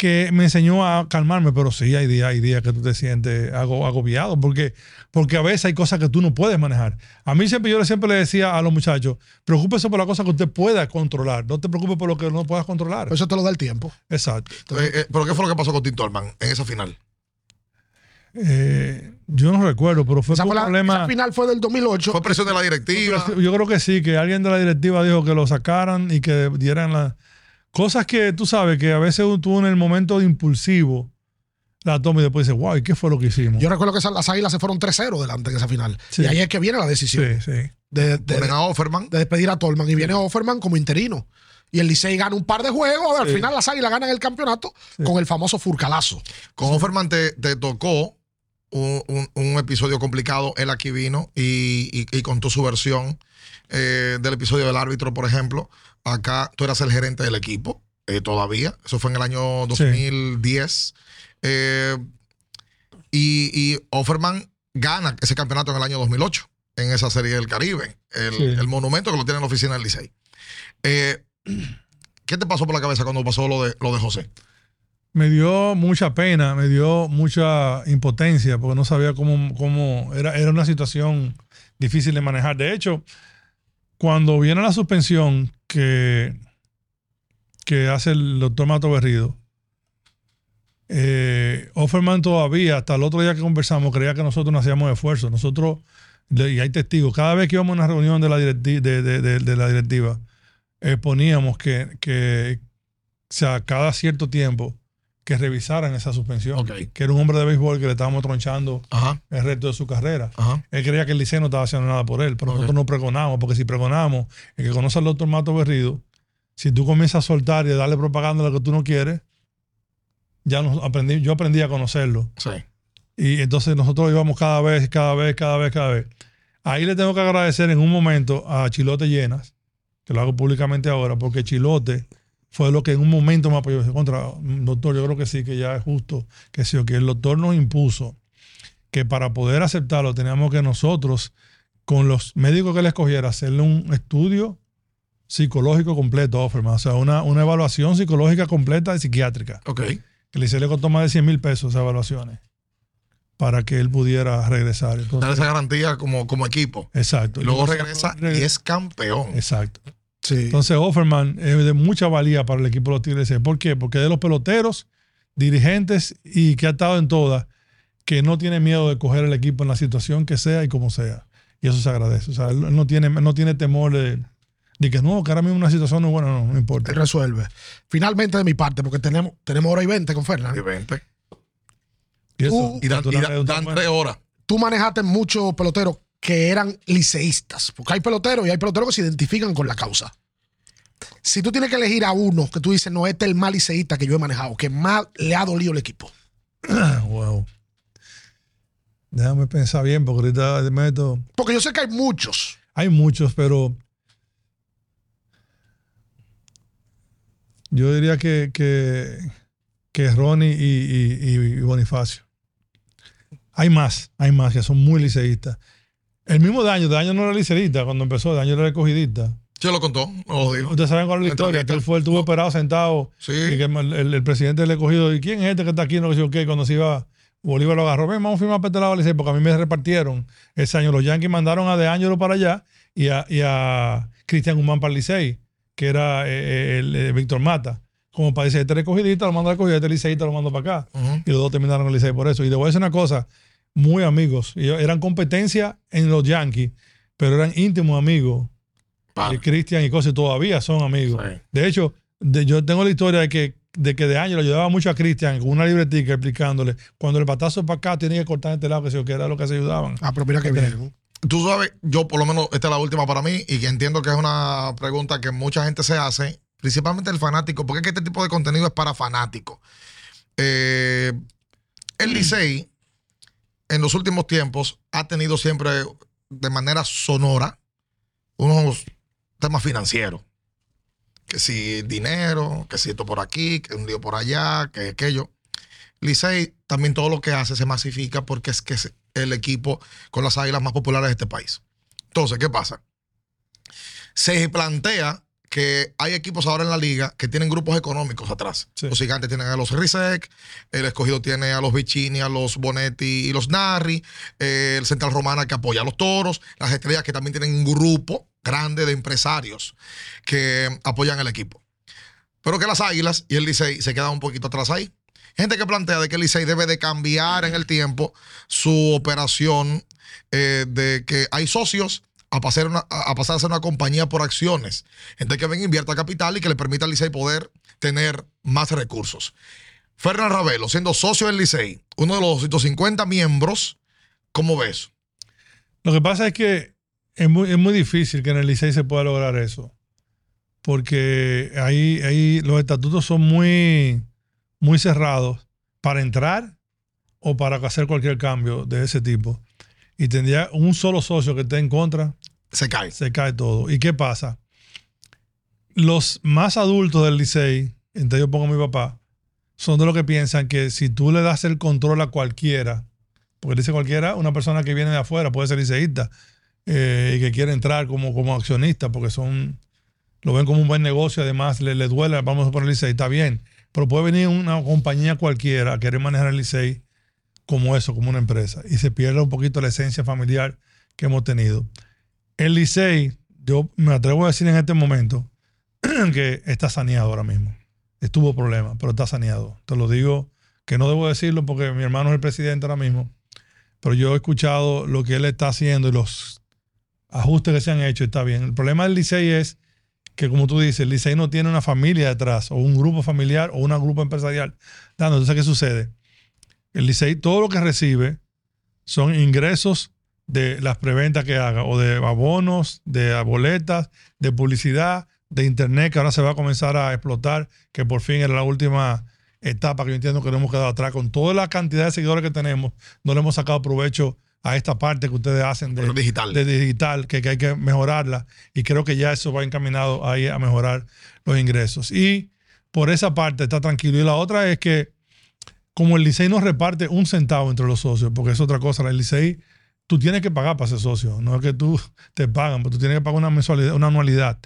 que me enseñó a calmarme, pero sí hay días, hay días que tú te sientes ago- agobiado, porque, porque a veces hay cosas que tú no puedes manejar. A mí siempre, yo siempre le decía a los muchachos, preocúpese por las cosas que usted pueda controlar, no te preocupes por lo que no puedas controlar. Eso te lo da el tiempo. Exacto. Eh, eh, ¿Pero qué fue lo que pasó con Tim Tolman en esa final? Eh, yo no recuerdo, pero fue un la, problema... esa final fue del 2008. ¿Fue presión de la directiva? Yo creo que sí, que alguien de la directiva dijo que lo sacaran y que dieran las cosas que tú sabes que a veces tú en el momento impulsivo la toma y después dices, wow, ¿y qué fue lo que hicimos? Yo recuerdo que las águilas se fueron 3-0 delante en esa final. Sí. Y ahí es que viene la decisión sí, sí. de, de- Ponen a Offerman. de despedir a Tolman. Y viene Offerman como interino. Y el Licey gana un par de juegos. Al final las águilas ganan el campeonato con el famoso furcalazo. Con Offerman te, te tocó un, un- un episodio complicado. Él aquí vino y, y- y contó su versión eh, del episodio del árbitro, por ejemplo. Acá tú eras el gerente del equipo eh, todavía. Eso fue en el año 2010. Eh, y, y Offerman gana ese campeonato en el año 2008 en esa serie del Caribe. El, Sí. el monumento que lo tiene en la oficina del Licey. Eh, ¿Qué te pasó por la cabeza cuando pasó lo de, lo de José? Me dio mucha pena, me dio mucha impotencia, porque no sabía cómo, cómo era, era una situación difícil de manejar. De hecho, cuando viene la suspensión que, que hace el doctor Mato Berrido, eh, Offerman todavía, hasta el otro día que conversamos, creía que nosotros no hacíamos esfuerzo. Nosotros, y hay testigos, cada vez que íbamos a una reunión de la, directiva, exponíamos que, que o sea, cada cierto tiempo que revisaran esa suspensión. Que era un hombre de béisbol que le estábamos tronchando Ajá, el resto de su carrera. ajá. Él creía que el liceo no estaba haciendo nada por él, pero nosotros no pregonamos, porque si pregonamos, el que conoce al doctor Mato Berrido, si tú comienzas a soltar y a darle propaganda a lo que tú no quieres, ya nos aprendí, yo aprendí a conocerlo. Sí. Y entonces nosotros íbamos cada vez, cada vez, cada vez, cada vez. Ahí le tengo que agradecer en un momento a Chilote Llenas, que lo hago públicamente ahora, porque Chilote fue lo que en un momento me apoyó. Dice, Contra, doctor, yo creo que sí, que ya es justo que sí, o que el doctor nos impuso que para poder aceptarlo teníamos que nosotros, con los médicos que le escogiera, hacerle un estudio psicológico completo Offerman. O sea, una, una evaluación psicológica completa y psiquiátrica Ok. que le le costó más de 100 mil pesos esas evaluaciones para que él pudiera regresar. Entonces, Dar esa garantía como, como equipo. exacto. Y luego regresa y es campeón. Exacto. Sí. Entonces, Offerman es de mucha valía para el equipo de los Tigres. ¿Por qué? Porque es de los peloteros, dirigentes y que ha estado en todas, que no tiene miedo de coger el equipo en la situación que sea y como sea. Y eso se agradece. O sea, él no tiene, no tiene temor de, de que no, que ahora mismo una situación no es buena, no, no importa. Él resuelve. Finalmente de mi parte, porque tenemos, tenemos hora y 20 con Fernando. Y vente. Y, eso, Uh, Y dan, y dan- tres horas. Tú manejaste muchos peloteros que eran liceístas, porque hay peloteros y hay peloteros que se identifican con la causa. Si tú tienes que elegir a uno que tú dices, no, este es el más liceísta que yo he manejado, que más le ha dolido el equipo. Wow. Déjame pensar bien, porque ahorita me meto. Porque yo sé que hay muchos. Hay muchos, pero yo diría que, que, que Ronnie y, y- y Bonifacio. Hay más, hay más que son muy liceístas. El mismo Daño, Daño no era liceísta cuando empezó, Daño era recogidista. Se lo contó, no lo digo. Ustedes saben cuál es la historia, que él fue, él estuvo operado sentado Sí. y que el, el- el presidente le cogido, ¿y quién es este que está aquí? No sé qué, cuando se iba, Bolívar lo agarró, ven, vamos a firmar para este lado, Licey", porque a mí me repartieron ese año. Los Yankees mandaron a De Angelo para allá y a, y a Cristian Guzmán para el Licey, que era eh, el, eh, Víctor Mata. Como para decir, este recogidista lo mando a recoger, este liceísta lo mando para acá. Y los dos terminaron el Licey por eso. Y le voy a decir una cosa, muy amigos. Ellos eran competencia en los Yankees, pero eran íntimos amigos. Vale. Y Cristian y cosas todavía son amigos. Sí. De hecho, de- yo tengo la historia de que de que de año le ayudaba mucho a Cristian con una libretica explicándole cuando el batazo es para acá tiene que cortar este lado que se que era lo que se ayudaban. Ah, pero mira que bien. Tú sabes, yo por lo menos esta es la última para mí y que entiendo que es una pregunta que mucha gente se hace, principalmente el fanático, porque es que este tipo de contenido es para fanáticos. Eh, el Licey en los últimos tiempos ha tenido siempre de manera sonora unos temas financieros. Que si dinero, que si esto por aquí, que un lío por allá, que aquello. Licey también todo lo que hace se masifica porque es que es el equipo con las águilas más populares de este país. Entonces, ¿qué pasa? Se plantea que hay equipos ahora en la liga que tienen grupos económicos atrás. Sí. Los gigantes tienen a los Rizek, el escogido tiene a los Vicini, a los Bonetti y los Narri, eh, el Central Romana que apoya a los toros, las estrellas que también tienen un grupo grande de empresarios que apoyan al equipo. Pero que las águilas y el Licey se quedan un poquito atrás ahí. Gente que plantea de que el Licey debe de cambiar en el tiempo su operación eh, de que hay socios a pasar, a ser una compañía por acciones. Gente que venga, invierta capital y que le permita al Licey poder tener más recursos. Fernán Ravelo, siendo socio del Licey, uno de los 250 miembros, ¿cómo ves? Lo que pasa es que es muy, es muy difícil que en el Licey se pueda lograr eso. Porque ahí, ahí los estatutos son muy, muy cerrados para entrar o para hacer cualquier cambio de ese tipo. Y tendría un solo socio que esté en contra, Se cae. se cae todo. ¿Y qué pasa? Los más adultos del Licey, entre ellos pongo a mi papá, son de los que piensan que si tú le das el control a cualquiera, porque dice cualquiera, una persona que viene de afuera, puede ser liceísta, eh, y que quiere entrar como, como accionista, porque son lo ven como un buen negocio, además le, le duele, vamos a poner el Licey, está bien. Pero puede venir una compañía cualquiera a querer manejar el Licey como eso, como una empresa, y se pierde un poquito la esencia familiar que hemos tenido. El Licey, yo me atrevo a decir en este momento que está saneado ahora mismo. Estuvo problema, pero está saneado. Te lo digo que no debo decirlo porque mi hermano es el presidente ahora mismo, pero yo he escuchado lo que él está haciendo y los ajustes que se han hecho, está bien. El problema del Licey es que, como tú dices, el Licey no tiene una familia detrás, o un grupo familiar, o un grupo empresarial. Entonces, ¿qué sucede? El Licey, todo lo que recibe son ingresos de las preventas que haga, o de abonos, de boletas, de publicidad, de internet, que ahora se va a comenzar a explotar, que por fin era la última etapa que yo entiendo que no hemos quedado atrás. Con toda la cantidad de seguidores que tenemos, no le hemos sacado provecho a esta parte que ustedes hacen de digital, de digital que, que, hay que mejorarla. Y creo que ya eso va encaminado ahí a mejorar los ingresos. Y por esa parte está tranquilo. Y la otra es que como el Licey no reparte un centavo entre los socios, porque es otra cosa, el Licey tú tienes que pagar para ser socio, no es que tú te pagan, pero tú tienes que pagar una mensualidad, una anualidad.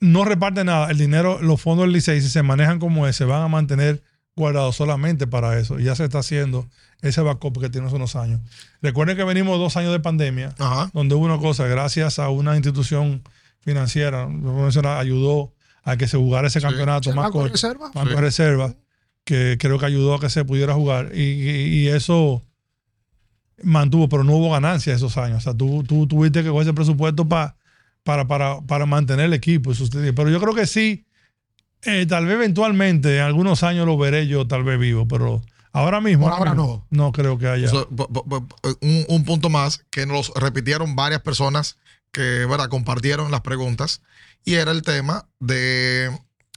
No reparte nada, el dinero, los fondos del Licey, si se manejan como ese, van a mantener guardados solamente para eso. Y ya se está haciendo ese backup que tiene hace unos años. Recuerden que venimos dos años de pandemia, Ajá. donde hubo una cosa, gracias a una institución financiera, ayudó a que se jugara ese campeonato ¿El más Banco de corto. Reserva? Banco de Sí. Reserva, que creo que ayudó a que se pudiera jugar. Y, y- y eso mantuvo, pero no hubo ganancia esos años. O sea, tú, tú tuviste que coger ese presupuesto pa- para, para, para mantener el equipo. Pero yo creo que sí, eh, tal vez eventualmente, en algunos años lo veré yo tal vez vivo, pero ahora mismo. Por ahora mismo, No creo que haya. Un punto más que nos repitieron varias personas que ¿verdad? compartieron las preguntas y era el tema de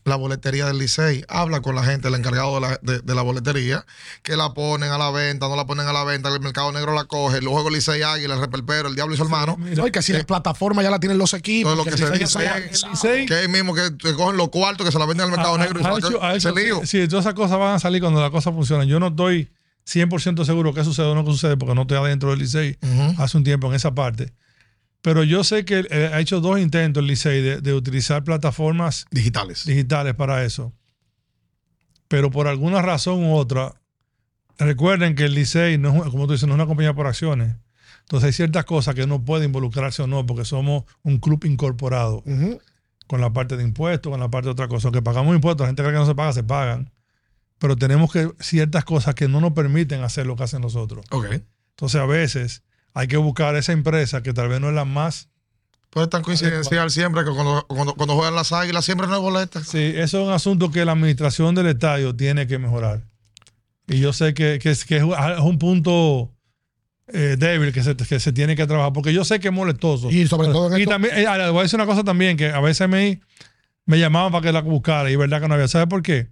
la boletería del Licey. Habla con la gente, el encargado de la, de- de la boletería, que la ponen a la venta, no la ponen a la venta, el mercado negro la coge, el juego Licey Águila, el Repelpero, el Diablo y su hermano. No, y que si la plataforma ya la tienen los equipos. Todo lo que se dice, Que es mismo que, que cogen los cuartos, que se la venden al mercado negro y hecho- hecho- lío. Sí, todas esas cosas van a salir cuando las cosas funcionan. Yo no estoy 100% seguro qué sucede o no qué sucede porque no estoy adentro del Licey hace un tiempo en esa parte. Pero yo sé que eh, ha hecho dos intentos el Licey de, de utilizar plataformas Digitales. digitales para eso. Pero por alguna razón u otra, recuerden que el Licey, no es, como tú dices, no es una compañía por acciones. Entonces hay ciertas cosas que no puede involucrarse o no porque somos un club incorporado con la parte de impuestos, con la parte de otra cosa. Que pagamos impuestos, la gente cree que no se paga, se pagan. Pero tenemos que ciertas cosas que no nos permiten hacer lo que hacen nosotros. Ok. Entonces a veces hay que buscar esa empresa que tal vez no es la más... Puede estar coincidencial siempre que cuando, cuando, cuando juegan las águilas siempre no hay boletas. Sí, eso es un asunto que la administración del estadio tiene que mejorar. Y yo sé que, que es, que es un punto eh, débil que se, que se tiene que trabajar, porque yo sé que es molestoso. Y sobre todo en Y esto- también, eh, voy a decir una cosa también, que a veces me, me llamaban para que la buscara y verdad que no había. ¿Sabes por qué?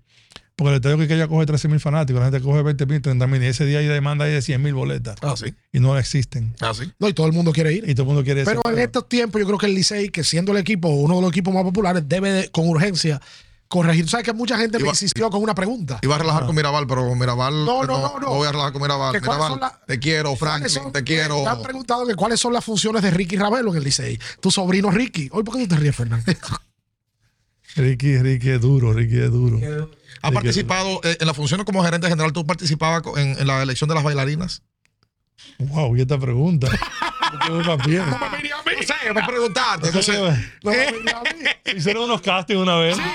Porque el estadio que ya coge 13 mil fanáticos, la gente coge 20 mil, 30 mil, y ese día hay demanda ahí de 100 mil boletas Ah, sí. y no existen. Ah, sí. No, y todo el mundo quiere ir. Y todo el mundo quiere ese Pero en estos tiempos yo creo que el Licey, que siendo el equipo, uno de los equipos más populares, debe de- con urgencia corregir. ¿Sabes que mucha gente me Iba- insistió con una pregunta? Iba a relajar con Mirabal, pero con Mirabal. No, no, no, no. voy a relajar con Mirabal. ¿Que cuáles Mirabal, la- te quiero, Franklin, ¿Cuáles son- te quiero. Te han preguntado que cuáles son las funciones de Ricky Ravelo en el Licey. Tu sobrino Ricky. Hoy, ¿por qué tú te ríes, Fernando? Ricky, Ricky es duro, Ricky es duro. ¿Has participado eh, en la función como gerente general? ¿Tú participabas en, en la elección de las bailarinas? Wow, y esta pregunta. No me a mí. No sé, me preguntaste. No sé, No me mire a mí. Hicieron unos castings una vez.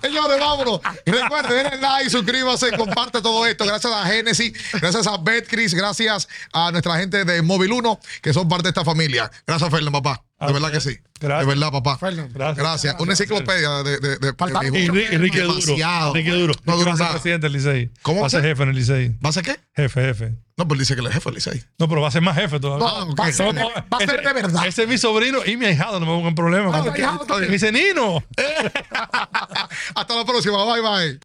Señores, vámonos. Recuerden, denle like, suscríbase, comparte todo esto. Gracias a Genesis, gracias a Betcris, gracias a nuestra gente de Móvil 1, que son parte de esta familia. Gracias, Fernando, papá. De A verdad que sí. Gracias. De verdad, papá. Gracias. Gracias. Una enciclopedia de, de, es duro. Es duro. No ser nada. presidente del Licey. ¿Cómo Va a ser jefe en el Licey. ¿Va a ser qué? Jefe, jefe. No, pues dice que él es jefe del Licey. No, pero va a ser más jefe todavía. No, va a ser de- va a ser de verdad. Ese es mi sobrino y mi ahijado, no me pongan problema. Ah, también. Me dice, Nino. Hasta la próxima. Bye, bye.